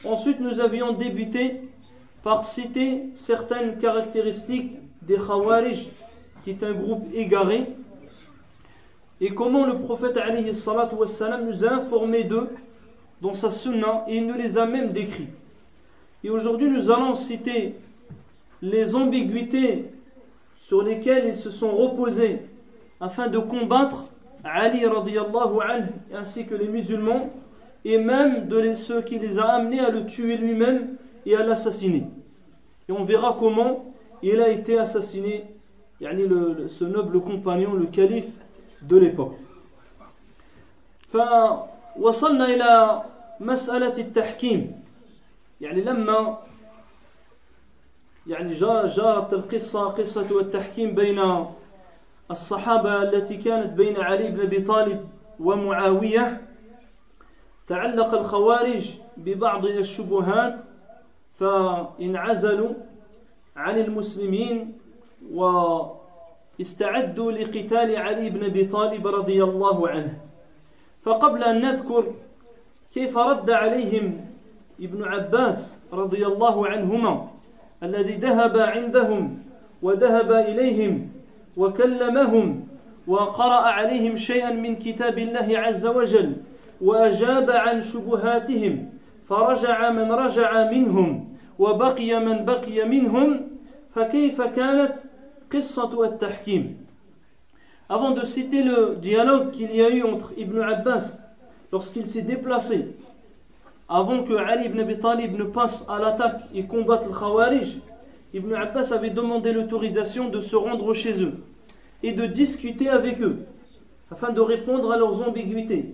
Ensuite, nous avions débuté par citer certaines caractéristiques des Khawarij, qui est un groupe égaré, et comment le prophète nous a informé d'eux dans sa sunna et il nous les a même décrits. Et aujourd'hui, nous allons citer les ambiguïtés sur lesquelles ils se sont reposés afin de combattre Ali radiallahu anhu ainsi que les musulmans et même de ceux qui les a amenés à le tuer lui-même et à l'assassiner. Et on verra comment il a été assassiné, le, ce noble compagnon, le calife de l'époque. فوصلنا إلى مسألة التحكيم يعني لما يعني جارت القصة قصة التحكيم بين الصحابة التي كانت بين علي بن أبي طالب ومعاوية تعلق الخوارج ببعض الشبهات فانعزلوا عن المسلمين واستعدوا لقتال علي بن أبي طالب رضي الله عنه. فقبل أن نذكر كيف رد عليهم ابن عباس رضي الله عنهما الذي ذهب عندهم وذهب إليهم وكلمهم وقرأ عليهم شيئا من كتاب الله عز وجل واجاب عن شبهاتهم فرجع من رجع منهم وبقي من بقي منهم فكيف كانت قصه التحكيم Avant de citer le dialogue qu'il y a eu entre Ibn Abbas lorsqu'il s'est déplacé avant que Ali ibn Abi Talib ne passe à l'attaque et combatte le Khawarij, Ibn Abbas avait demandé l'autorisation de se rendre chez eux et de discuter avec eux afin de répondre à leurs ambiguïtés.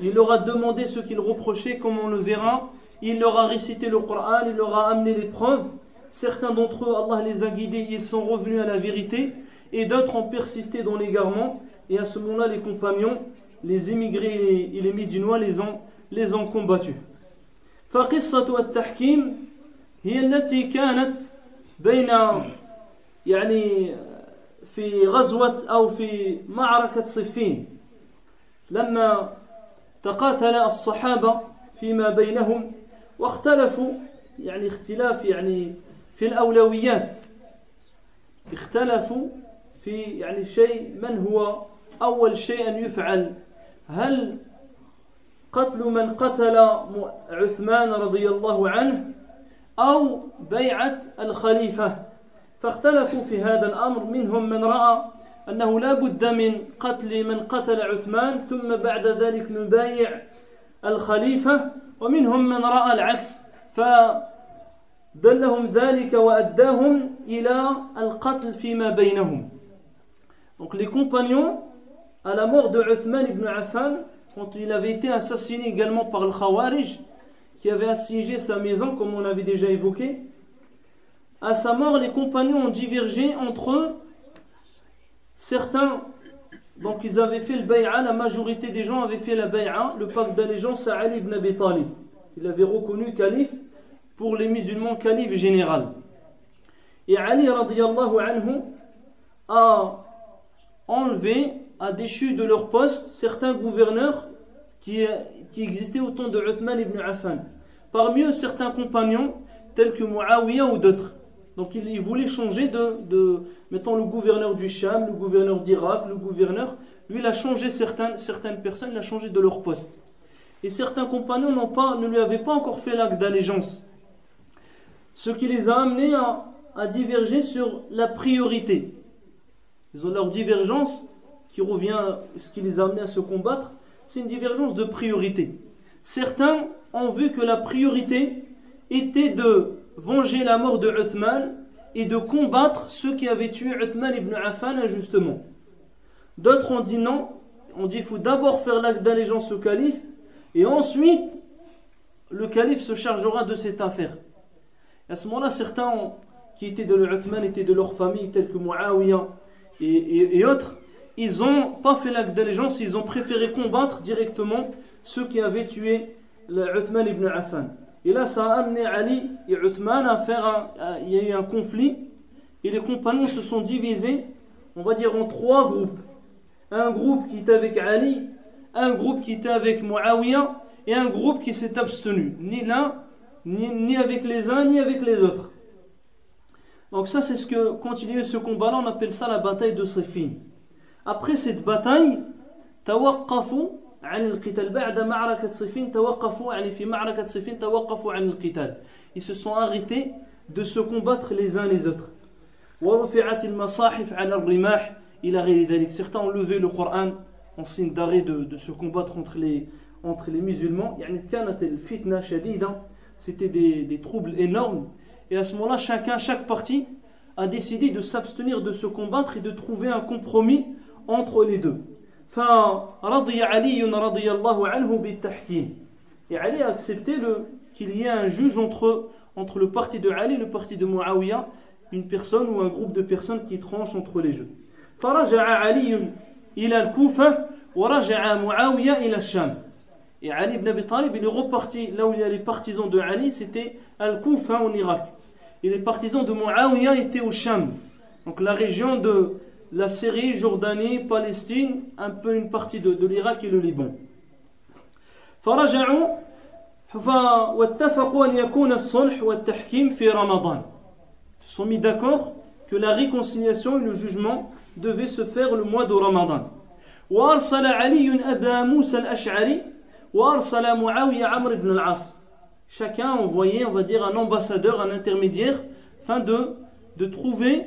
Il leur a demandé ce qu'ils reprochaient, comme on le verra. Il leur a récité le Coran, il leur a amené les preuves. Certains d'entre eux, Allah les a guidés, ils sont revenus à la vérité. Et d'autres ont persisté dans l'égarement. Et à ce moment-là, les compagnons, les émigrés et les, les les ont, les ont combattus. فقصة التحكيم هي التي كانت بين يعني في غزوة أو في معركة صفين لما تقاتل الصحابة فيما بينهم واختلفوا يعني اختلاف يعني في الأولويات. اختلفوا في يعني شيء من هو أول شيء أن يفعل؟ هل قتل من قتل عثمان رضي الله عنه أو بيعة الخليفة؟ فاختلفوا في هذا الأمر منهم من رأى أنه لا بد من قتل من قتل عثمان ثم بعد ذلك نبايع الخليفة ومنهم من رأى العكس فدلهم ذلك وأداهم إلى القتل فيما بينهم Donc les compagnons, à la mort de Uthman ibn Affan, quand il avait été assassiné également par le Khawarij, qui avait assiégé sa maison, comme on avait déjà évoqué, à sa mort, les compagnons ont divergé entre eux. Certains, donc ils avaient fait le bay'a, la majorité des gens avaient fait la bay'a, le pacte d'allégeance à Ali ibn Abi Talib. Il avait reconnu calife pour les musulmans calife général. Et Ali radiallahu anhu a enlevé, a déchu de leur poste certains gouverneurs qui, existaient au temps de Uthman ibn Affan. Parmi eux, certains compagnons, tels que Muawiyah ou d'autres. Donc il, voulait changer de, mettons, le gouverneur du Sham, le gouverneur d'Irak, le gouverneur. Lui, il a changé certaines, certaines personnes, il a changé de leur poste. Et certains compagnons pas, ne lui avaient pas encore fait l'acte d'allégeance. Ce qui les a amenés à, à diverger sur la priorité. Ils ont leur divergence qui revient, ce qui les a amenés à se combattre, c'est une divergence de priorité. Certains ont vu que la priorité était de venger la mort de Uthman et de combattre ceux qui avaient tué Uthman ibn Affan injustement. D'autres ont dit non, on dit qu'il faut d'abord faire l'acte d'allégeance au calife et ensuite le calife se chargera de cette affaire. à ce moment-là, certains qui étaient de l'Uthman étaient de leur famille, tels que Muawiyah et, et, autres, ils n'ont pas fait l'acte d'allégeance, ils ont préféré combattre directement ceux qui avaient tué Uthman ibn Affan. Et là, ça a amené Ali et Uthman à faire un, il y a eu un conflit et les compagnons se sont divisés, on va dire en trois groupes. Un groupe qui était avec Ali, un groupe qui était avec Muawiyah et un groupe qui s'est abstenu, ni l'un, ni, avec les uns, ni avec les autres. Donc ça, c'est ce que, quand il y a eu ce combat-là, on appelle ça la bataille de Siffin. Après cette bataille, tawaqqafu عن القتال بعد معركة صفين توقفوا يعني في معركة صفين توقفوا عن القتال ils se sont arrêtés de se combattre les uns les autres ورفعت المصاحف على الرماح إلى غير ذلك certains ont levé le Coran en signe d'arrêt de, de se combattre entre les, entre les musulmans يعني كانت الفتنة شديدة c'était des, des troubles énormes et à ce moment-là chacun chaque partie a décidé de s'abstenir de se combattre et de trouver un compromis entre les deux فرضي علي رضي الله عنه بالتحكيم et Ali a accepté qu'il y ait un juge entre, entre le parti de Ali et le parti de Muawiyah une personne ou un groupe de personnes qui tranchent entre les jeux فرجع علي إلى الكوفة ورجع معاوية إلى الشام Et Ali ibn Abi Talib, il est reparti là où il y a les partisans de Ali, c'était Al-Koufa en Irak. Et les partisans de Muawiyah étaient au Sham, donc la région de, la Syrie, Jordanie, Palestine, un peu une partie de, de l'Irak et le Liban. فرجعوا واتفقوا أن يكون الصلح والتحكيم في رمضان. Ils se sont mis d'accord que la réconciliation et le jugement devaient se faire le mois de Ramadan. وأرسل علي أبا موسى الأشعري وأرسل معاوية عمرو بن العاص. Chacun a envoyé, on va dire, un ambassadeur, un intermédiaire, afin de, de trouver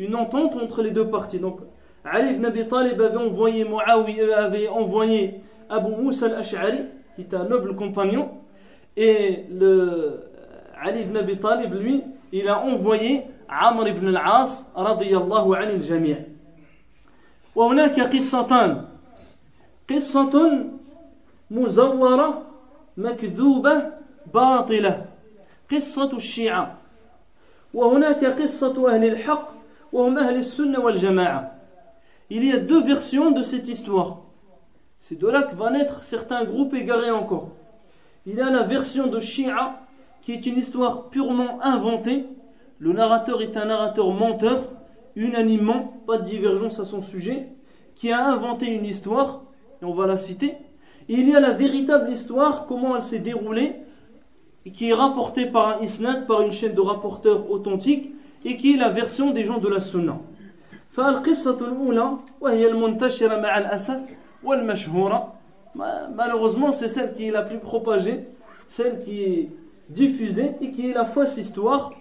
une entente entre les deux parties. Donc, Ali ibn Abi Talib avait envoyé Muawiyah, avait envoyé Abu Musa al-Ash'ari, qui est un noble compagnon, et le Ali ibn Abi Talib, lui, il a envoyé Amr ibn al-As, radiyallahu anil jami' وهناك قصتان قصة مزورة مكذوبة باطلة قصة الشيعة وهناك قصة أهل الحق il y a deux versions de cette histoire. C'est de là que va naître certains groupes égarés encore. il y a la version de Shia qui est une histoire purement inventée. Le narrateur est un narrateur menteur, unanimement, pas de divergence à son sujet, qui a inventé une histoire, et on va la citer. Il y a la véritable histoire, comment elle s'est déroulée, qui est rapportée par un isnad, par une chaîne de rapporteurs authentiques, et qui est la version des gens de la Sunna. فالقصة الأولى وهي المنتشرة مع الأسف والمشهورة malheureusement c'est celle qui est la plus propagée celle qui est diffusée et qui est la fausse histoire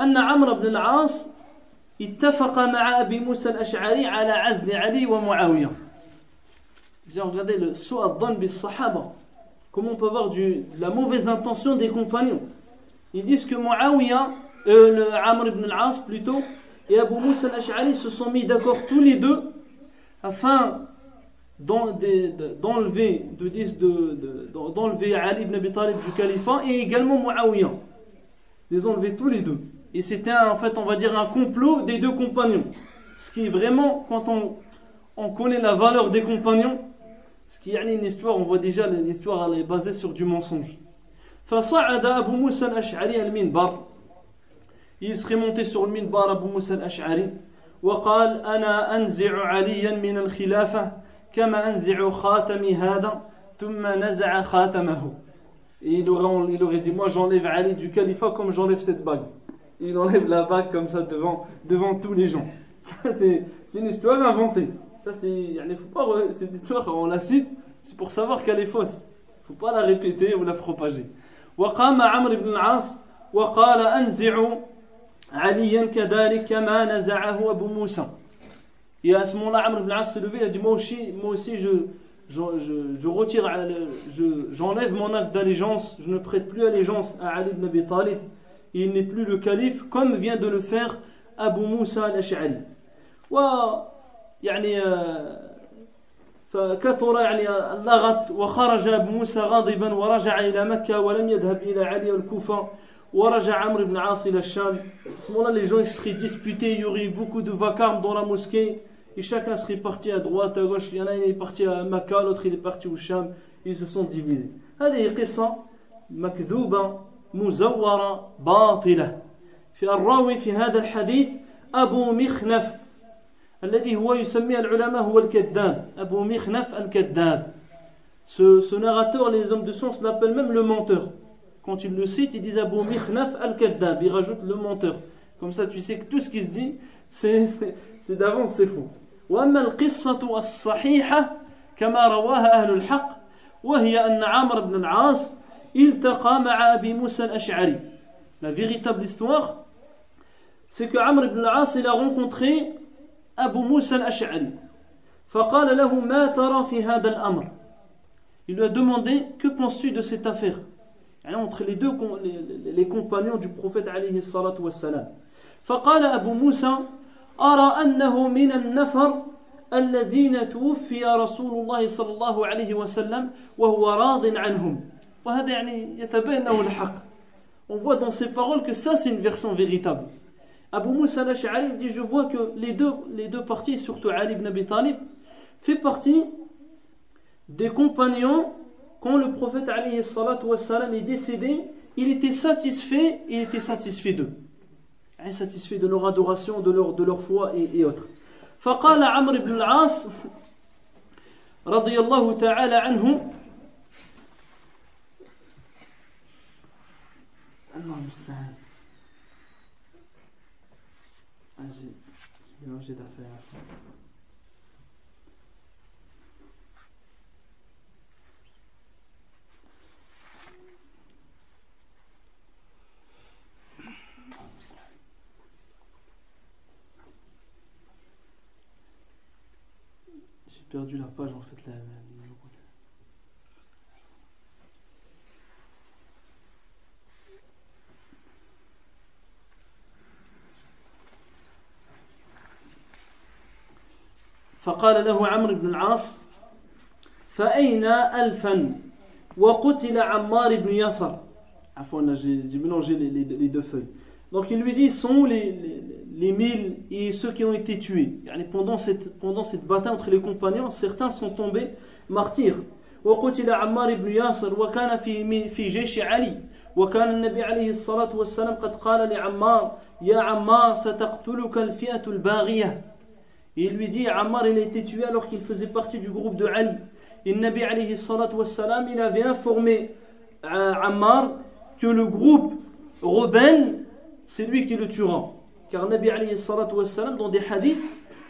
أن عمرو بن العاص اتفق مع أبي موسى الأشعري على عزل علي ومعاوية J'ai regardé le Su'ad bis Sahaba. Comment on peut voir du, la mauvaise intention des compagnons. Ils disent que Muawiyah, euh, le Amr ibn al-As plutôt, et Abu Musa al-Ash'ari se sont mis d'accord tous les deux afin d'enlever d'enlever Ali ibn Abi Talib du califat et également Muawiyah. Les enlever tous les deux. Et c'était en fait, on va dire, un complot des deux compagnons. Ce qui est vraiment, quand on, on connaît la valeur des compagnons, ce qui est une histoire, on voit déjà l'histoire elle est basée sur du mensonge. فصعد أبو موسى الأشعري المنبر il serait monté sur le minbar Abu Musa al-Ash'ari وقال أنا أنزع عليا من الخلافة كما أنزع خاتمي هذا ثم نزع خاتمه Et il aurait, il aurait dit Moi j'enlève Ali du califat comme j'enlève cette bague. Il enlève la bague comme ça devant, devant tous les gens. Ça c'est, c'est une histoire inventée. Ça c'est, il faut pas, cette histoire on la cite, c'est pour savoir qu'elle est fausse. Il faut pas la répéter ou la propager. وقام عمرو بن العاص وقال أنزع عليا كذلك كما نزعه أبو موسى Et à ce moment-là, Amr ibn As s'est levé, il a dit Moi aussi, moi aussi je, je, je, je retire, j'enlève mon acte d'allégeance, je ne prête plus allégeance à Ali ibn Abi Talib, et il n'est plus le calife, comme vient de le faire Abu Musa al-Ash'ari. يعني فكثر يعني اللغط وخرج أبو موسى غاضبا ورجع إلى مكة ولم يذهب إلى علي والكوفة Waraja Amr ibn As il Sham. À ce moment-là, les gens ils seraient disputés, il y aurait eu beaucoup de vacarme dans la mosquée, et chacun serait parti à droite, à gauche. Il y en a un est parti à Makkah, l'autre il est parti au Sham, ils se sont divisés. هذه قصة مكذوبة مزورة باطلة في الراوي في هذا الحديث أبو مخنف الذي هو يسميه العلماء هو الكذاب أبو مخنف الكذاب ce, ce narrateur, les hommes de science l'appellent même le menteur quand il le cite, il dit Abu Mikhnaf al-Kaddab, il rajoute le menteur. Comme ça, tu sais que tout ce qui se dit, c'est d'avance, c'est faux. وأما القصة الصحيحة كما رواها أهل الحق وهي أن عمرو بن العاص التقى مع أبي موسى الأشعري. La véritable histoire, c'est que Amr ibn al-As il a rencontré Abu Musa al-Ash'ari. فقال له ما ترى في هذا الأمر. Il lui a demandé que penses-tu de cette affaire Entre les deux les, compagnons du prophète عليه الصلاة والسلام فقال أبو موسى أرى أنه من النفر الذين توفي رسول الله صلى الله عليه وسلم وهو راض عنهم وهذا يعني يتبين له الحق on voit dans ces paroles que ça c'est une version véritable Abu Musa al-Ash'ari dit je vois que les deux, les deux parties surtout Ali ibn Abi Talib fait partie des compagnons quand le prophète wassalam, est décédé, il était satisfait, il était satisfait d'eux. Satisfait de leur adoration, de leur, de leur foi et, et autres. فقال عمرو بن العاص رضي الله تعالى عنه الله المستعان perdu la page en fait. La, la, فقال له عمرو بن العاص فأين ألفا وقتل عمار بن يسر عفوا j'ai mélangé les, les, les deux feuilles donc il lui dit sont les, les les mille et ceux qui ont été tués. Pendant cette, pendant cette bataille entre les compagnons, certains sont tombés martyrs. وقتل عمار بن ياسر وكان في في جيش علي وكان النبي عليه الصلاة والسلام قد قال لعمار يا عمار ستقتلك الفئة الباغية Et il lui dit, Ammar, il a été tué alors qu'il faisait partie du groupe de Ali. Et le Nabi alayhi salatu wassalam, il avait informé à Ammar que le groupe rebelle, c'est lui qui le tuera. Car le Nabi alayhi salatu wassalam, dans des hadiths,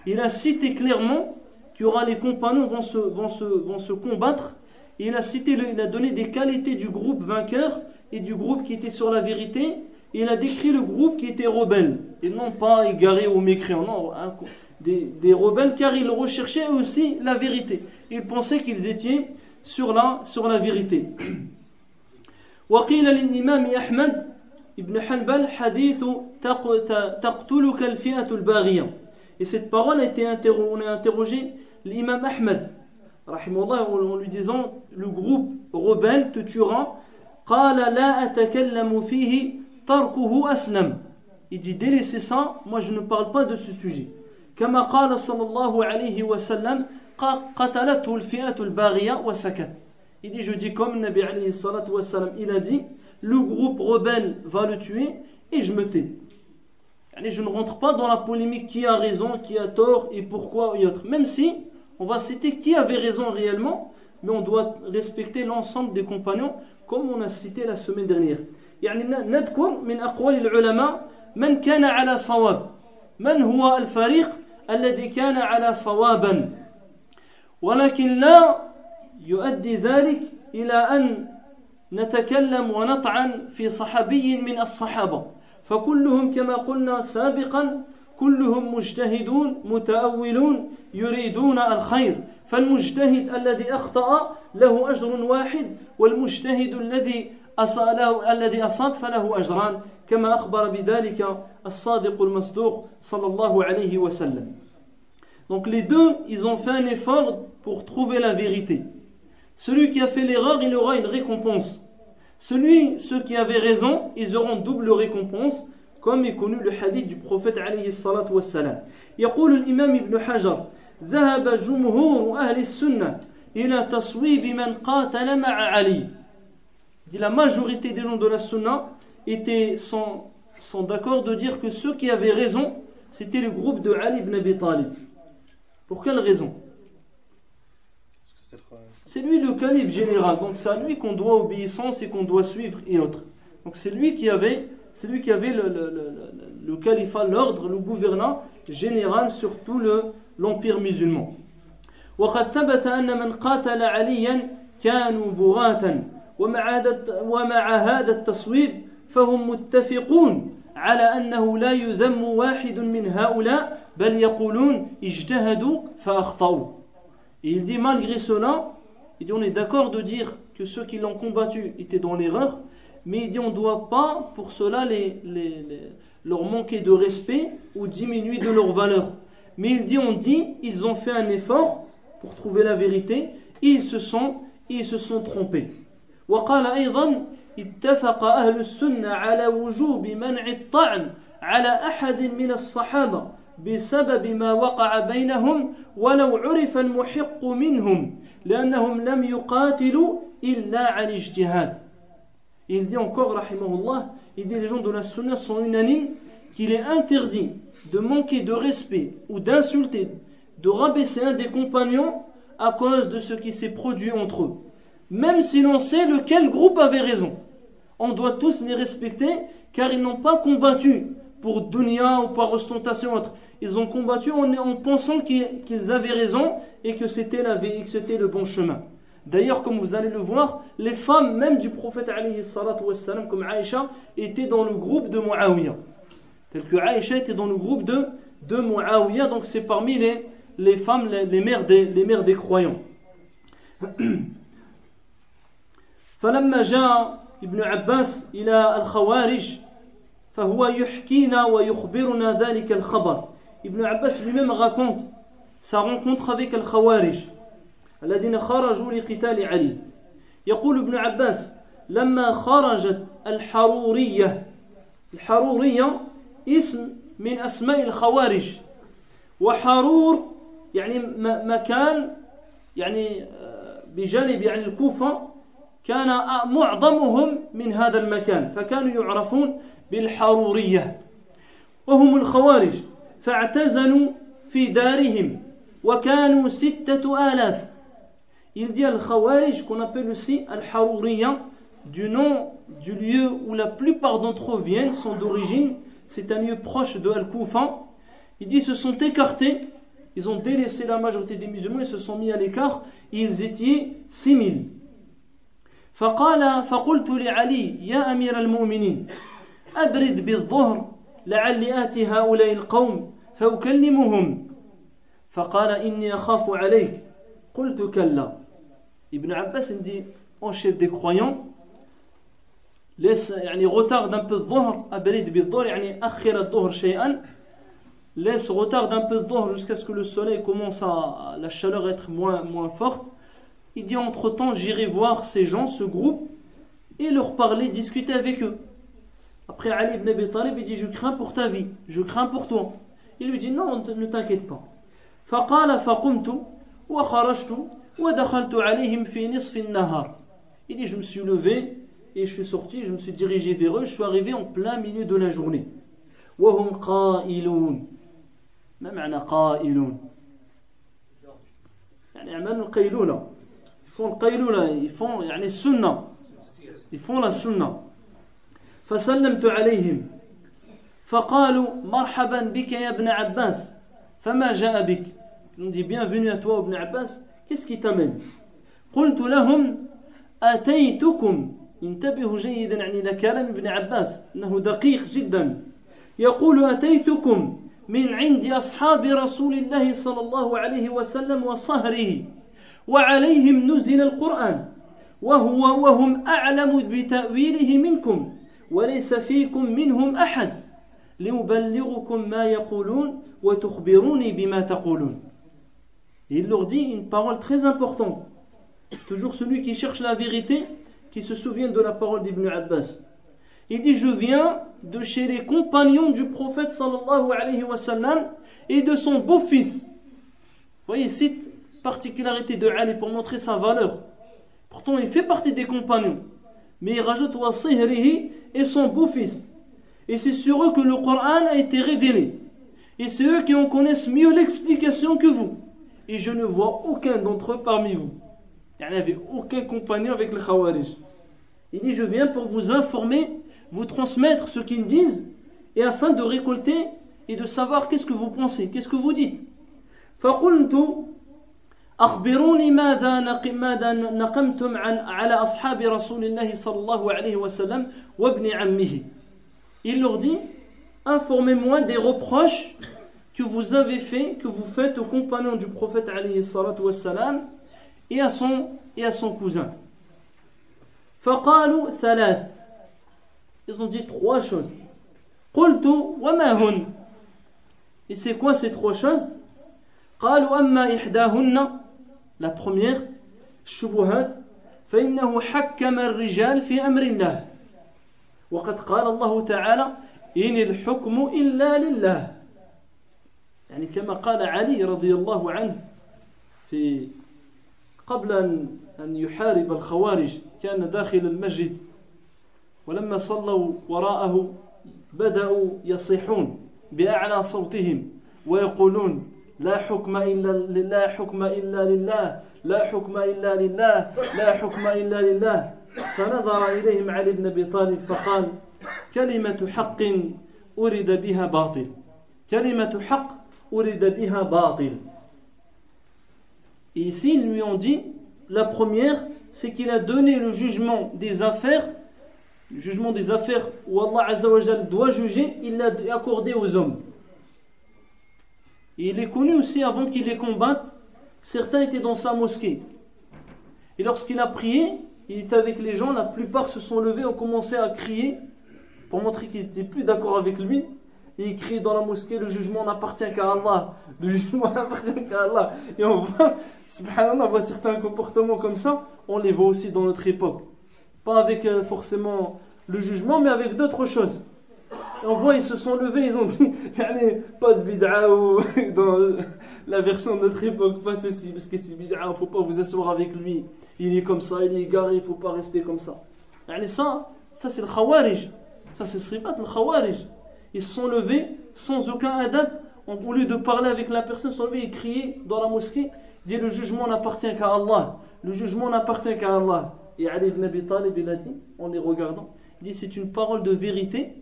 il a cité clairement qu'il y aura les compagnons vont se, vont se, vont se combattre. Et il a cité, il a donné des qualités du groupe vainqueur et du groupe qui était sur la vérité. Et il a décrit le groupe qui était rebelle. Et non pas égaré ou mécréant. Non, des, des, rebelles car ils recherchaient aussi la vérité. Ils pensaient qu'ils étaient sur la, sur la vérité. وقيل للإمام أحمد ابن حنبل حديث تقتلك الفئة الباغية Et cette parole a été interrogée, on a interrogé l'imam Ahmed, en lui disant le groupe rebelle te tuera. قال لا أتكلم فيه تركه أسلم. Il dit délaissez ça, moi je ne parle pas de ce sujet. كما قال صلى الله عليه وسلم قتلته الفئة الباغية وسكت. Il dit je dis comme Nabi alayhi salatu wassalam, il a dit le groupe rebelle va le tuer et je me tais. je ne rentre pas dans la polémique qui a raison, qui a tort et pourquoi et autre. Même si on va citer qui avait raison réellement, mais on doit respecter l'ensemble des compagnons comme on a cité la semaine dernière. يعني نذكر من أقوال العلماء من كان على صواب من هو الفريق الذي كان على صوابا ولكن لا يؤدي ذلك إلى أن نتكلم ونطعن في صحابي من الصحابة. فكلهم كما قلنا سابقا كلهم مجتهدون متأولون يريدون الخير. فالمجتهد الذي أخطأ له أجر واحد والمجتهد الذي أصاله الذي أصاب فله أجران كما أخبر بذلك الصادق المصدوق صلى الله عليه وسلم. Donc les deux, ils ont fait un effort pour trouver la vérité. Celui qui a fait l'erreur, il aura une récompense. Celui, ceux qui avaient raison, ils auront double récompense, comme est connu le hadith du prophète alayhi الصلاة والسلام. يقول الإمام ابن حجر ذهب جمهور أهل السنة إلى تصويب من قاتل مع علي. dit la majorité des gens de la sunna étaient sont, sont d'accord de dire que ceux qui avaient raison, c'était le groupe de Ali ibn Abi Talib. Pour quelle raison c'est lui le calife général, donc c'est à lui qu'on doit obéissance et qu'on doit suivre et autres. Donc c'est lui qui avait, c'est lui qui avait le, le, le, le califat, l'ordre, le gouvernement général sur tout l'empire musulman. وقد ثبت أن من قاتل عليا كانوا بغاة ومع ومع هذا التصويب فهم متفقون على أنه لا يذم واحد من هؤلاء بل يقولون اجتهدوا فأخطأوا. Et il dit malgré cela, Il dit on est d'accord de dire que ceux qui l'ont combattu étaient dans l'erreur, mais il dit on ne doit pas pour cela les, leur manquer de respect ou diminuer de leur valeur. Mais il dit on dit ils ont fait un effort pour trouver la vérité et ils se sont, ils se sont trompés. وقال أيضا اتفق أهل السنة على وجوب منع الطعن على أحد من الصحابة بسبب ما وقع بينهم ولو عرف المحق منهم لأنهم لم يقاتلوا إلا عن اجتهاد Il dit encore, rahimahullah, il dit les gens de la sunna sont unanimes qu'il est interdit de manquer de respect ou d'insulter, de rabaisser un des compagnons à cause de ce qui s'est produit entre eux. Même si l'on sait lequel groupe avait raison. On doit tous les respecter car ils n'ont pas combattu pour dunya ou par ostentation autre ils ont combattu en, pensant qu'ils avaient raison et que c'était la vie, que c'était le bon chemin. D'ailleurs, comme vous allez le voir, les femmes même du prophète wassalam, comme Aïcha, étaient dans le groupe de Muawiyah. Tel que Aïcha était dans le groupe de, de Muawiyah, donc c'est parmi les, les femmes, les, mères des, les mères des croyants. فلما جاء ابن عباس إلى الخوارج فهو يحكينا ويخبرنا ذلك الخبر Ibn Abbas lui-même raconte sa rencontre avec Al-Khawarij الذين خرجوا لقتال علي يقول ابن عباس لما خرجت الحرورية الحرورية اسم من أسماء الخوارج وحرور يعني مكان يعني بجانب يعني الكوفة كان معظمهم من هذا المكان فكانوا يعرفون بالحرورية وهم الخوارج فاعتزلوا في دارهم وكانوا ستة آلاف Il dit Al-Khawarij, qu'on appelle aussi Al-Harouriya, du nom du lieu où la plupart d'entre eux viennent, sont d'origine, c'est un lieu proche de Al-Koufa. Il dit se sont écartés, ils ont délaissé la majorité des musulmans, ils se sont mis à l'écart, ils étaient 6000. فقال فقلت لعلي يا أمير المؤمنين أبرد بالظهر لعلي آتي هؤلاء القوم فأكلمهم فقال إني أخاف عليك قلت كلا Ibn Abbas il dit en chef des croyants laisse يعني retarde un peu الظهر أبرد بالظهر يعني أخر الظهر شيئا laisse retarde un peu الظهر jusqu'à ce que le soleil commence à la chaleur être moins, moins forte il dit entre temps j'irai voir ces gens ce groupe et leur parler discuter avec eux après Ali ibn Abi Talib il dit je crains pour ta vie je crains pour toi il lui dit non ne t'inquiète pas فقال فقمت وخرجت ودخلت عليهم في نصف النهار. Il dit je me suis levé et je suis sorti je me suis dirigé vers eux je suis arrivé en plein milieu de la journée. وهم قائلون. ما معنى قائلون؟ يعني عملوا القيلولة. Font القيلولة font يعني السنة. La sunna فسلمت عليهم. فقالوا مرحبا بك يا ابن عباس. فما جاء بك؟ Ils ont dit bienvenue à toi Ibn Abbas. Qu'est-ce qui t'amène قلت لهم أتيتكم انتبهوا جيدا يعني إلى كلام ابن عباس إنه دقيق جدا يقول أتيتكم من عند أصحاب رسول الله صلى الله عليه وسلم وصهره وعليهم نزل القرآن وهو وهم أعلم بتأويله منكم وليس فيكم منهم أحد لأبلغكم ما يقولون وتخبروني بما تقولون Et il leur dit une parole très importante. Toujours celui qui cherche la vérité, qui se souvient de la parole d'Ibn Abbas. Il dit Je viens de chez les compagnons du prophète sallallahu alayhi wa et de son beau-fils. Vous voyez, cite particularité de Ali pour montrer sa valeur. Pourtant, il fait partie des compagnons. Mais il rajoute Wasihrihi et son beau-fils. Et c'est sur eux que le Coran a été révélé. Et c'est eux qui en connaissent mieux l'explication que vous et je ne vois aucun d'entre eux parmi vous. Il n'y avait aucun compagnon avec le Khawarij. Il dit Je viens pour vous informer, vous transmettre ce qu'ils disent, et afin de récolter et de savoir qu'est-ce que vous pensez, qu'est-ce que vous dites. فقلت أخبروني ماذا ماذا نقمتم عن على أصحاب رسول الله صلى الله عليه وسلم وابن عمه. Il leur dit Informez-moi des reproches que vous avez fait, que vous faites aux compagnons du prophète wassalam, et à son, et à son cousin. فقالوا ثلاث Ils ont dit trois choses. قلت وما هن Et c'est quoi ces trois choses قالوا أما إحداهن La première الشبهات فإنه حكم الرجال في أمر الله وقد قال الله تعالى إن الحكم إلا لله يعني كما قال علي رضي الله عنه في قبل أن يحارب الخوارج كان داخل المسجد ولما صلوا وراءه بدأوا يصيحون بأعلى صوتهم ويقولون لا حكم إلا لا حكم إلا لله لا حكم إلا لله لا حكم إلا لله. فنظر إليهم علي بن أبي طالب فقال كلمة حق أرد بها باطل كلمة حق Et ici, ils lui ont dit, la première, c'est qu'il a donné le jugement des affaires, le jugement des affaires où Allah Azzawajal doit juger, il l'a accordé aux hommes. Et il est connu aussi avant qu'il les combatte, certains étaient dans sa mosquée. Et lorsqu'il a prié, il était avec les gens, la plupart se sont levés, ont commencé à crier pour montrer qu'ils n'étaient plus d'accord avec lui il crie dans la mosquée le jugement n'appartient qu'à Allah. Le jugement n'appartient qu'à Allah. Et on voit, subhanallah, on voit certains comportements comme ça, on les voit aussi dans notre époque. Pas avec euh, forcément le jugement, mais avec d'autres choses. Et on voit, ils se sont levés, ils ont dit, pas de bid'a ou dans la version de notre époque, pas ceci, parce que c'est bid'a, il ne faut pas vous asseoir avec lui. il est comme ça, il est égaré, il faut pas rester comme ça. Et ça, ça c'est le khawarij. Ça c'est sifat le khawarij. Ils sont levés sans aucun adab. Au lieu de parler avec la personne, ils sont levés et crier dans la mosquée. Dit le jugement n'appartient qu'à Allah. Le jugement n'appartient qu'à Allah. Et Ali ibn Abi Talib, il a dit, en les regardant, il dit c'est une parole de vérité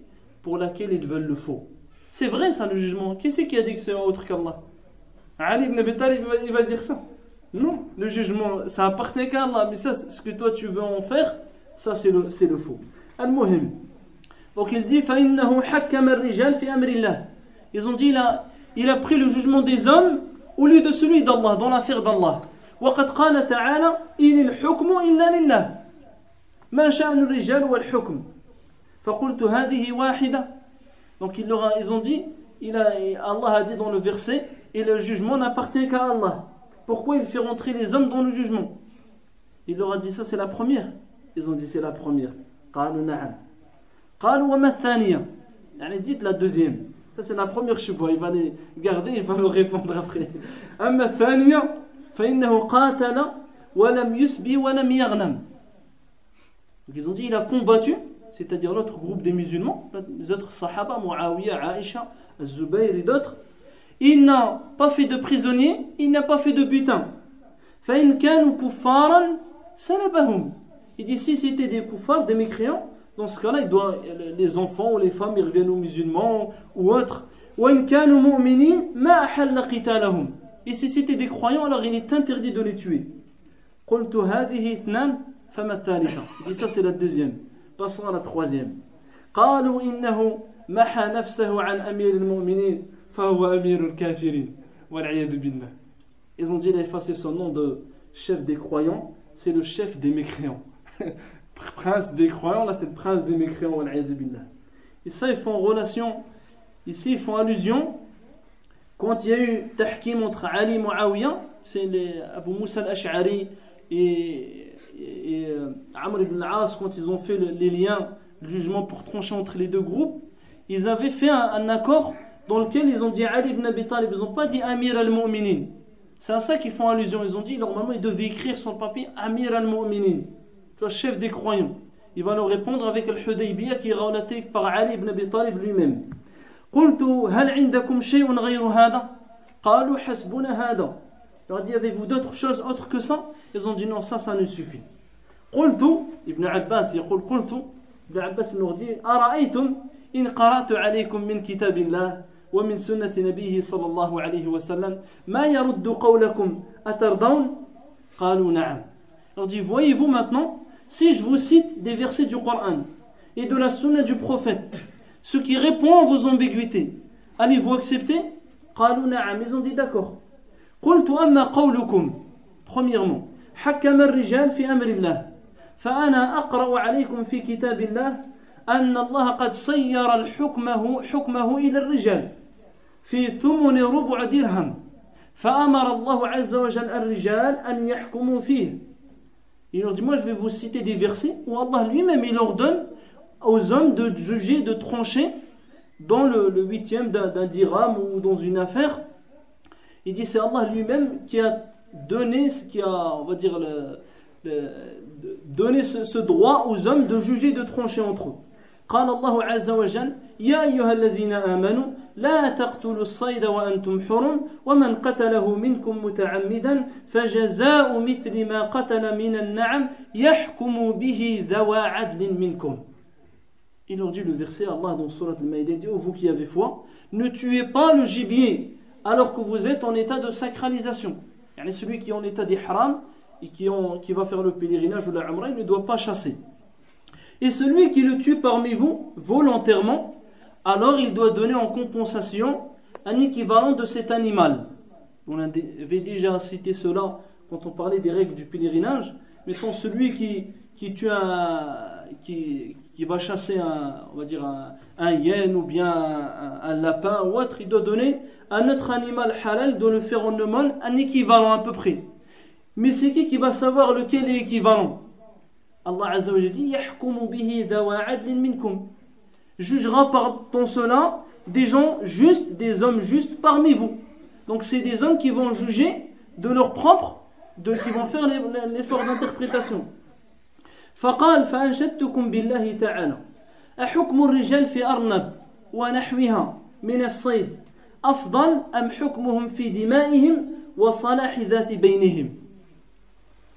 pour laquelle ils veulent le faux. C'est vrai ça le jugement. Qui c'est qui a dit que c'est autre qu'Allah? Ali ibn Abi Talib, il va dire ça. Non, le jugement, ça appartient qu'à Allah. Mais ça, ce que toi tu veux en faire, ça c'est le, le faux. Al-Muhim. Donc il dit Ils ont dit il a, il a pris le jugement des hommes au lieu de celui d'Allah, dans l'affaire d'Allah. وقد قال تعالى إن الحكم إلا لله ما شأن الرجال والحكم فقلت هذه واحدة donc ils, leur a, ils ont dit il a, Allah a dit dans le verset et le jugement n'appartient qu'à Allah pourquoi il fait rentrer les hommes dans le jugement il leur a dit ça c'est la première ils ont dit c'est la première قالوا نعم dites la deuxième. Ça c'est la première chouba il va les garder il va nous répondre après. donc ils ont dit il a combattu c'est-à-dire l'autre groupe des musulmans les autres sahaba Muawiyah, Aisha Zubayr et d'autres. Il n'a pas fait de prisonnier il n'a pas fait de butin. il dit si c'était des koufars des mécréants dans ce cas-là, les enfants ou les femmes, ils reviennent aux musulmans ou autres. Et si c'était des croyants, alors il est interdit de les tuer. Il dit ça, c'est la deuxième. Passons à la troisième. Ils ont dit, il a effacé son nom de chef des croyants, c'est le chef des mécréants. prince des croyants, là c'est le prince des mécréants. Et ça, ils font relation, ici ils font allusion, quand il y a eu tahkim entre Ali et Muawiyah, c'est Abu Musa al-Ash'ari et, et, euh, Amr ibn al-As, quand ils ont fait les liens, le jugement pour trancher entre les deux groupes, ils avaient fait un, accord dans lequel ils ont dit Ali ibn Abi Talib, ils n'ont pas dit Amir al-Mu'minin. C'est à ça qu'ils font allusion. Ils ont dit, normalement, ils devaient écrire sur le papier Amir al-Mu'minin toi chef des croyants. Il va nous répondre avec le Hudaybiyah qui est relaté par Ali ibn Abi Talib lui-même. قلت هل عندكم شيء غير هذا قالوا حسبنا هذا leur dit avez-vous d'autres choses autres que ça ils ont dit non ça ça nous suffit قلت ابن عباس يقول قلت ابن عباس leur dit أرأيتم إن قرأت عليكم من كتاب الله ومن سنة نبيه صلى الله عليه وسلم ما يرد قولكم أترضون قالوا نعم leur dit voyez-vous maintenant si je vous cite des versets du Coran et de la sunna du prophète, ce qui répond à vos ambiguïtés, allez-vous accepter Ils ont dit d'accord. Premièrement, حكم الرجال في أمر الله فأنا أقرأ عليكم في كتاب الله أن الله قد صير الحكمه حكمه إلى الرجال في ثمن ربع درهم فأمر الله عز وجل الرجال أن يحكموا فيه il leur dit, moi je vais vous citer des versets où Allah lui-même il ordonne aux hommes de juger, de trancher dans le, huitième d'un dirham ou dans une affaire. Il dit, c'est Allah lui-même qui a donné, qui a, on va dire, ce droit aux hommes de juger, de trancher entre eux. قال الله عز وجل يا أيها الذين آمنوا لا تقتلوا الصيد وأنتم حرم ومن قتله منكم متعمدا فجزاء مثل ما قتل من النعم يحكم به ذوى عدل منكم Il leur dit le verset Allah dans Surat al-Maïdah dit oh, vous qui avez foi ne tuez pas le gibier alors que vous êtes en état de sacralisation yani celui qui est en état d'ihram et qui, ont, qui va faire le pèlerinage ou la umrah il ne doit pas chasser Et celui qui le tue parmi vous volontairement, alors il doit donner en compensation un équivalent de cet animal. On avait déjà cité cela quand on parlait des règles du pèlerinage. Mais quand celui qui, tue un, qui, va chasser un, on va dire un, un ou bien un, lapin ou autre, il doit donner à notre animal halal, doit le faire en aumône un équivalent à peu près. Mais c'est qui qui va savoir lequel est équivalent? Allah Azza wa dit jugera par ton cela des gens justes, des hommes justes parmi vous. Donc c'est des hommes qui vont juger de leur propre de, qui vont faire l'effort d'interprétation. فقال فأنشدتكم بالله تعالى أحكم الرجال في أرنب ونحوها من الصيد أفضل أم حكمهم في دمائهم وصلاح ذات بينهم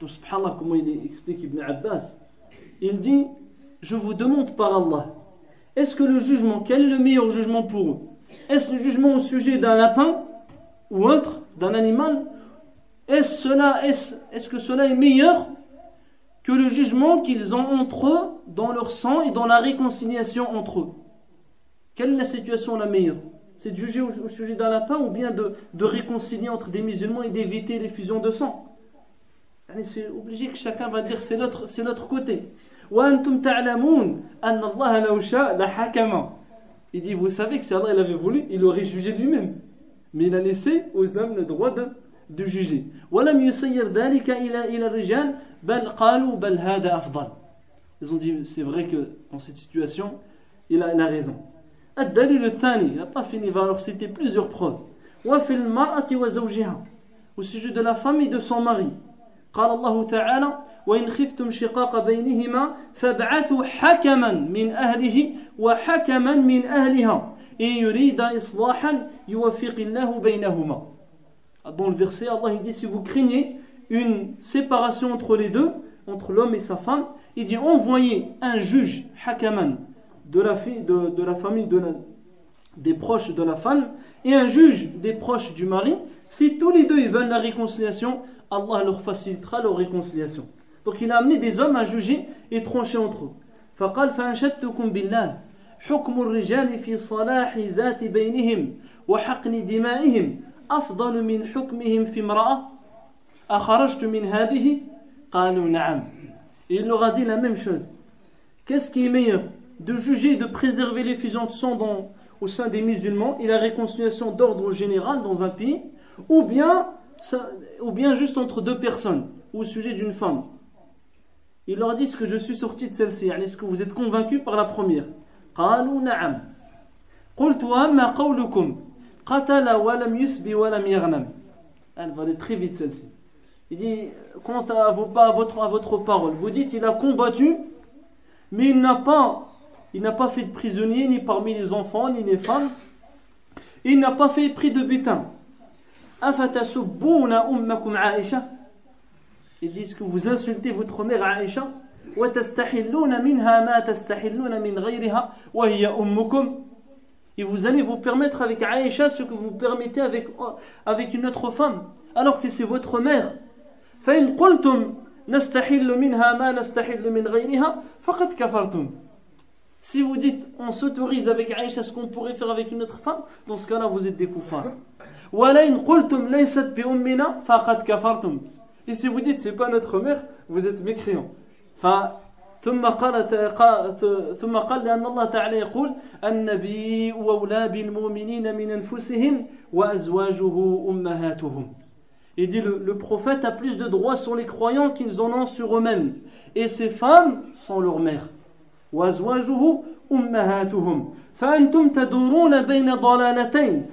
Subhanallah, comment il explique Ibn Abbas. Il dit Je vous demande par Allah, est-ce que le jugement, quel est le meilleur jugement pour eux Est-ce le jugement au sujet d'un lapin ou autre, d'un animal? Est-ce cela, est-ce, est-ce que cela est meilleur que le jugement qu'ils ont entre eux dans leur sang et dans la réconciliation entre eux? Quelle est la situation la meilleure? C'est de juger au, sujet d'un lapin ou bien de, de réconcilier entre des musulmans et d'éviter les fusions de sang? C'est obligé que chacun va dire c'est notre, c'est notre côté. Il dit, vous savez que si Allah l'avait voulu, il aurait jugé lui-même. Mais il a laissé aux hommes le droit de, de juger. Ils ont dit, c'est vrai que dans cette situation, il a, il a raison. il n'a pas fini, il va alors citer plusieurs preuves. Au sujet de la femme et de son mari. قال الله تعالى وإن خفتم شقاق بينهما فابعثوا حكما من أهله وحكما من أهلها إن يريد إصلاحا يوفق الله بينهما Dans le verset, Allah il dit si vous craignez une séparation entre les deux, entre l'homme et sa femme, il dit envoyez un juge, hakaman, de la, fille, de, de la famille de la, des proches de la femme, et un juge des proches du mari. Si tous les deux ils veulent la réconciliation, Allah leur facilitera leur réconciliation. Donc il a amené des hommes à juger et trancher entre eux. فقال فأنشدتكم بالله حكم الرجال في صلاح ذات بينهم وحقن دمائهم أفضل من حكمهم في امرأة أخرجت من هذه قالوا نعم il leur a dit la même chose qu'est-ce qui est meilleur de juger de préserver les fusions de sang dans, au sein des musulmans et la réconciliation d'ordre général dans un pays ou bien ou bien juste entre deux personnes, au sujet d'une femme. Il leur dit que je suis sorti de celle-ci, est-ce que vous êtes convaincu par la première Elle va aller très vite celle-ci. Il dit, quant à, vos, votre, à votre parole, vous dites, il a combattu, mais il n'a pas, il n'a pas fait de prisonnier, ni parmi les enfants, ni les femmes. Il n'a pas fait prix de butin. أفتسبون أمكم عائشة Ils disent que vous insultez votre mère Aïcha وتستحلون منها ما تستحلون من غيرها وهي أمكم Et vous allez vous permettre avec Aïcha ce que vous permettez avec, avec une autre femme, alors que c'est votre mère. فإن قلتم نستحل منها ما نستحل من غيرها فقد كفرتم. Si vous dites on s'autorise avec Aïcha ce qu'on pourrait faire avec une autre femme, dans ce cas-là vous êtes des koufars. Et si vous dites c'est pas notre mère, vous êtes mécréant. ثم قال ثم قال لأن الله تعالى يقول النبي أولى بالمؤمنين من أنفسهم وأزواجه أمهاتهم Il dit le, le prophète a plus de droits sur les croyants qu'ils en ont sur eux-mêmes. Et ces femmes sont leurs mères. وأزواجه أمهاتهم فأنتم تدورون بين ضلالتين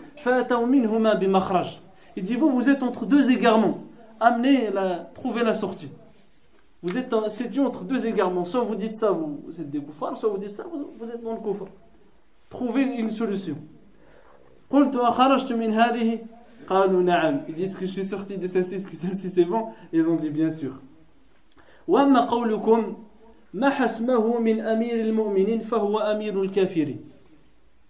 il dit vous, vous êtes entre deux égarements. Amenez, la, trouvez la sortie. Vous êtes c'est dû entre deux égarements. Soit vous dites ça, vous, vous êtes des koufars, soit vous dites ça, vous, vous êtes dans le koufar. Trouvez une solution. Ils disent que je suis sorti de celle-ci, que celle-ci c'est bon. Ils ont dit bien sûr. وأما قولكم ما حسمه من أمير المؤمنين فهو أمير الكافرين.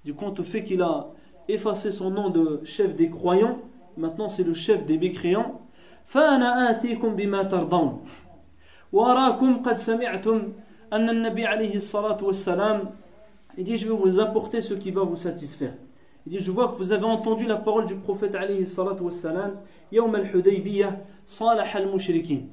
Du compte au fait qu'il a effacer son nom de chef des croyants, maintenant c'est le chef des mécréants. فأنا آتيكم بما ترضون وأراكم قد سمعتم أن النبي عليه الصلاة والسلام il dit je vais vous apporter ce qui va vous satisfaire il dit je vois que vous avez entendu la parole du prophète عليه الصلاة والسلام يوم الحديبية صالح المشركين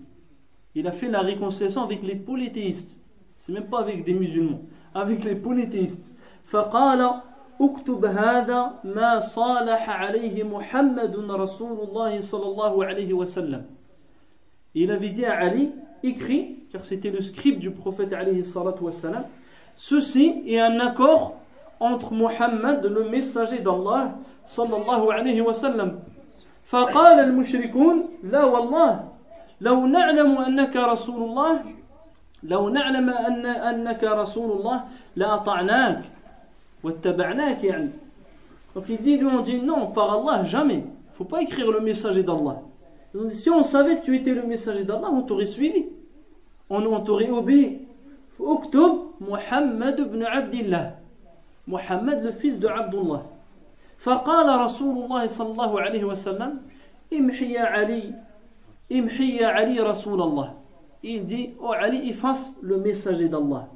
il a fait la réconciliation avec les polythéistes c'est même pas avec des musulmans avec les polythéistes فقال اكتب هذا ما صالح عليه محمد رسول الله صلى الله عليه وسلم Il avait dit à Ali, écrit, car c'était le scribe du prophète alayhi salatu wassalam, ceci est un accord entre Muhammad, le messager d'Allah, sallallahu alayhi wa sallam. فقال المشركون لا والله لو نعلم أنك رسول الله لو نعلم أن أنك رسول الله لأطعناك يعني Donc il dit, lui on dit non, par Allah, jamais. Il ne faut pas écrire le messager d'Allah. Si on savait que tu étais le messager d'Allah, on t'aurait suivi. On, on t'aurait obéi. اكتب محمد بن عبد الله محمد le fils de Abdullah فقال رسول الله صلى الله عليه وسلم امحي يا علي امحي يا علي رسول الله il dit oh Ali efface le messager d'Allah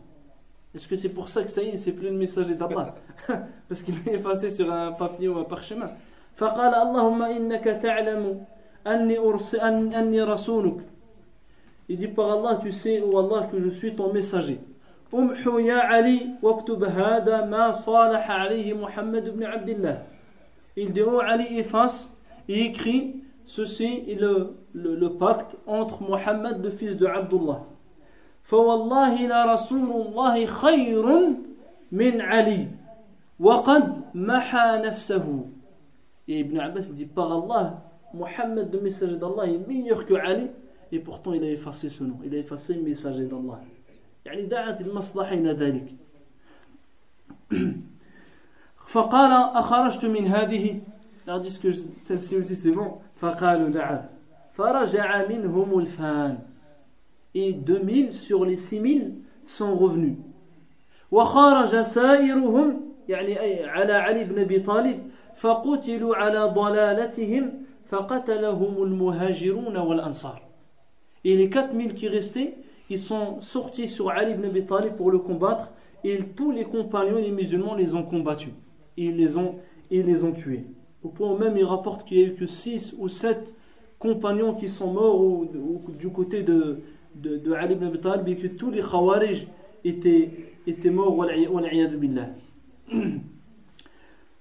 est-ce que c'est pour ça que ça y est c'est plus le messager d'Allah parce qu'il est effacé sur un papier ou un parchemin فقال اللهم إنك تعلم أني, أرسل أني رسولك Il dit par Allah, tu sais, oh Allah, que je suis ton messager. امحو يا علي واكتب هذا ما صالح عليه محمد بن عبد الله. Il dit, oh Ali, efface et écrit ceci est le, le, le pacte entre Mohammed, le fils de Abdullah. فوالله لرسول الله خير من علي. وقد محى نفسه. ابن عباس دي par الله محمد de messager الله est meilleur علي اي et pourtant il a effacé ce nom. Il a effacé le messager d'Allah. يعني دعت المصلحه إلى ذلك فقال اخرجت من هذه لاديسك سيلسي سي بون فقالوا نعم فرجع منهم الفان Et 2000 sur les 6000 sont revenus. وخرج سائرهم يعني على علي بن أبي طالب فقتلوا على ضلالتهم فقتلهم المهاجرون والأنصار. Et les 4000 qui restaient, ils sont sortis sur Ali ibn Abi Talib pour le combattre, et tous les compagnons et les musulmans les ont combattus. Et ils les ont, et les ont tués. Au point même, il rapporte qu'il n'y a eu que 6 ou 7 compagnons qui sont morts du côté de, de, de, Ali ibn Abi Talib, et que tous les Khawarij étaient, étaient morts. billah.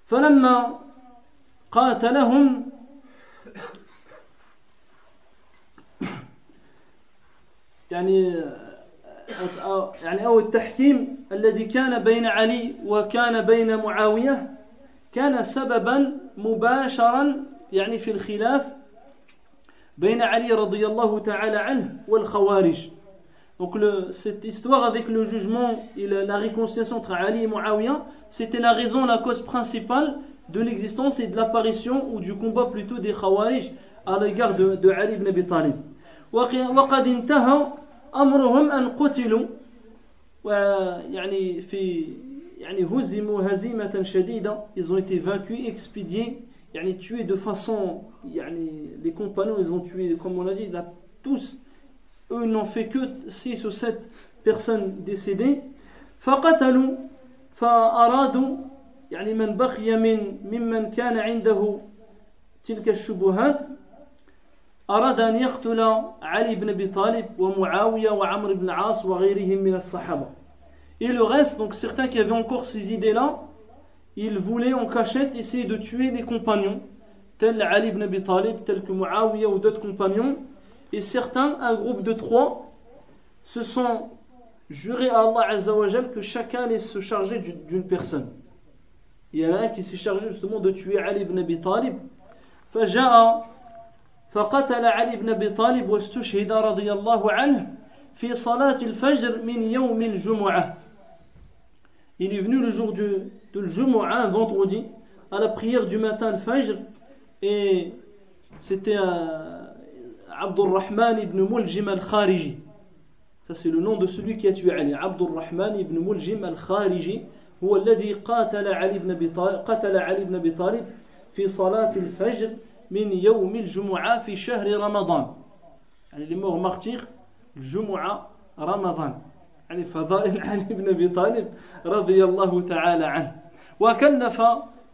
فلما قاتلهم يعني يعني أو التحكيم الذي كان بين علي وكان بين معاوية كان سببا مباشرا يعني في الخلاف بين علي رضي الله تعالى عنه والخوارج Donc le, cette histoire avec le jugement et la, la réconciliation entre Ali et Muawiyah, c'était la raison, la cause principale de l'existence et de l'apparition ou du combat plutôt des Khawarij à l'égard de, de Ali ibn Abi Talib. وقد انتهى أمرهم أن قتلوا ويعني في يعني هزموا هزيمة شديدة ils ont été vaincus expédiés يعني tués de façon يعني les compagnons ils ont tué comme on l'a dit là, tous eux n'ont fait que 6 ou 7 personnes décédées فقتلوا فأرادوا يعني من بقي من ممن كان عنده تلك الشبهات أراد أن يقتل علي بن أبي طالب ومعاوية وعمر بن العاص وغيرهم من الصحابة Et le reste, donc certains qui avaient encore ces idées-là, ils voulaient en cachette essayer de tuer les compagnons, tels Ali ibn Abi Talib, tels que Muawiyah ou d'autres compagnons. Et certains, un groupe de trois, se sont jurés à Allah Azzawajal que chacun allait se charger d'une personne. Il y en a un qui s'est chargé justement de tuer Ali ibn Abi Talib. فجاء فقتل علي بن ابي طالب واستشهد رضي الله عنه في صلاة الفجر من يوم الجمعة Il est venu le jour du, de Jumu'ah, vendredi, à la prière du matin, le Fajr, et c'était Abdurrahman ibn Muljim al-Khariji. Ça, c'est le nom de celui qui a tué Ali. Abdurrahman ibn Muljim al-Khariji, هو الذي قاتل علي بن ابي طالب قتل علي بن ابي طالب في صلاة الفجر من يوم الجمعة في شهر رمضان يعني اللي مور مارتير الجمعة رمضان يعني فضائل علي بن أبي طالب رضي الله تعالى عنه وكلف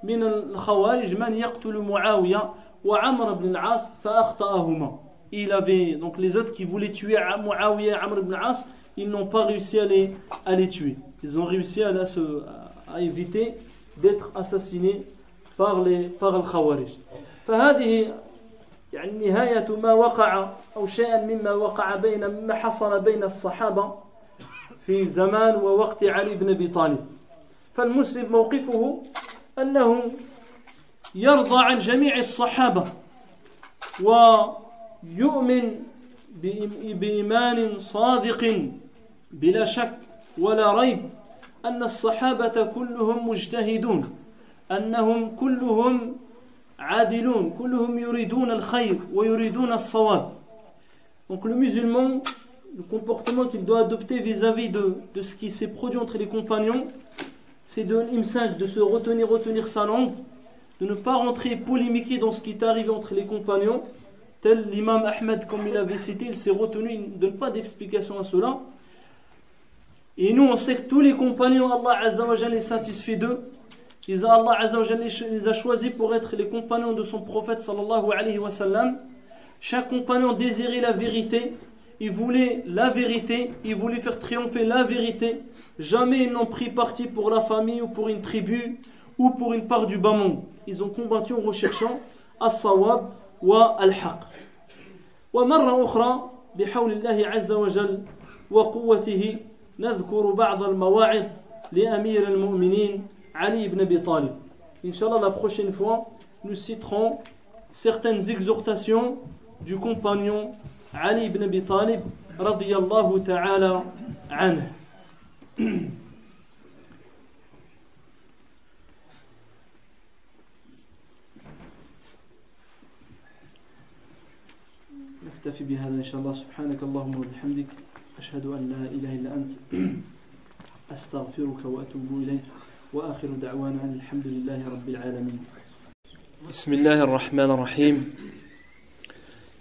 من الخوارج من يقتل معاوية وعمر بن العاص فأخطأهما il avait donc les autres qui voulaient tuer Muawiyah et Amr ibn As ils n'ont pas réussi à les, à les tuer ils ont réussi à, à, à éviter d'être assassinés par les par Khawarij فهذه يعني نهاية ما وقع أو شيئا مما وقع بين مما حصل بين الصحابة في زمان ووقت علي بن أبي طالب. فالمسلم موقفه أنه يرضى عن جميع الصحابة ويؤمن بإيمان صادق بلا شك ولا ريب أن الصحابة كلهم مجتهدون أنهم كلهم عادلون كلهم يريدون الخير ويريدون الصواب. Donc le musulman, le comportement qu'il doit adopter vis-à-vis de, ce qui s'est produit entre les compagnons, c'est de de se retenir, retenir sa langue, de ne pas rentrer polémiquer dans ce qui est arrivé entre les compagnons, tel l'imam Ahmed, comme il avait cité, il s'est retenu, il ne donne pas d'explication à cela. Et nous, on sait que tous les compagnons, Allah Azzawajal est satisfait d'eux. Allah Azzawajal les a choisis pour être les compagnons de son prophète sallallahu alayhi wa sallam. Chaque compagnon désirait la vérité, il voulait la vérité, il voulait faire triompher la vérité. Jamais ils n'ont pris parti pour la famille ou pour une tribu ou pour une part du bas monde. Ils ont combattu en recherchant as-sawab wa al-haq. ومرة أخرى بحول الله عز وجل وقوته نذكر بعض المواعظ لأمير المؤمنين علي بن أبي طالب. Inch'Allah, la prochaine fois, nous citerons certaines exhortations du compagnon Ali ibn Abi Talib radiyallahu ta'ala anhu. نكتفي بهذا إن شاء الله. سبحانك اللهم وبحمدك. أشهد أن لا إله إلا أنت. أستغفرك وأتوب إليك. وآخر دعوانا أن الحمد لله رب العالمين. بسم الله الرحمن الرحيم.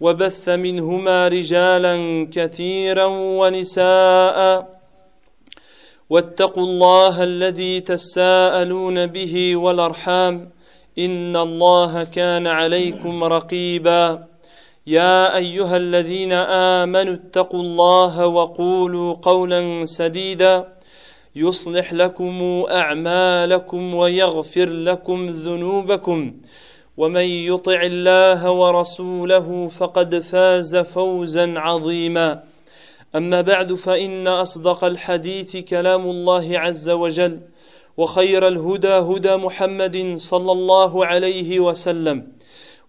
وبث منهما رجالا كثيرا ونساء. واتقوا الله الذي تساءلون به والأرحام. إن الله كان عليكم رقيبا. يا أيها الذين آمنوا اتقوا الله وقولوا قولا سديدا. يصلح لكم أعمالكم ويغفر لكم ذنوبكم. ومن يطع الله ورسوله فقد فاز فوزا عظيما. أما بعد فإن أصدق الحديث كلام الله عز وجل وخير الهدى هدى محمد صلى الله عليه وسلم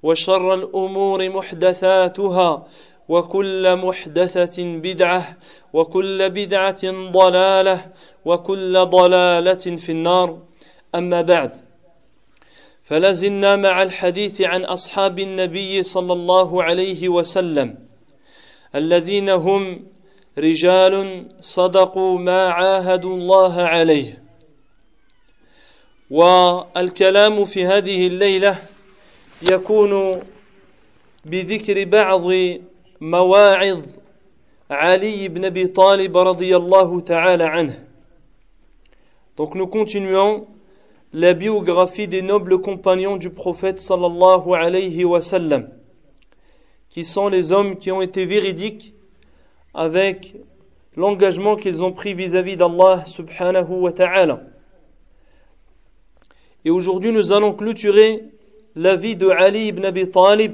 وشر الأمور محدثاتها وكل محدثة بدعة وكل بدعة ضلالة وكل ضلالة في النار. أما بعد فلازلنا مع الحديث عن أصحاب النبي صلى الله عليه وسلم الذين هم رجال صدقوا ما عاهدوا الله عليه. والكلام في هذه الليلة يكون بذكر بعض مواعظ علي بن أبي طالب رضي الله تعالى عنه. Donc nous continuons la biographie des nobles compagnons du prophète sallallahu alayhi wa sallam, qui sont les hommes qui ont été véridiques avec l'engagement qu'ils ont pris vis-à-vis d'Allah subhanahu wa ta'ala. Et aujourd'hui, nous allons clôturer la vie de Ali ibn Abi Talib,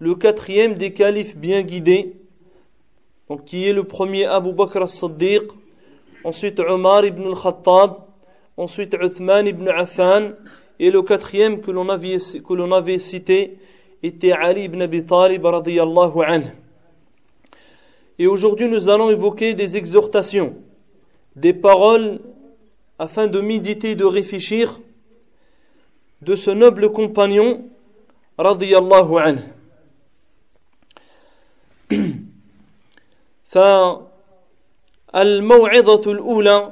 le quatrième des califes bien guidés, donc qui est le premier Abu Bakr as-Siddiq, ensuite Omar ibn al-Khattab, ensuite Uthman ibn Affan, et le quatrième que l'on avait, que l'on avait cité était Ali ibn Abi Talib radiyallahu anhu. Et aujourd'hui, nous allons évoquer des exhortations, des paroles afin de méditer, de réfléchir de ce noble compagnon radiyallahu anhu. فالموعظة الأولى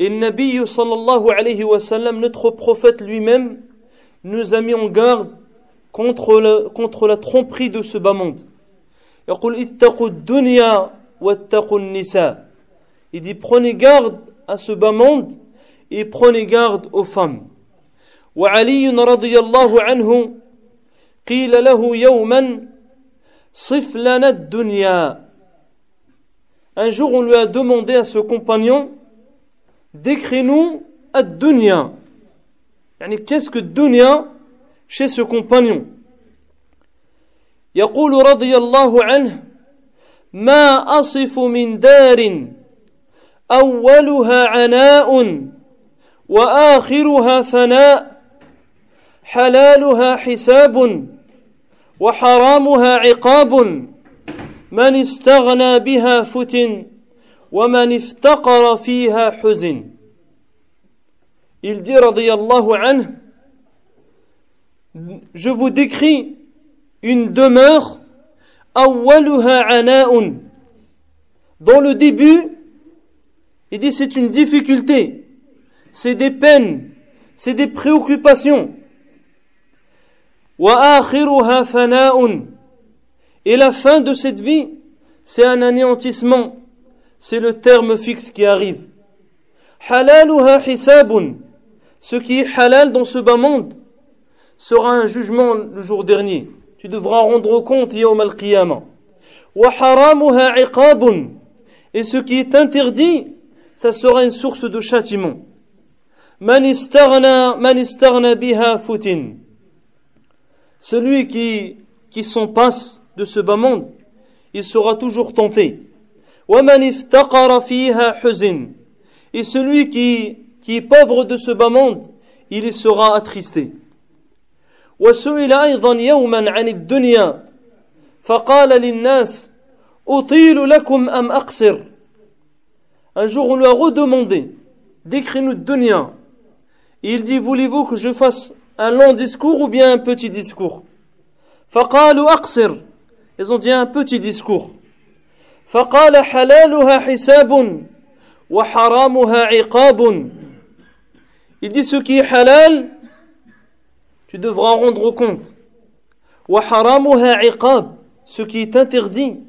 Et le Nabi sallallahu alayhi wa sallam, notre prophète lui-même, nous a mis en garde contre, le, contre la tromperie de ce bas monde. Il dit prenez garde à ce bas monde et prenez garde aux femmes. وعلي رضي الله عنه قيل له يوما صف لنا الدنيا Un jour, on lui a demandé à ce compagnon, décris-nous ad-dunya. Qu'est-ce que dunya chez ce compagnon يقول رضي الله عنه ما أصف من دار أولها عناء وآخرها فناء حلالها حساب وحرامها عقاب من استغنى بها فتن ومن افتقر فيها حزن Il dit رضي الله عنه je vous décris une demeure dans le début il dit c'est une difficulté c'est des peines c'est des préoccupations et la fin de cette vie c'est un anéantissement c'est le terme fixe qui arrive ce qui est halal dans ce bas monde sera un jugement le jour dernier. Tu devras rendre compte yawm al-qiyamah. Et ce qui est interdit, ça sera une source de châtiment. Celui qui, qui s'en passe de ce bas monde, il sera toujours tenté. Et celui qui, qui est pauvre de ce bas monde, il y sera attristé. وسئل أيضا يوما عن الدنيا فقال للناس أطيل لكم أم أقصر Un jour, on lui a redemandé, décris-nous de dunya. Il dit, voulez-vous que je fasse un long discours ou bien un petit discours فقالوا أقصر Ils ont dit un petit discours. فقال حلالها حساب وحرامها عقاب Il dit, ce qui est halal, tu devras rendre compte. Ce qui est interdit,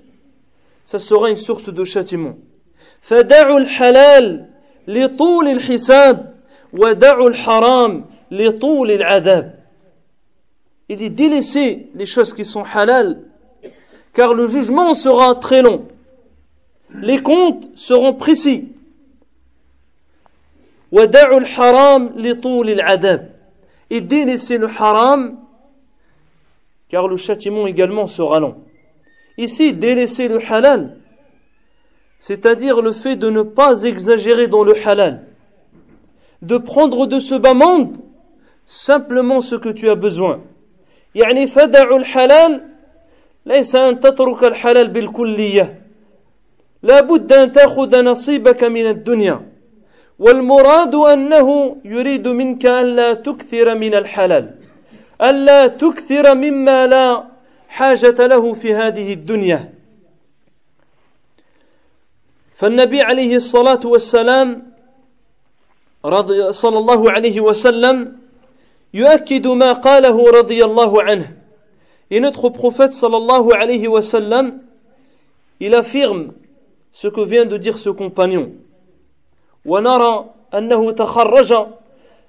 ça sera une source de châtiment. فدعوا الحلال لطول الحساب ودعوا الحرام لطول العذاب. Il dit délaissez les choses qui sont halal, car le jugement sera très long. Les comptes seront précis. ودعوا الحرام لطول العذاب et délaisser le haram, car le châtiment également sera long. Ici, délaisser le halal, c'est-à-dire le fait de ne pas exagérer dans le halal, de prendre de ce bas monde simplement ce que tu as besoin. يعني فدع الحلال ليس أن تترك الحلال بالكلية لا بد أن تأخذ نصيبك من الدنيا. والمراد أنه يريد منك ألا تكثر من الحلال ألا تكثر مما لا حاجة له في هذه الدنيا. فالنبي عليه الصلاة والسلام رضي صلى الله عليه وسلم يؤكد ما قاله رضي الله عنه. Et notre prophète sallallahu alayhi wa sallam, il affirme ce que vient de dire ce compagnon. ونرى أنه تخرج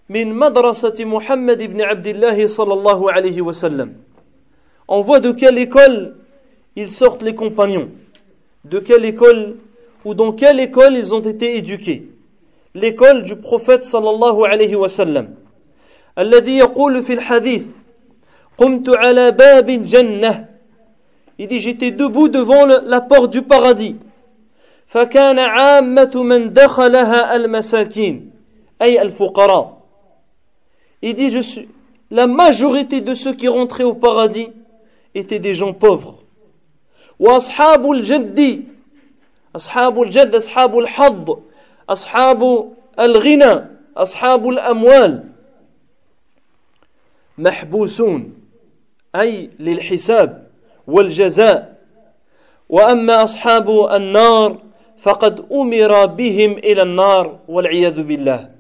من مدرسة محمد بن عبد الله صلى الله عليه وسلم On voit de quelle école ils sortent les compagnons, de quelle école ou dans quelle école ils ont été éduqués. L'école du prophète صلى الله عليه وسلم الذي يقول في الحديث قمت على باب الجنة Il dit j'étais debout devant la porte du paradis فكان عامة من دخلها المساكين أي الفقراء. Il dit, je suis, la majorité de ceux qui rentraient au paradis étaient des gens pauvres. وأصحاب الجد أصحاب الجد أصحاب الحظ أصحاب الغنى أصحاب الأموال محبوسون أي للحساب والجزاء. وأما أصحاب النار فقد أمر بهم إلى النار والعياذ بالله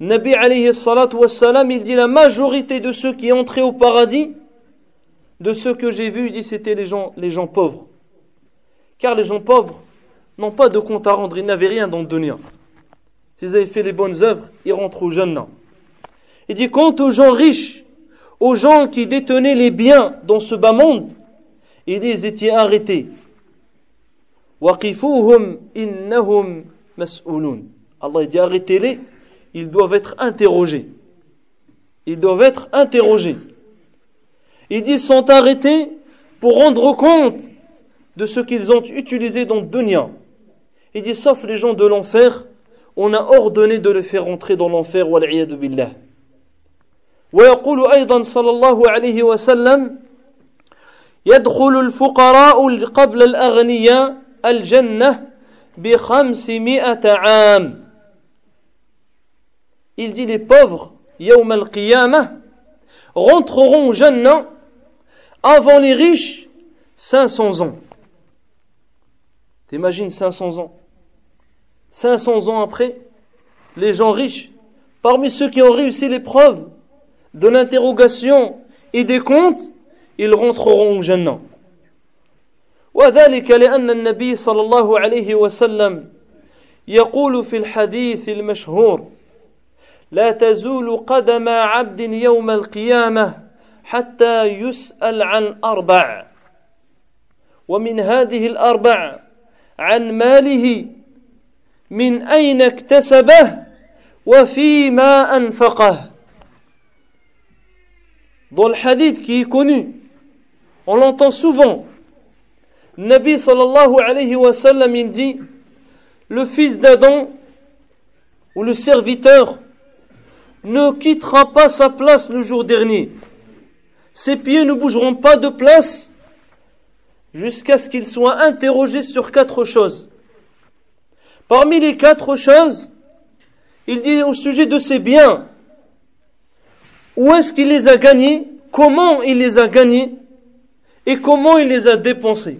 Nabi alayhi salatu wassalam, il dit la majorité de ceux qui entraient au paradis, de ceux que j'ai vus, il dit c'était les gens, les gens pauvres. Car les gens pauvres n'ont pas de compte à rendre, ils n'avaient rien dans le dunya. S'ils avaient fait les bonnes œuvres, ils rentrent au jeunes. Il dit quant aux gens riches, aux gens qui détenaient les biens dans ce bas monde, il dit ils étaient arrêtés. Waqifuhum innahum mas'ulun. Allah dit arrêtez-les ils doivent être interrogés. Ils doivent être interrogés. Ils disent sont arrêtés pour rendre compte de ce qu'ils ont utilisé dans le dunya. Il dit sauf les gens de l'enfer, on a ordonné de les faire rentrer dans l'enfer والعياذ بالله. ويقول أيضا صلى الله عليه وسلم يدخل الفقراء قبل الأغنياء il dit les pauvres, rentreront au avant les riches 500 ans. T'imagines 500 ans? 500 ans après, les gens riches, parmi ceux qui ont réussi l'épreuve de l'interrogation et des comptes, ils rentreront au Jannah. وذلك لأن النبي صلى الله عليه وسلم يقول في الحديث المشهور لا تزول قدم عبد يوم القيامة حتى يسأل عن أربع ومن هذه الأربع عن ماله من أين اكتسبه وفيما أنفقه Dans le hadith qui est connu, on l'entend souvent. Nabi sallallahu alayhi wa sallam, il dit, le fils d'Adam ou le serviteur ne quittera pas sa place le jour dernier. Ses pieds ne bougeront pas de place jusqu'à ce qu'il soit interrogé sur quatre choses. Parmi les quatre choses, il dit au sujet de ses biens, où est-ce qu'il les a gagnés, comment il les a gagnés et comment il les a dépensés.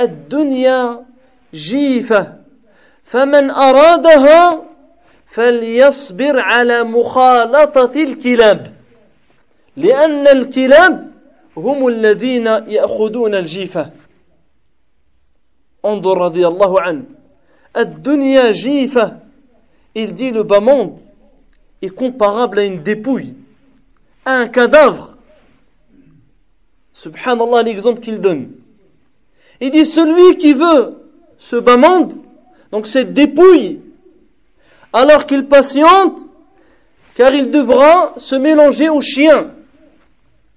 الدنيا جيفة فمن أرادها فليصبر على مخالطة الكلاب لأن الكلاب هم الذين يأخذون الجيفة. انظر رضي الله عنه الدنيا جيفة il dit le bas monde est comparable à une dépouille à un cadavre. Subhanallah l'exemple qu'il donne. il dit celui qui veut ce bas monde donc cette dépouille alors qu'il patiente, car il devra se mélanger aux chiens,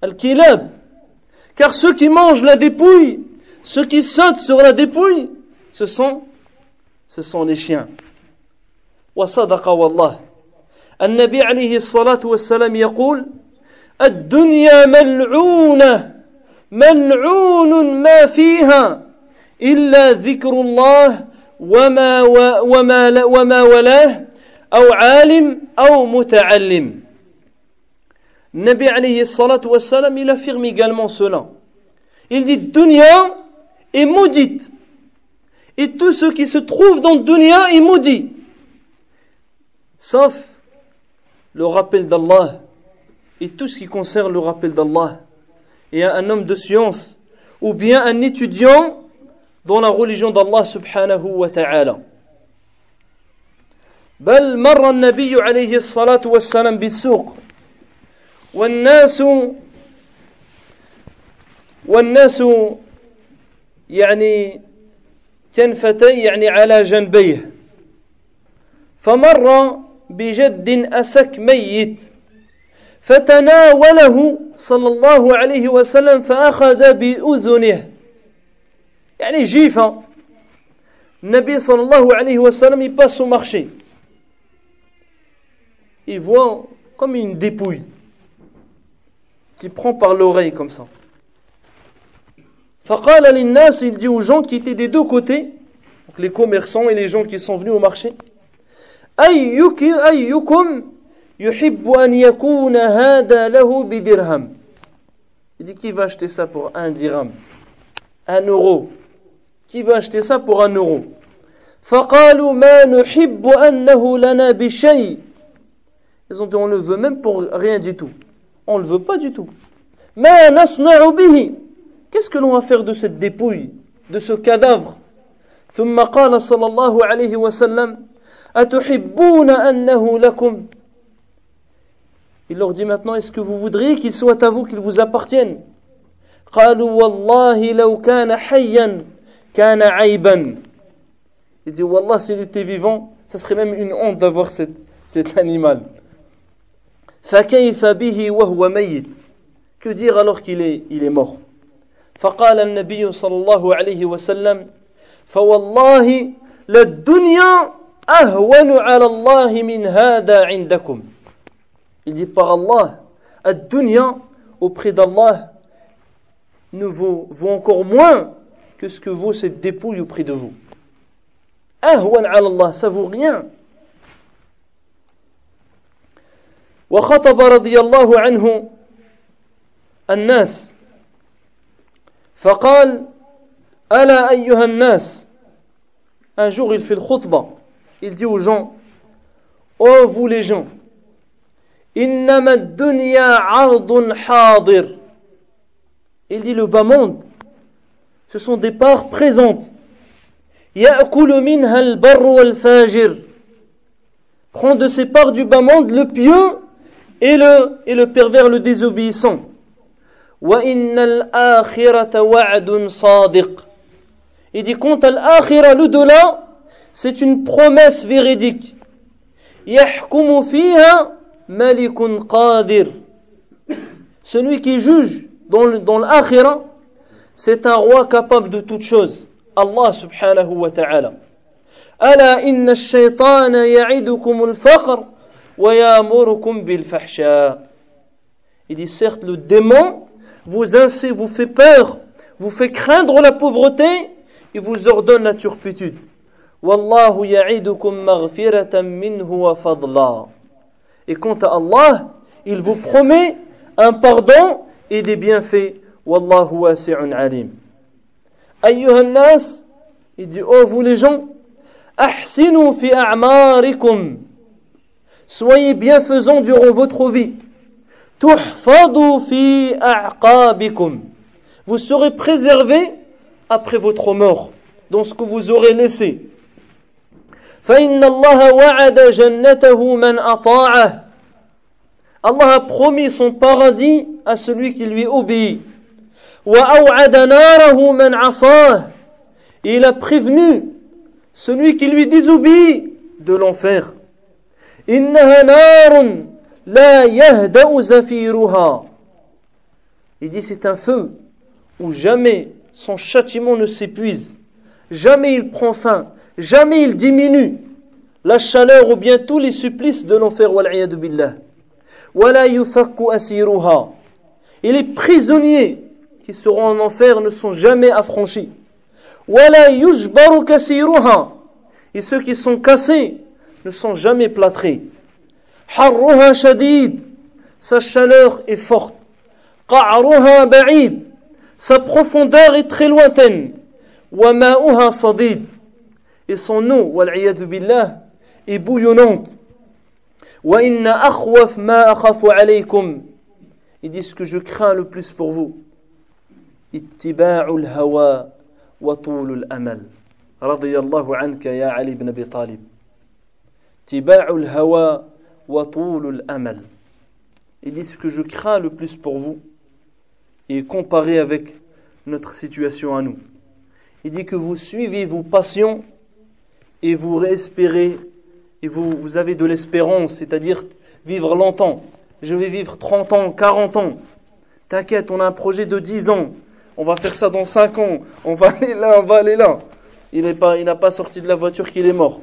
al-kilab. Car ceux qui mangent la dépouille, ceux qui sautent sur la dépouille, ce sont, ce sont les chiens. وصدق والله النبي عليه الصلاة والسلام يقول الدنيا ملعونة ملعون ما فيها إلا ذكر الله وما, وما, وما ولاه أو عالم أو متعلم Nabi alayhi salatu wassalam, il affirme également cela. Il dit Dunya est maudite. Et tout ce qui se trouve dans Dunya est maudit. Sauf le rappel d'Allah et tout ce qui concerne le rappel d'Allah. Et un homme de science ou bien un étudiant dans la religion d'Allah subhanahu wa ta'ala. بل مر النبي عليه الصلاة والسلام بالسوق. والناس والناس يعني كنفتي يعني على جنبيه. فمر بجد أسك ميت. فتناوله صلى الله عليه وسلم فأخذ بأذنه يعني جيفة النبي صلى الله عليه وسلم il passe au marché il voit comme une dépouille qui prend par l'oreille comme ça فقال للناس il dit aux gens qui étaient des deux côtés donc les commerçants et les gens qui sont venus au marché أيكم يحب أن يكون هذا له بدرهم Il dit qui va acheter ça pour un dirham Un euro Qui va acheter ça pour un euro فقالوا ما نحب أنه لنا بشيء Ils ont dit on le veut même pour rien du tout. On le veut pas du tout. ما نصنع به Qu'est-ce que l'on va faire de cette dépouille, de ce cadavre ثم قال صلى الله عليه وسلم أتحبون أنه لكم Il leur dit maintenant, est-ce que vous voudriez qu'il soit à vous, qu'il vous appartienne Il dit, Wallah, s'il était vivant, ça serait même une honte d'avoir cet, cet animal. Que dire alors qu'il est, il est mort فقال النبي صلى الله عليه وسلم فوالله للدنيا أهون على الله من هذا عندكم Il dit par Allah, ad-dunya auprès d'Allah ne vaut, vaut encore moins que ce que vaut cette dépouille auprès de vous. Ahwan ala Allah, ça vaut rien. وخطب رضي الله عنه الناس فقال ألا أيها الناس un jour il fait le khutbah il dit aux gens oh vous les gens Innama dunya ardun hadir. Il dit le bas monde, ce sont des parts présentes. Ya'kulu minha al-barru al-fajir. Prend de ses parts du bas monde le pieux et le, pervers, le désobéissant. Wa innal akhirata wa'dun sadiq. Il dit quant à l'akhira, l'au-delà, c'est une promesse véridique. Yahkumu fiha مَلِكٌ قَادِرٌ Celui qui juge dans, dans l'akhira, c'est un roi capable de toutes choses. Allah subhanahu wa ta'ala. ألا إن الشيطان يعدكم الفقر il dit certes le démon vous vous fait peur, vous fait craindre la pauvreté et vous ordonne la turpitude. Wallahu et quant à Allah, il vous promet un pardon et des bienfaits. Wallahu wasi'un alim. Ayyuhan nas, il dit, oh vous les gens, ahsinu fi a'marikum. Soyez bienfaisants durant votre vie. Vous serez préservés après votre mort, dans ce que vous aurez laissé. Allah a promis son paradis à celui qui lui obéit. Il a prévenu celui qui lui désobéit de l'enfer. إنها نار لا يهدأ زفيرها Il dit c'est un feu où jamais son châtiment ne s'épuise, jamais il prend fin, jamais il diminue la chaleur ou bien tous les supplices de l'enfer wal'iyadu billah. ولا يفك أسيرها Et les prisonniers qui seront en enfer ne sont jamais affranchis. ولا يجبر كسيرها Et ceux qui sont cassés ne sont jamais plâtrés. Harruha shadid, sa chaleur est forte. Qa'ruha ba'id, sa profondeur est très lointaine. Wa ma'uha sadid, et son eau, wal'iyadu billah, est bouillonnante. Wa inna akhwaf ma akhafu alaykum. Il dit ce que je crains le plus pour vous. Ittiba'ul hawa wa tulul amal. Radiyallahu anka ya Ali ibn Abi Talib. Ittiba'ul hawa wa tulul amal. Il dit ce que je crains le plus pour vous et comparé avec notre situation à nous. Il dit que vous suivez vos passions et vous espérez et vous, avez de l'espérance, c'est-à-dire vivre longtemps. Je vais vivre 30 ans, 40 ans. T'inquiète, on a un projet de 10 ans. On va faire ça dans 5 ans. On va aller là, on va aller là. Il n'a pas, pas sorti de la voiture qu'il est mort.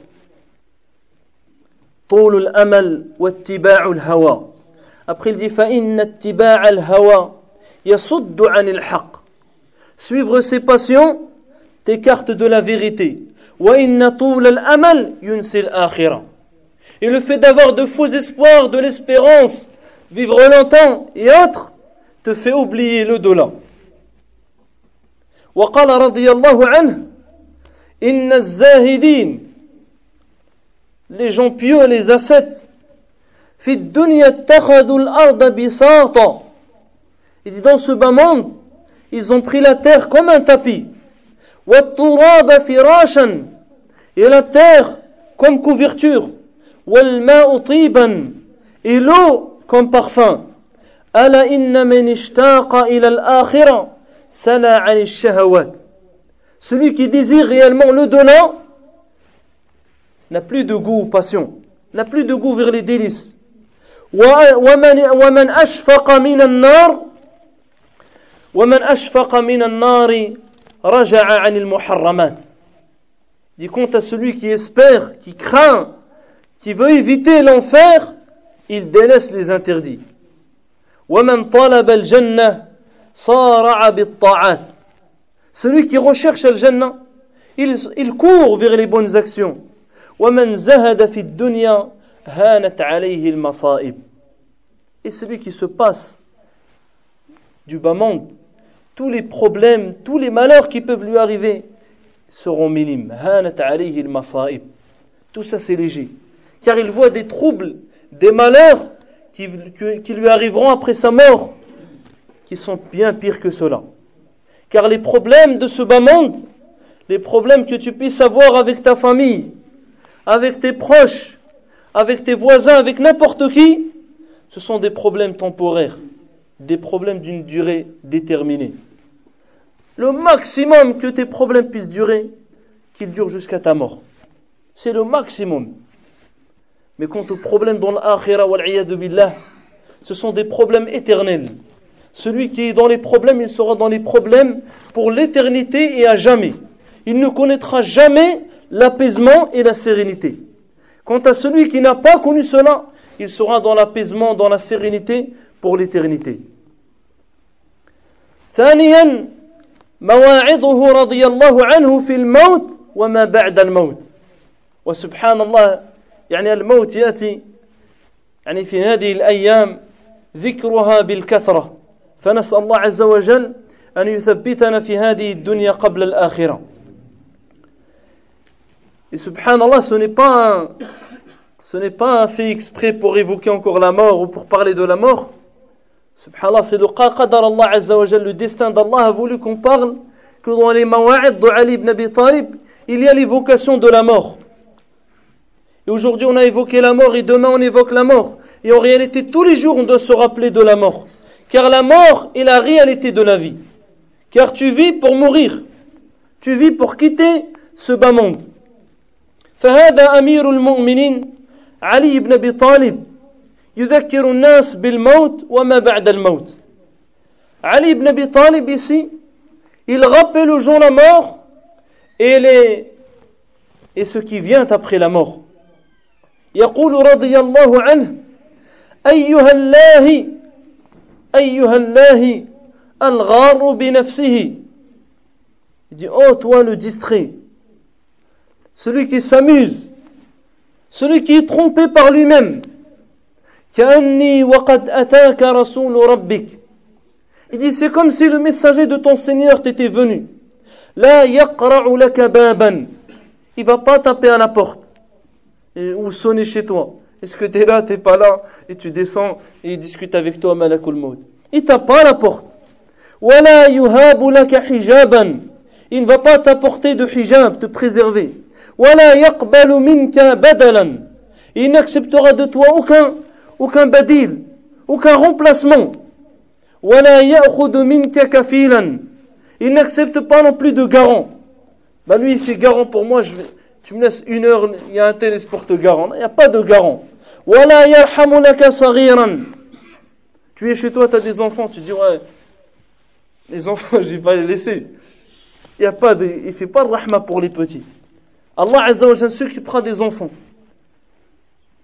Après il dit Suivre ses passions t'écarte de la vérité. Et le fait d'avoir de faux espoirs, de l'espérance, vivre longtemps et autres, te fait oublier le dollar. وقال رضي الله عنه إن الزاهدين les gens pieux les ascètes في الدنيا اتخذوا الأرض بساطا il dit dans ce bas monde ils ont pris la terre comme un tapis والتراب فراشا et la terre comme couverture والماء طيبا et l'eau comme parfum ألا إن من اشتاق إلى الآخرة سلا عن الشهوات celui qui désire réellement le donnant n'a plus de goût ou passion n'a plus de goût vers les délices ومن, ومن أشفق من النار ومن أشفق من النار رجع عن المحرمات dit compte à celui qui espère qui craint qui veut éviter l'enfer il délaisse les interdits ومن طلب الجنة صارع بالطاعات celui qui recherche le jannah il, il court vers les bonnes actions ومن زهد في الدنيا هانت عليه المصائب et celui qui se passe du bas monde tous les problèmes, tous les malheurs qui peuvent lui arriver seront minimes. Tout ça c'est léger. Car il voit des troubles, des malheurs qui, qui lui arriveront après sa mort, qui sont bien pires que cela. Car les problèmes de ce bas monde, les problèmes que tu puisses avoir avec ta famille, avec tes proches, avec tes voisins, avec n'importe qui, ce sont des problèmes temporaires, des problèmes d'une durée déterminée Le maximum que tes problèmes puissent durer, qu'ils durent jusqu'à ta mort. C'est le maximum. Mais quant aux problèmes dans l'akhira, billah, ce sont des problèmes éternels. Celui qui est dans les problèmes, il sera dans les problèmes pour l'éternité et à jamais. Il ne connaîtra jamais l'apaisement et la sérénité. Quant à celui qui n'a pas connu cela, il sera dans l'apaisement, dans la sérénité pour l'éternité. ثانيا مواعظه رضي الله عنه في الموت وما بعد الموت. وسبحان الله يعني الموت يأتي يعني في هذه الأيام ذكرها بالكثرة. فنسأل الله عز وجل أن يثبتنا في هذه الدنيا قبل الآخرة. Et subhanallah, ce n'est pas un, ce n'est pas un fait exprès pour évoquer encore la mort ou pour parler de la mort. Subhanallah, c'est le qadar Allah Azza wa le destin d'Allah a voulu qu'on parle que dans les mawa'id de Ali ibn Abi Talib, il y a l'évocation de la mort. Et aujourd'hui, on a évoqué la mort et demain, on évoque la mort. Et en réalité, tous les jours, on doit se rappeler de la mort. Car la mort est la réalité de la vie. Car tu vis pour mourir. Tu vis pour quitter ce bas monde. فهذا أمير المؤمنين علي بن أبي طالب يذكر الناس بالموت وما بعد الموت Ali ibn Abi Talib ici, il rappelle aux gens la mort et, les, et ce qui vient après la mort. يقول رضي الله عنه أيها الله أيها الله الغار بنفسه Il dit, oh toi le distrait, celui qui s'amuse, celui qui est trompé par lui-même. Il dit, c'est comme si le messager de ton Seigneur t'était venu. La Il va pas taper à la porte ou sonner chez toi. Est-ce que tu es là, t'es pas là? Et tu descends et il discute avec toi, Malakul Maud. Il tape pas à la porte. Il ne va pas t'apporter de hijab, te préserver. Il n'acceptera de toi aucun aucun badil, aucun remplacement. Il n'accepte pas non plus de garant. Bah lui, il fait garant pour moi, tu me laisses une heure, il y a un tel te garant. Il n'y a pas de garant. Tu es chez toi, tu as des enfants, tu dis ouais, les enfants, je vais pas les laisser. Il ne il fait pas de rahma pour les petits. Allah Azza wa s'occupera des enfants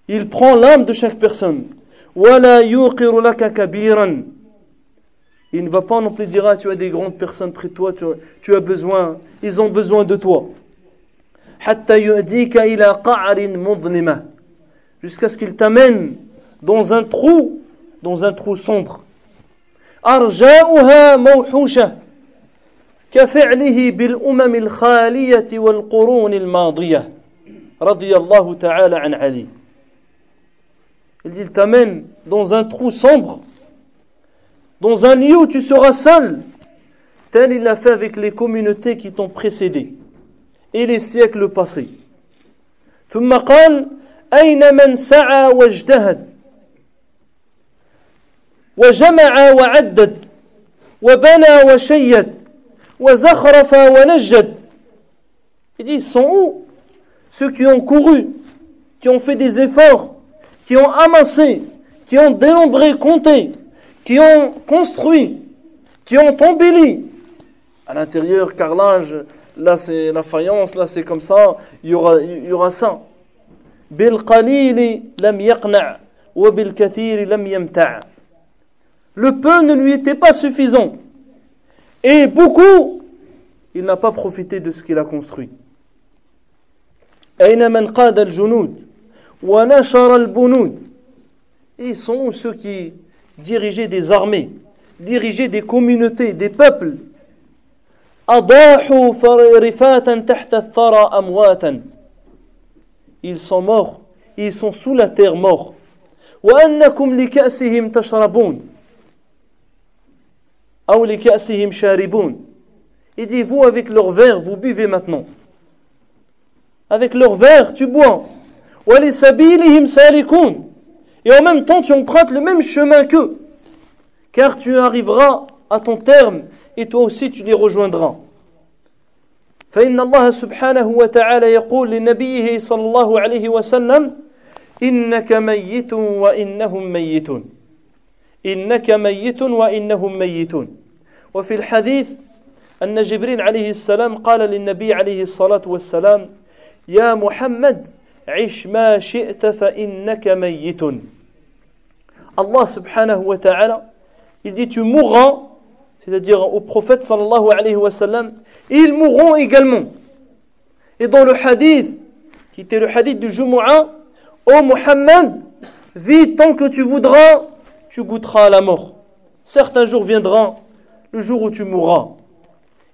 Il prend l'âme de chaque personne. Il ne va pas non plus dire ah, tu as des grandes personnes près de toi, tu, tu as besoin, ils ont besoin de toi. Jusqu'à ce qu'il t'amène dans un trou, dans un trou sombre. أرجاؤها موحوشة كفعله بالأمم الخالية والقرون الماضية رضي الله تعالى عن علي Il t'amène dans un trou sombre, dans un lieu où tu seras seul, tel il l'a fait avec les communautés qui t'ont précédé et les siècles passés. ثم قال أين من سعى واجتهد وجمع وعدد وبنى وشيد وزخرف ونجد Il dit, ils sont où Ceux qui ont couru, qui ont fait des efforts, qui ont amassé, qui ont dénombré, compté, qui ont construit, qui ont embelli. À l'intérieur, carrelage, là c'est la faïence, là c'est comme ça, il y aura, il y aura ça. بالقليل لم يقنع وبالكثير لم يمتع le peu ne lui était pas suffisant. Et beaucoup, il n'a pas profité de ce qu'il a construit. Ils sont ceux qui dirigeaient des armées, dirigeaient des communautés, des peuples. Ils sont morts, ils sont sous la terre morts. Il dit, vous avec leur verre, vous buvez maintenant. Avec leur verre, tu bois. Et en même temps, tu empruntes le même chemin qu'eux. Car tu arriveras à ton terme et toi aussi tu les rejoindras. فإن الله سبحانه وتعالى يقول لنبيه صلى الله عليه وسلم إنك ميت وإنهم ميتون إنك ميت وإنهم ميتون وفي الحديث أن جبريل عليه السلام قال للنبي عليه الصلاة والسلام يا محمد عش ما شئت فإنك ميت Allah subhanahu wa ta'ala il dit tu mourras c'est-à-dire au prophète sallallahu alayhi wa sallam ils mourront également et dans le hadith qui était le hadith du Jumu'ah ô Muhammad vis tant que tu voudras tu goûteras à la mort. Certains jours viendront, le jour où tu mourras.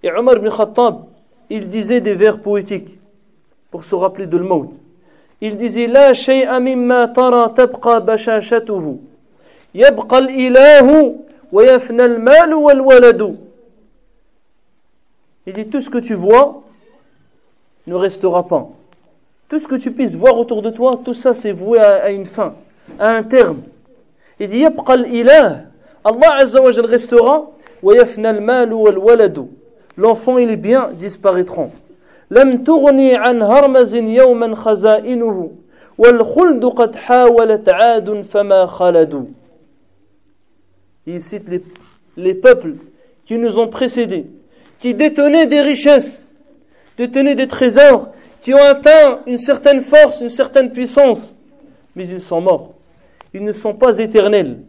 Et Omar ibn Khattab, il disait des vers poétiques pour se rappeler de le mot. il disait La shay'a mimma tara tabqa bashashatuhu. Yabqa al-ilahu wa yafna al-mal wal. Il dit Tout ce que tu vois ne restera pas. Tout ce que tu puisses voir autour de toi, tout ça c'est voué à, à, une fin, à un terme. Il dit Yabqa al-ilah. Allah Azza wa restera wa yafna al-mal wal waladu. L'enfant et les biens disparaîtront. لم تغني عن هرمز يوما خزائنه والخلد قد حاولت عاد فما خلدوا Il cite les, les peuples qui nous ont précédés, qui détenaient des richesses, détenaient des trésors, qui ont atteint une certaine force, une certaine puissance, mais ils sont morts. ils ne sont pas éternels.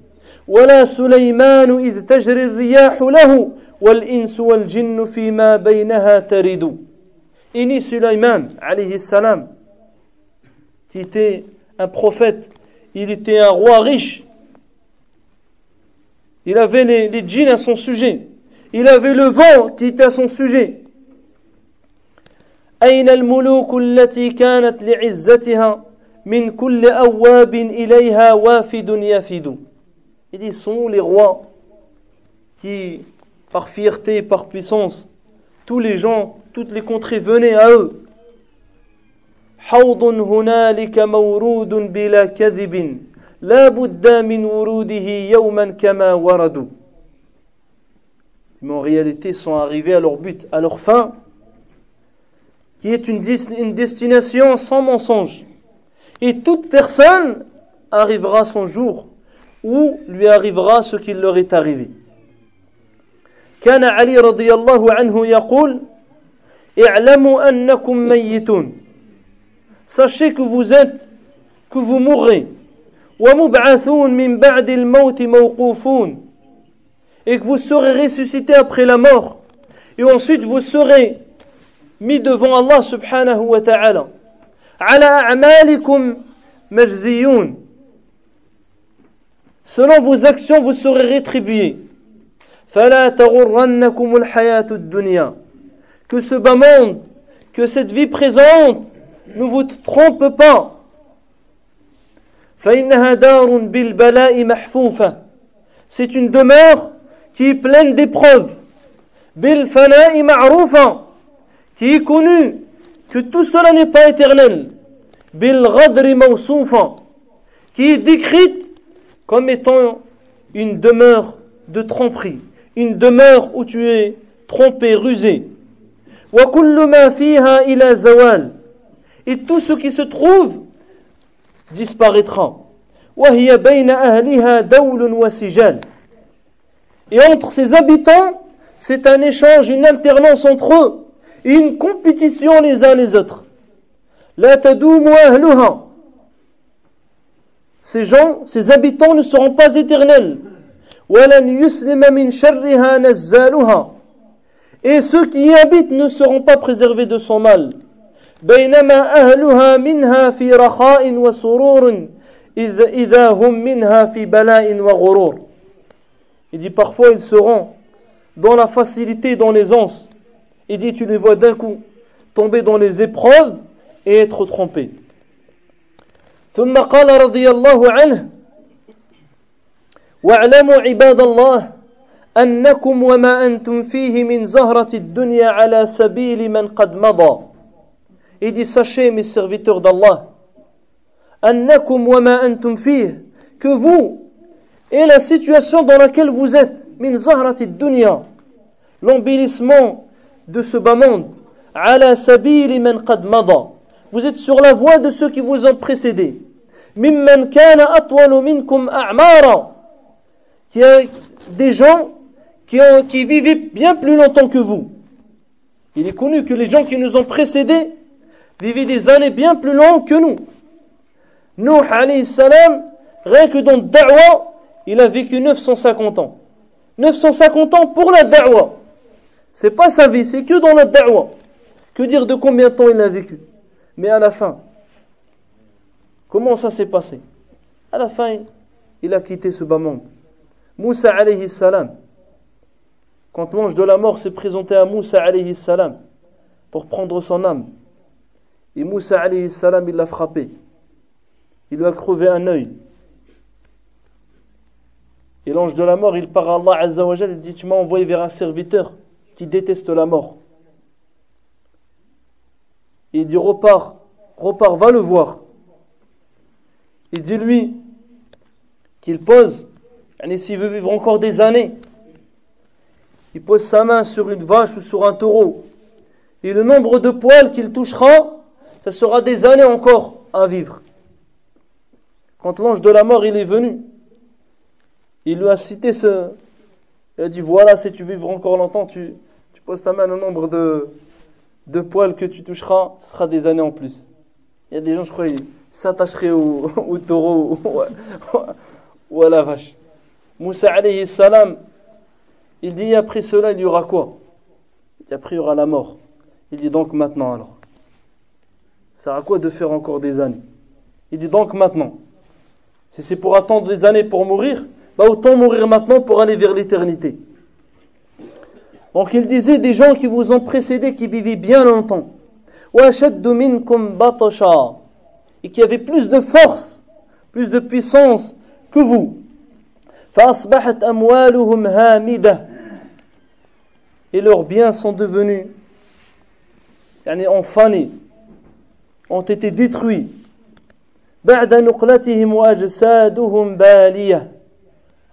ولا سليمان إذ تجري الرياح له والإنس والجن فيما بينها ترد إني سليمان عليه السلام qui était un prophète, il était un roi riche. Il avait les, les djinns à son sujet. Il avait le vent qui était à son sujet. أين الملوك التي كانت لعزتها min kulli awwabin ilayha wafidun yafidu. Il dit, sont les rois qui, par fierté, par puissance, tous les gens, toutes les contrées venaient à eux. حوض هنالك مورود بلا كذب لا بد من وروده يوما كما وردوا mais en réalité sont arrivés à leur but, à leur fin, qui est une, une destination sans mensonge. Et toute personne arrivera son jour où lui arrivera ce qui leur est arrivé. كان علي رضي الله عنه يقول اعلموا أنكم ميتون Sachez que vous êtes, que vous mourrez. ومبعثون من بعد الموت موقوفون et que vous serez ressuscité après la mort et ensuite vous serez mis devant Allah subhanahu wa ta'ala على أعمالكم مجزيون selon vos actions vous serez rétribués فلا تغرنكم الحياة الدنيا que ce bas monde, que cette vie présente ne vous trompe pas. C'est une demeure qui est pleine d'épreuves. Qui est connue que tout cela n'est pas éternel. Qui est décrite comme étant une demeure de tromperie. Une demeure où tu es trompé, rusé. Et tout ce qui se trouve disparaîtra. Et entre ses habitants, c'est un échange, une alternance entre eux, et une compétition les uns les autres. Ces gens, ces habitants ne seront pas éternels et ceux qui y habitent ne seront pas préservés de son mal بينما أهلها منها في رخاء وسرور إذا هم منها في بلاء وغرور Il dit parfois ils seront dans la facilité et dans l'aisance. Il dit tu les vois d'un coup tomber dans les épreuves et être trompés. ثم قال رضي الله عنه واعلموا عباد الله أنكم وما أنتم فيه من زهرة الدنيا على سبيل من قد مضى Il dit sachez mes serviteurs d'Allah أنكم وما أنتم فيه que vous et la situation dans laquelle vous êtes min zahrati dunya l'embellissement de ce bas monde ala sabili man qad mada vous êtes sur la voie de ceux qui vous ont précédé mimman kana atwalu minkum a'mara qui a des gens qui, ont, qui vivaient bien plus longtemps que vous il est connu que les gens qui nous ont précédés vivaient des années bien plus longues que nous Nuh alayhi salam rien que dans da'wa il a vécu 950 ans. 950 ans pour la da'wa. C'est pas sa vie, c'est que dans la da'wa. Que dire de combien de temps il a vécu Mais à la fin, comment ça s'est passé À la fin, il a quitté ce bas monde. Moussa alayhi salam, quand l'ange de la mort s'est présenté à Moussa alayhi salam pour prendre son âme, et Moussa alayhi salam, il l'a frappé. Il lui a crevé un œil. Et l'ange de la mort, il part à Allah Azza il dit Tu m'as envoyé vers un serviteur qui déteste la mort. il dit Repars, repars, va le voir. Il dit lui qu'il pose, s'il veut vivre encore des années, il pose sa main sur une vache ou sur un taureau. Et le nombre de poils qu'il touchera, ça sera des années encore à vivre. Quand l'ange de la mort il est venu, il lui a cité ce. Il a dit voilà, si tu vivras encore longtemps, tu, tu poses ta main au nombre de, poils que tu toucheras, ce sera des années en plus. Il y a des gens, je crois, ils s'attacheraient au, au taureau ou à, la vache. Moussa alayhi salam, il dit après cela, il y aura quoi? Il dit après, il y aura la mort. Il dit donc maintenant alors. Ça à quoi de faire encore des années? Il dit donc maintenant. Si c'est pour attendre des années pour mourir, bah autant mourir maintenant pour aller vers l'éternité. Donc il disait des gens qui vous ont précédé, qui vivaient bien longtemps. Et qui avaient plus de force, plus de puissance que vous Et leurs biens sont devenus en fanés, ont été détruits.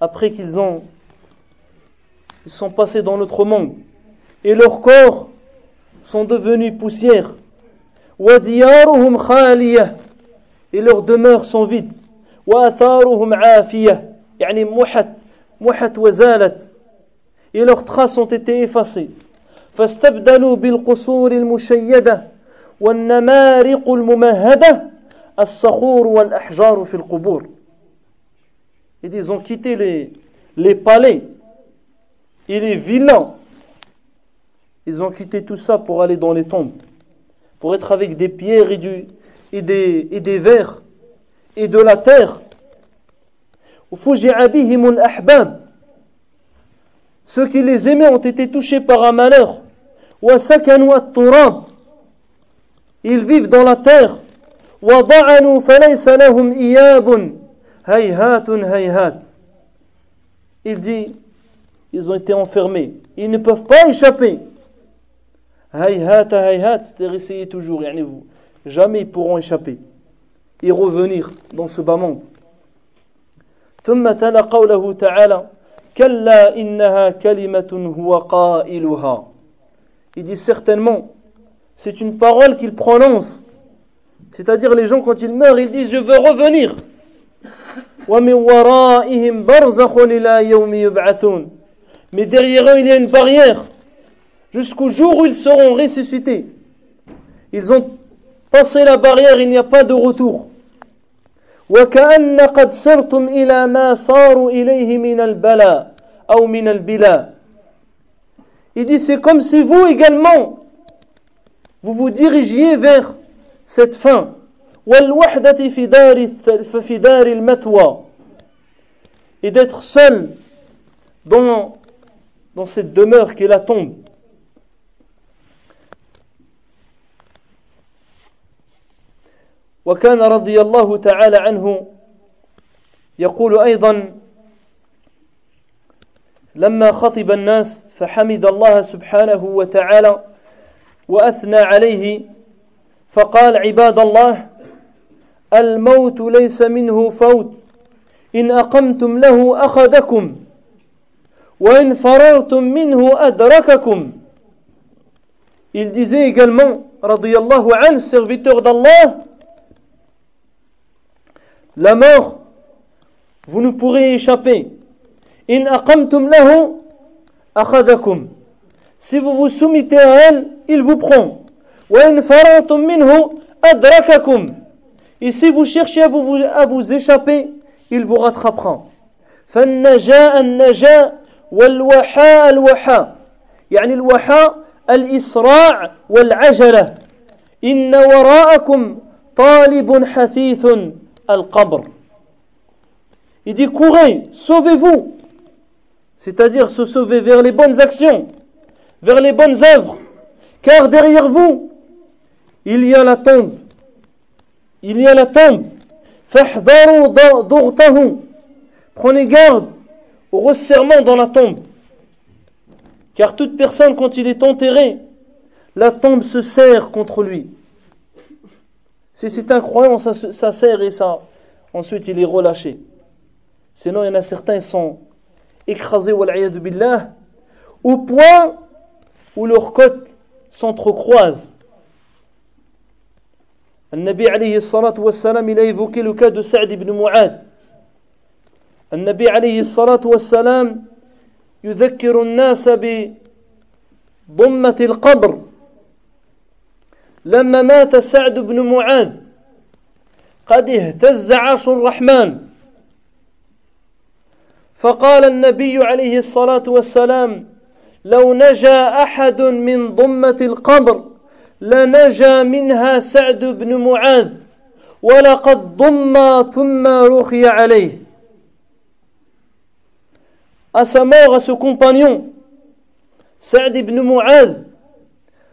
Après qu'ils ont ils sont passés dans notre monde et leurs corps sont devenus poussière. Et leurs demeures sont vides. وآثارهم عافية يعني محت محت وزالت et leurs traces ont été effacées فاستبدلوا بالقصور المشيدة والنمارق الممهدة الصخور والأحجار في القبور ils ont quitté les, les palais et les villas ils ont quitté tout ça pour aller dans les tombes pour être avec des pierres et, du, et, des, et des vers et de la terre. Ceux qui les aimaient ont été touchés par un malheur. Ils vivent dans la terre. Il dit, ils ont été enfermés. Ils ne peuvent pas échapper. c'est-à-dire essayer toujours. Jamais ils pourront échapper et revenir dans ce bas monde. ثم تلا قوله تعالى Il dit certainement, c'est une parole qu'il prononce. C'est-à-dire les gens quand ils meurent, ils disent je veux revenir. Mais derrière eux, il y a une barrière jusqu'au jour où ils seront ressuscités. Ils ont passé la barrière, il n'y a pas de retour. وكأن قد سرتم إلى ما صاروا إليه من البلاء أو من البلاء Il dit c'est comme si vous également vous vous dirigiez vers cette fin et d'être seul dans dans cette demeure qui est la tombe وكان رضي الله تعالى عنه يقول أيضا لما خطب الناس فحمد الله سبحانه وتعالى وأثنى عليه فقال عباد الله الموت ليس منه فوت إن أقمتم له أخذكم وإن فررتم منه أدرككم. Il disait également, radiyallahu anhu, serviteur d'Allah, la mort, vous ne pourrez échapper. In aqamtum lahu akhadakum. Si vous vous soumettez à elle, il vous prend. Wa in faratum minhu adrakakum. Et si vous cherchez à vous, à vous échapper, il vous rattrapera. فالنجاء النجاء والوحاء الوحاء يعني الوحاء الإسراع والعجلة إن وراءكم طالب حثيث al-qabr. Il dit courez, sauvez-vous. C'est-à-dire se sauver vers les bonnes actions, vers les bonnes œuvres. Car derrière vous, il y a la tombe. Il y a la tombe. Prenez garde au resserrement dans la tombe. Car toute personne, quand il est enterré, la tombe se serre contre lui. Si c'est incroyant, ça, ça sert et ça. Ensuite, il est relâché. Sinon, il y en a certains qui sont écrasés, billah, au point où leurs côtes s'entrecroisent. النبي عليه الصلاة والسلام il a évoqué le cas de Sa'd ibn Mu'ad. النبي عليه الصلاة والسلام يذكر الناس بضمة القبر لما مات سعد بن معاذ قد اهتز عرش الرحمن. فقال النبي عليه الصلاة والسلام لو نجا أحد من ضمة القبر لنجا منها سعد بن معاذ ولقد ضم ثم رخي عليه. À sa mort, à ce compagnon, Saad ibn Mu'adh,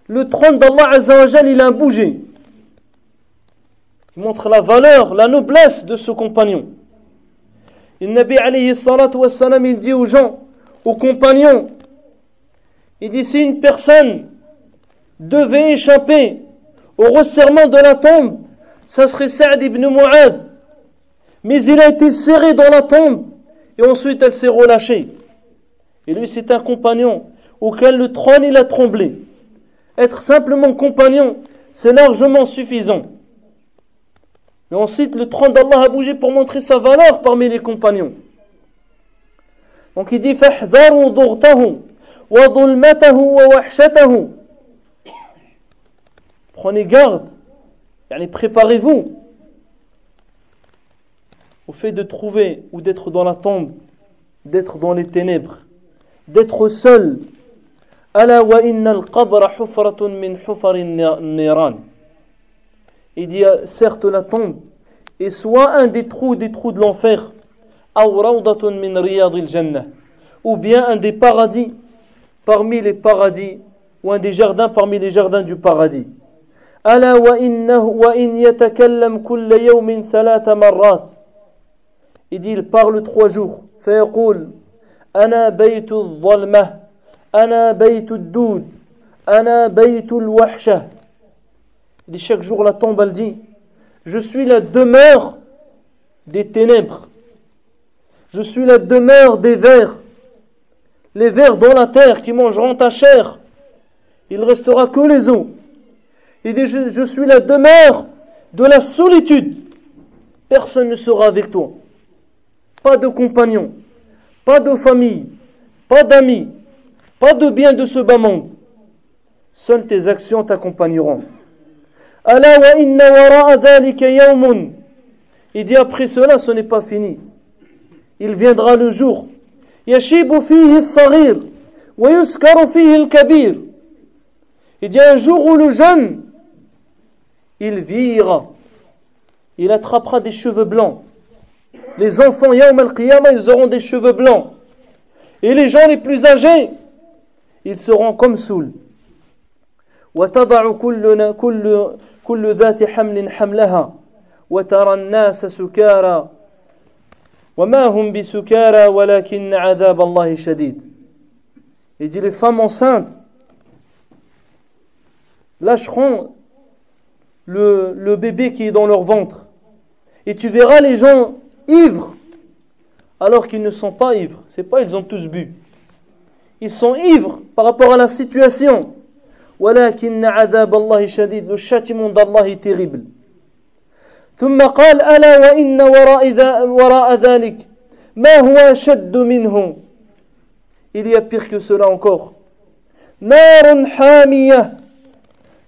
le trône d'Allah Azzawajal, il a bougé. Il montre la valeur, la noblesse de ce compagnon. Il Nabi alayhi wassalam, il dit aux gens, aux compagnons, il dit si une personne devait échapper au resserrement de la tombe, ça serait Saad ibn Mu'ad. Mais il a été serré dans la tombe et ensuite elle s'est relâchée. Et lui, c'est un compagnon auquel le trône il a tremblé. Être simplement compagnon, c'est largement suffisant. Mais ensuite, le trône d'Allah a bougé pour montrer sa valeur parmi les compagnons. Donc il dit Prenez garde, préparez-vous au fait de trouver ou d'être dans la tombe, d'être dans les ténèbres, d'être seul. Wa Il dit certes la tombe est soit un des trous des trous de l'enfer ou bien un des paradis parmi les paradis ou un des jardins parmi les jardins du paradis ألا وإنه وإن يتكلم كل يوم Il dit, il parle trois jours. Ana baytul doud, Ana baytul wahsha. dit chaque jour la tombe, elle dit Je suis la demeure des ténèbres. Je suis la demeure des vers. Les vers dans la terre qui mangeront ta chair. Il restera que les eaux. Il dit je, je suis la demeure de la solitude. Personne ne sera avec toi. Pas de compagnon, pas de famille, pas d'amis, pas de biens de ce bas monde. Seules tes actions t'accompagneront. Il dit après cela, ce n'est pas fini. Il viendra le jour. Il dit un jour où le jeune, il vieillira. Il attrapera des cheveux blancs les enfants Yawm al-Qiyamah, ils auront des cheveux blancs. Et les gens les plus âgés, ils seront comme Soul. وتضع كل كل كل ذات حمل حملها وترى الناس سكارى وما هم بسكارى ولكن عذاب الله شديد Il dit les femmes enceintes lâcheront le, le bébé qui est dans leur ventre. Et tu verras les gens ivres alors qu'ils ne sont pas ivres. C'est pas ils ont tous bu. Ils sont ivres par rapport à la situation. ولكن عذاب الله شديد châtiment d'Allah est terrible ثم قال ألا وإن وراء, وراء ذلك؟ ما هو أشد منه؟ Il y a pire que cela encore. نار حامية.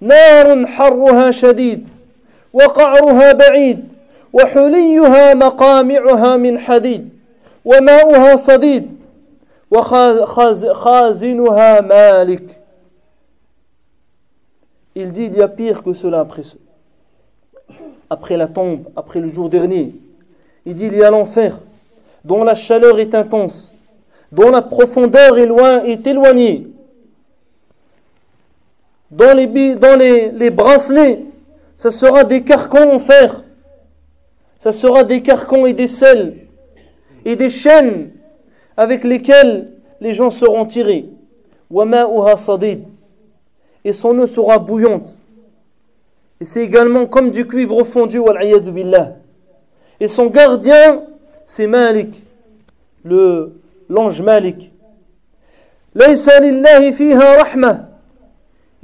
نار حرها شديد. وقعرها بعيد. وحليها مقامعها من حديد. وماؤها صديد. Il dit il y a pire que cela après, après la tombe, après le jour dernier. Il dit il y a l'enfer, dont la chaleur est intense, dont la profondeur est, loin, est éloignée. Dans les, dans les, les bracelets, ce sera des carcans en fer ça sera des carcans et des selles et des chaînes avec lesquelles les gens seront tirés. Et son eau sera bouillante. Et c'est également comme du cuivre fondu, billah. Et son gardien, c'est Malik, le, l'ange Malik. Il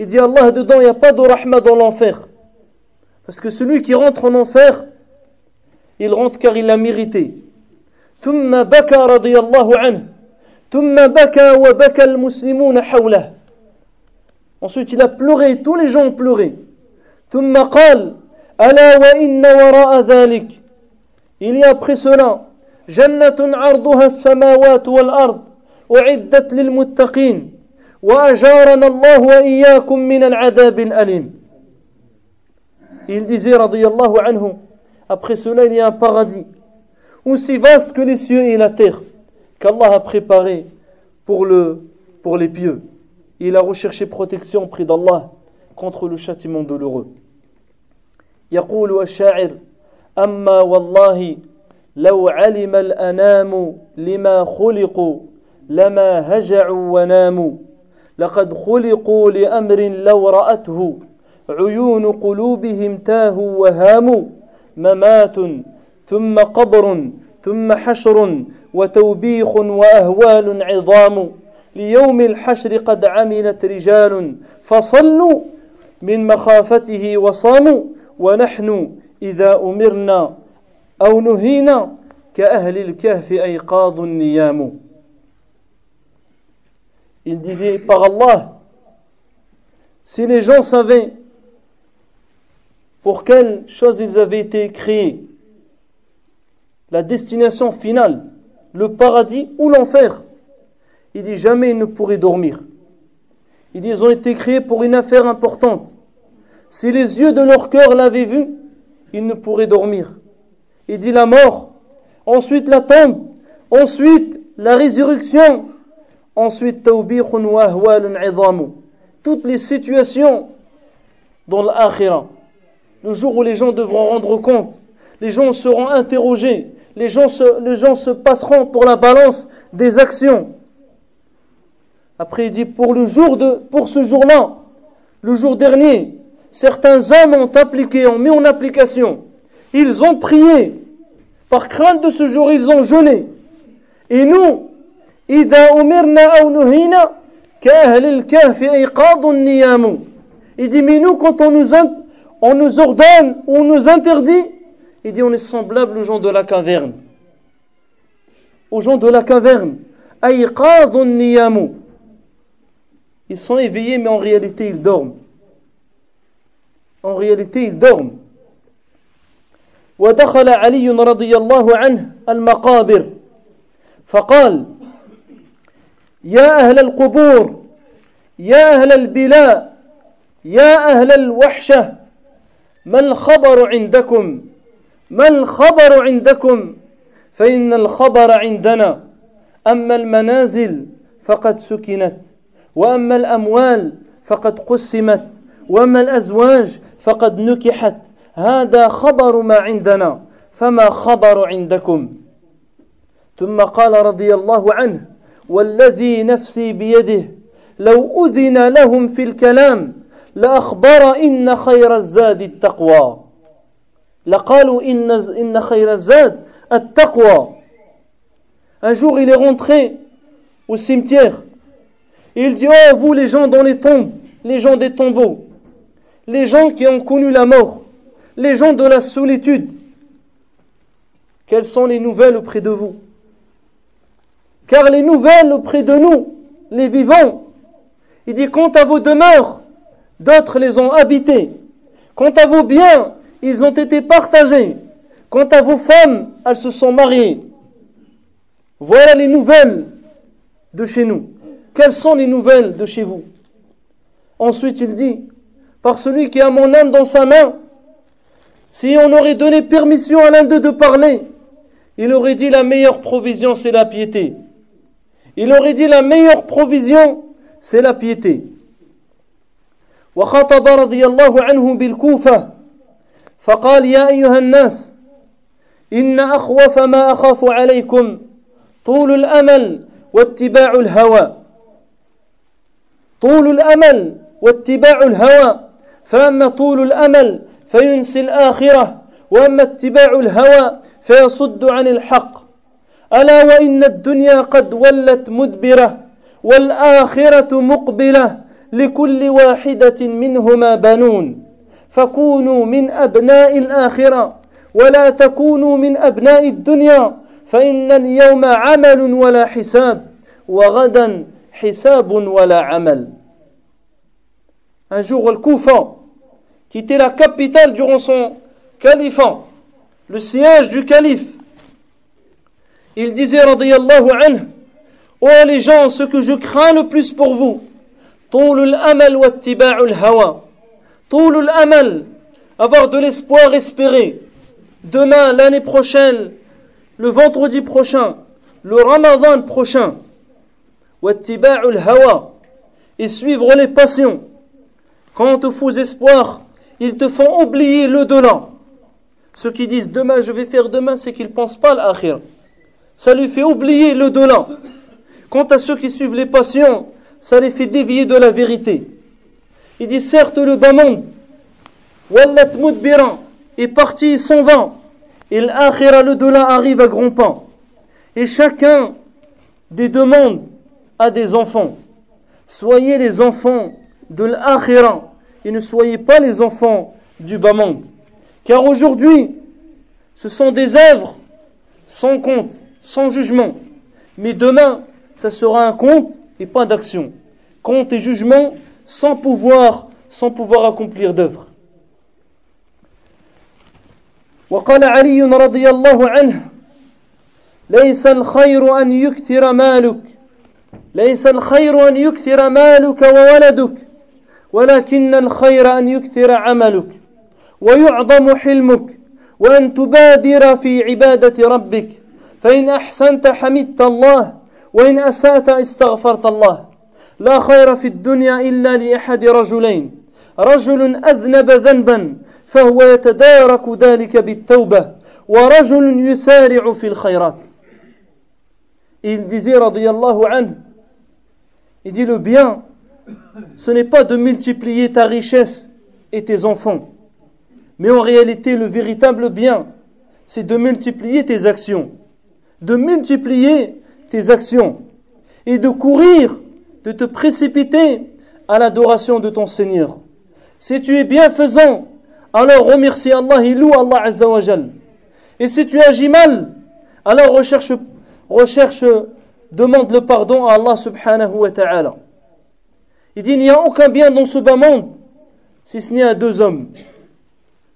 dit Allah dedans, il n'y a pas de rahma dans l'enfer. Parce que celui qui rentre en enfer, il rentre car il l'a mérité. ثم بكى رضي الله عنه. ثم بكى وبكى المسلمون حوله. Ensuite il a pleuré, tous les gens ont pleuré. ثم قال ألا وإن وراء ذلك؟ Il y a après cela جنة عرضها السماوات والأرض أعدت للمتقين وأجارنا الله وإياكم من العذاب الأليم. Il disait رضي الله عنه Après cela, il y a un paradis, aussi vaste que les cieux et la terre, qu'Allah a préparé pour, le, pour les pieux. Il a recherché protection auprès d'Allah contre le châtiment douloureux. يقول الشاعر أما والله لو علم الأنام لما خلقوا لما هجعوا وناموا لقد خلقوا لأمر لو رأته عيون قلوبهم تاهوا وهاموا ممات ثم قبر ثم حشر وتوبيخ وأهوال عظام. ليوم الحشر قد عملت رجال فصلوا من مخافته وصاموا. ونحن إذا أمرنا أو نهينا كأهل الكهف أيقاظ النيام. Il disait par Allah, si les gens savaient pour quelle chose ils avaient été créés, la destination finale, le paradis ou l'enfer. Il dit jamais ils ne pourraient dormir. Ils ont été créés pour une affaire importante. Si les yeux de leur cœur l'avaient vu, ils ne pourraient dormir. Il dit la mort, ensuite la tombe, ensuite la résurrection, ensuite toutes les situations dans l'akhirah, le jour où les gens devront rendre compte, les gens seront interrogés, les gens, se, passeront pour la balance des actions. Après, il dit pour le jour de, pour ce jour-là, le jour dernier, certains hommes ont appliqué, ont mis en application. Ils ont prié. Par crainte de ce jour, ils ont jeûné. Et nous, il dit, mais nous, quand on nous, on nous ordonne, on nous interdit, il dit, on est semblable aux gens de la caverne. Aux gens de la caverne. Ils sont éveillés, mais en réalité, ils dorment. En réalité, ils dorment. ودخل علي رضي الله عنه المقابر فقال يا أهل القبور يا أهل البلاء يا أهل الوحشة ما الخبر عندكم ما الخبر عندكم؟ فإن الخبر عندنا. أما المنازل فقد سكنت وأما الأموال فقد قسمت وأما الأزواج فقد نكحت. هذا خبر ما عندنا فما خبر عندكم؟ ثم قال رضي الله عنه والذي نفسي بيده لو أذن لهم في الكلام لأخبر إن خير الزاد التقوى. لقالوا إن, إن خير الزاد التقوى Un jour, il est rentré au cimetière. Et il dit, oh, vous les gens dans les tombes, les gens des tombeaux, les gens qui ont connu la mort, les gens de la solitude, quelles sont les nouvelles auprès de vous car les nouvelles auprès de nous, les vivants, il dit, quant à vos demeures, d'autres les ont habitées. Quant à vos biens, ils ont été partagés. Quant à vos femmes, elles se sont mariées. Voilà les nouvelles de chez nous. Quelles sont les nouvelles de chez vous Ensuite, il dit, par celui qui a mon âme dans sa main, si on aurait donné permission à l'un d'eux de parler, il aurait dit la meilleure provision, c'est la piété. Il aurait dit la meilleure provision, c'est la piété. وخطب رضي الله عنه بالكوفة فقال يا أيها الناس إن أخوف ما أخاف عليكم طول الأمل واتباع الهوى. طول الأمل واتباع الهوى فأما طول الأمل فينسي الآخرة وأما اتباع الهوى فيصد عن الحق. ألا وإن الدنيا قد ولت مدبرة والآخرة مقبلة لكل واحدة منهما بنون. فكونوا من أبناء الآخرة ولا تكونوا من أبناء الدنيا فإن اليوم عمل ولا حساب وغدا حساب ولا عمل Un jour, le Koufa, qui était la capitale durant son califat, le siège du calife, Il disait, radiyallahu anhu, Oh les gens, ce que je crains le plus pour vous, طول الأمل واتباع الهوى Toulul amal, avoir de l'espoir espéré. Demain, l'année prochaine, le vendredi prochain, le ramadan prochain. Wattiba'ul hawa, et suivre les passions. Quant aux faux espoirs, ils te font oublier le delà. Ceux qui disent demain je vais faire demain, c'est qu'ils ne pensent pas à l'akhir. Ça lui fait oublier le delà. Quant à ceux qui suivent les passions, ça les fait dévier de la vérité. Il dit certes le bas monde Wallat est parti sans vent. Et l'akhira, le delà, arrive à grands pas. Et chacun des demandes à des enfants. Soyez les enfants de l'akhira et ne soyez pas les enfants du bas monde. Car aujourd'hui, ce sont des œuvres sans compte, sans jugement. Mais demain, ça sera un compte et pas d'action. Compte et jugement sans pouvoir, sans pouvoir accomplir d'œuvres. وقال علي رضي الله عنه ليس الخير أن يكثر مالك ليس الخير أن يكثر مالك وولدك ولكن الخير أن يكثر عملك ويعظم حلمك وأن تبادر في عبادة ربك فإن أحسنت حمدت الله وإن أسأت استغفرت الله لا خير في الدنيا إلا لأحد رجلين رجل أذنب ذنبا فهو يتدارك ذلك بالتوبة ورجل يسارع في الخيرات Il disait, radiyallahu anhu, il dit le bien, ce n'est pas de multiplier ta richesse et tes enfants, mais en réalité le véritable bien, c'est de multiplier tes actions, de multiplier tes actions et de courir, de te précipiter à l'adoration de ton Seigneur. Si tu es bienfaisant, alors remercie Allah et loue Allah Azzawajal. Et si tu agis mal, alors recherche, demande le pardon à Allah subhanahu wa ta'ala. Il dit, il n'y a aucun bien dans ce bas monde, si ce n'est à deux hommes.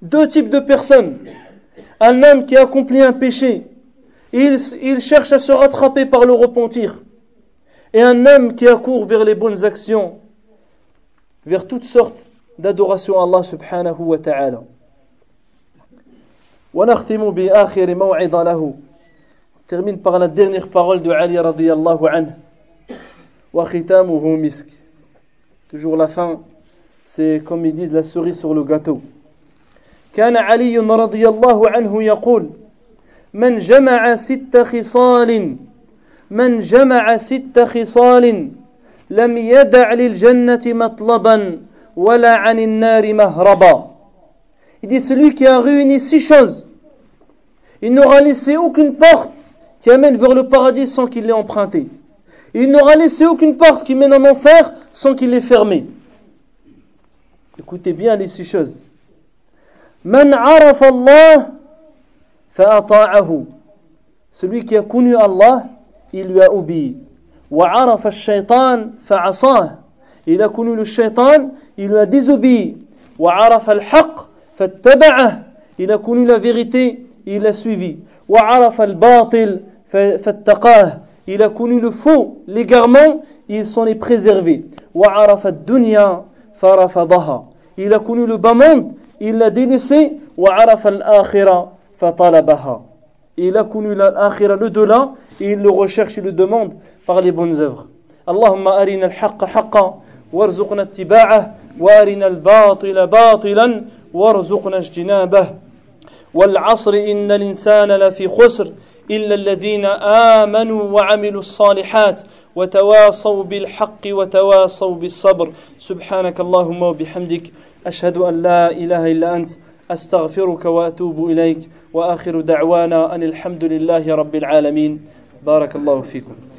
Deux types de personnes. Un homme qui accomplit un péché, il cherche à se rattraper par le repentir. Et un homme qui accourt vers les bonnes actions, vers toutes sortes d'adoration à Allah subhanahu wa ta'ala. ونختم بآخر موعظة له termine par la dernière parole de Ali radiyallahu anhu وختامه misk toujours la fin c'est comme ils disent la cerise sur le gâteau كان علي رضي الله عنه يقول من جمع ست خصال من جمع ست خصال لم يدع للجنة مطلبا Il dit celui qui a réuni six choses, il n'aura laissé aucune porte qui amène vers le paradis sans qu'il l'ait emprunté. Il n'aura laissé aucune porte qui mène en enfer sans qu'il l'ait fermée. Écoutez bien les six choses. Man araf Allah fa'ata'ahu. Celui qui a connu Allah, il lui a obéi. Arafa al-shaytan fa'asah. Il a connu le shaitan, il lui a désobéi. وعرف الحق فاتبعه il a connu la vérité il a suivi وعرف الباطل فاتقاه il a connu le faux l'égarement il s'en est préservé وعرف الدنيا فرفضها il a connu le bas monde il l'a délaissé وعرف الآخرة فطلبها il a connu l'akhira le delà et il le recherche et le demande par les bonnes œuvres. Allahumma arina al-haqqa وارزقنا warzuqna وارنا wa arina al-batila batilan warzuqna والعصر إن الإنسان لفي خسر إلا الذين آمنوا وعملوا الصالحات وتواصوا بالحق وتواصوا بالصبر سبحانك اللهم وبحمدك أشهد أن لا إله إلا أنت أستغفرك وأتوب إليك وآخر دعوانا أن الحمد لله رب العالمين بارك الله فيكم.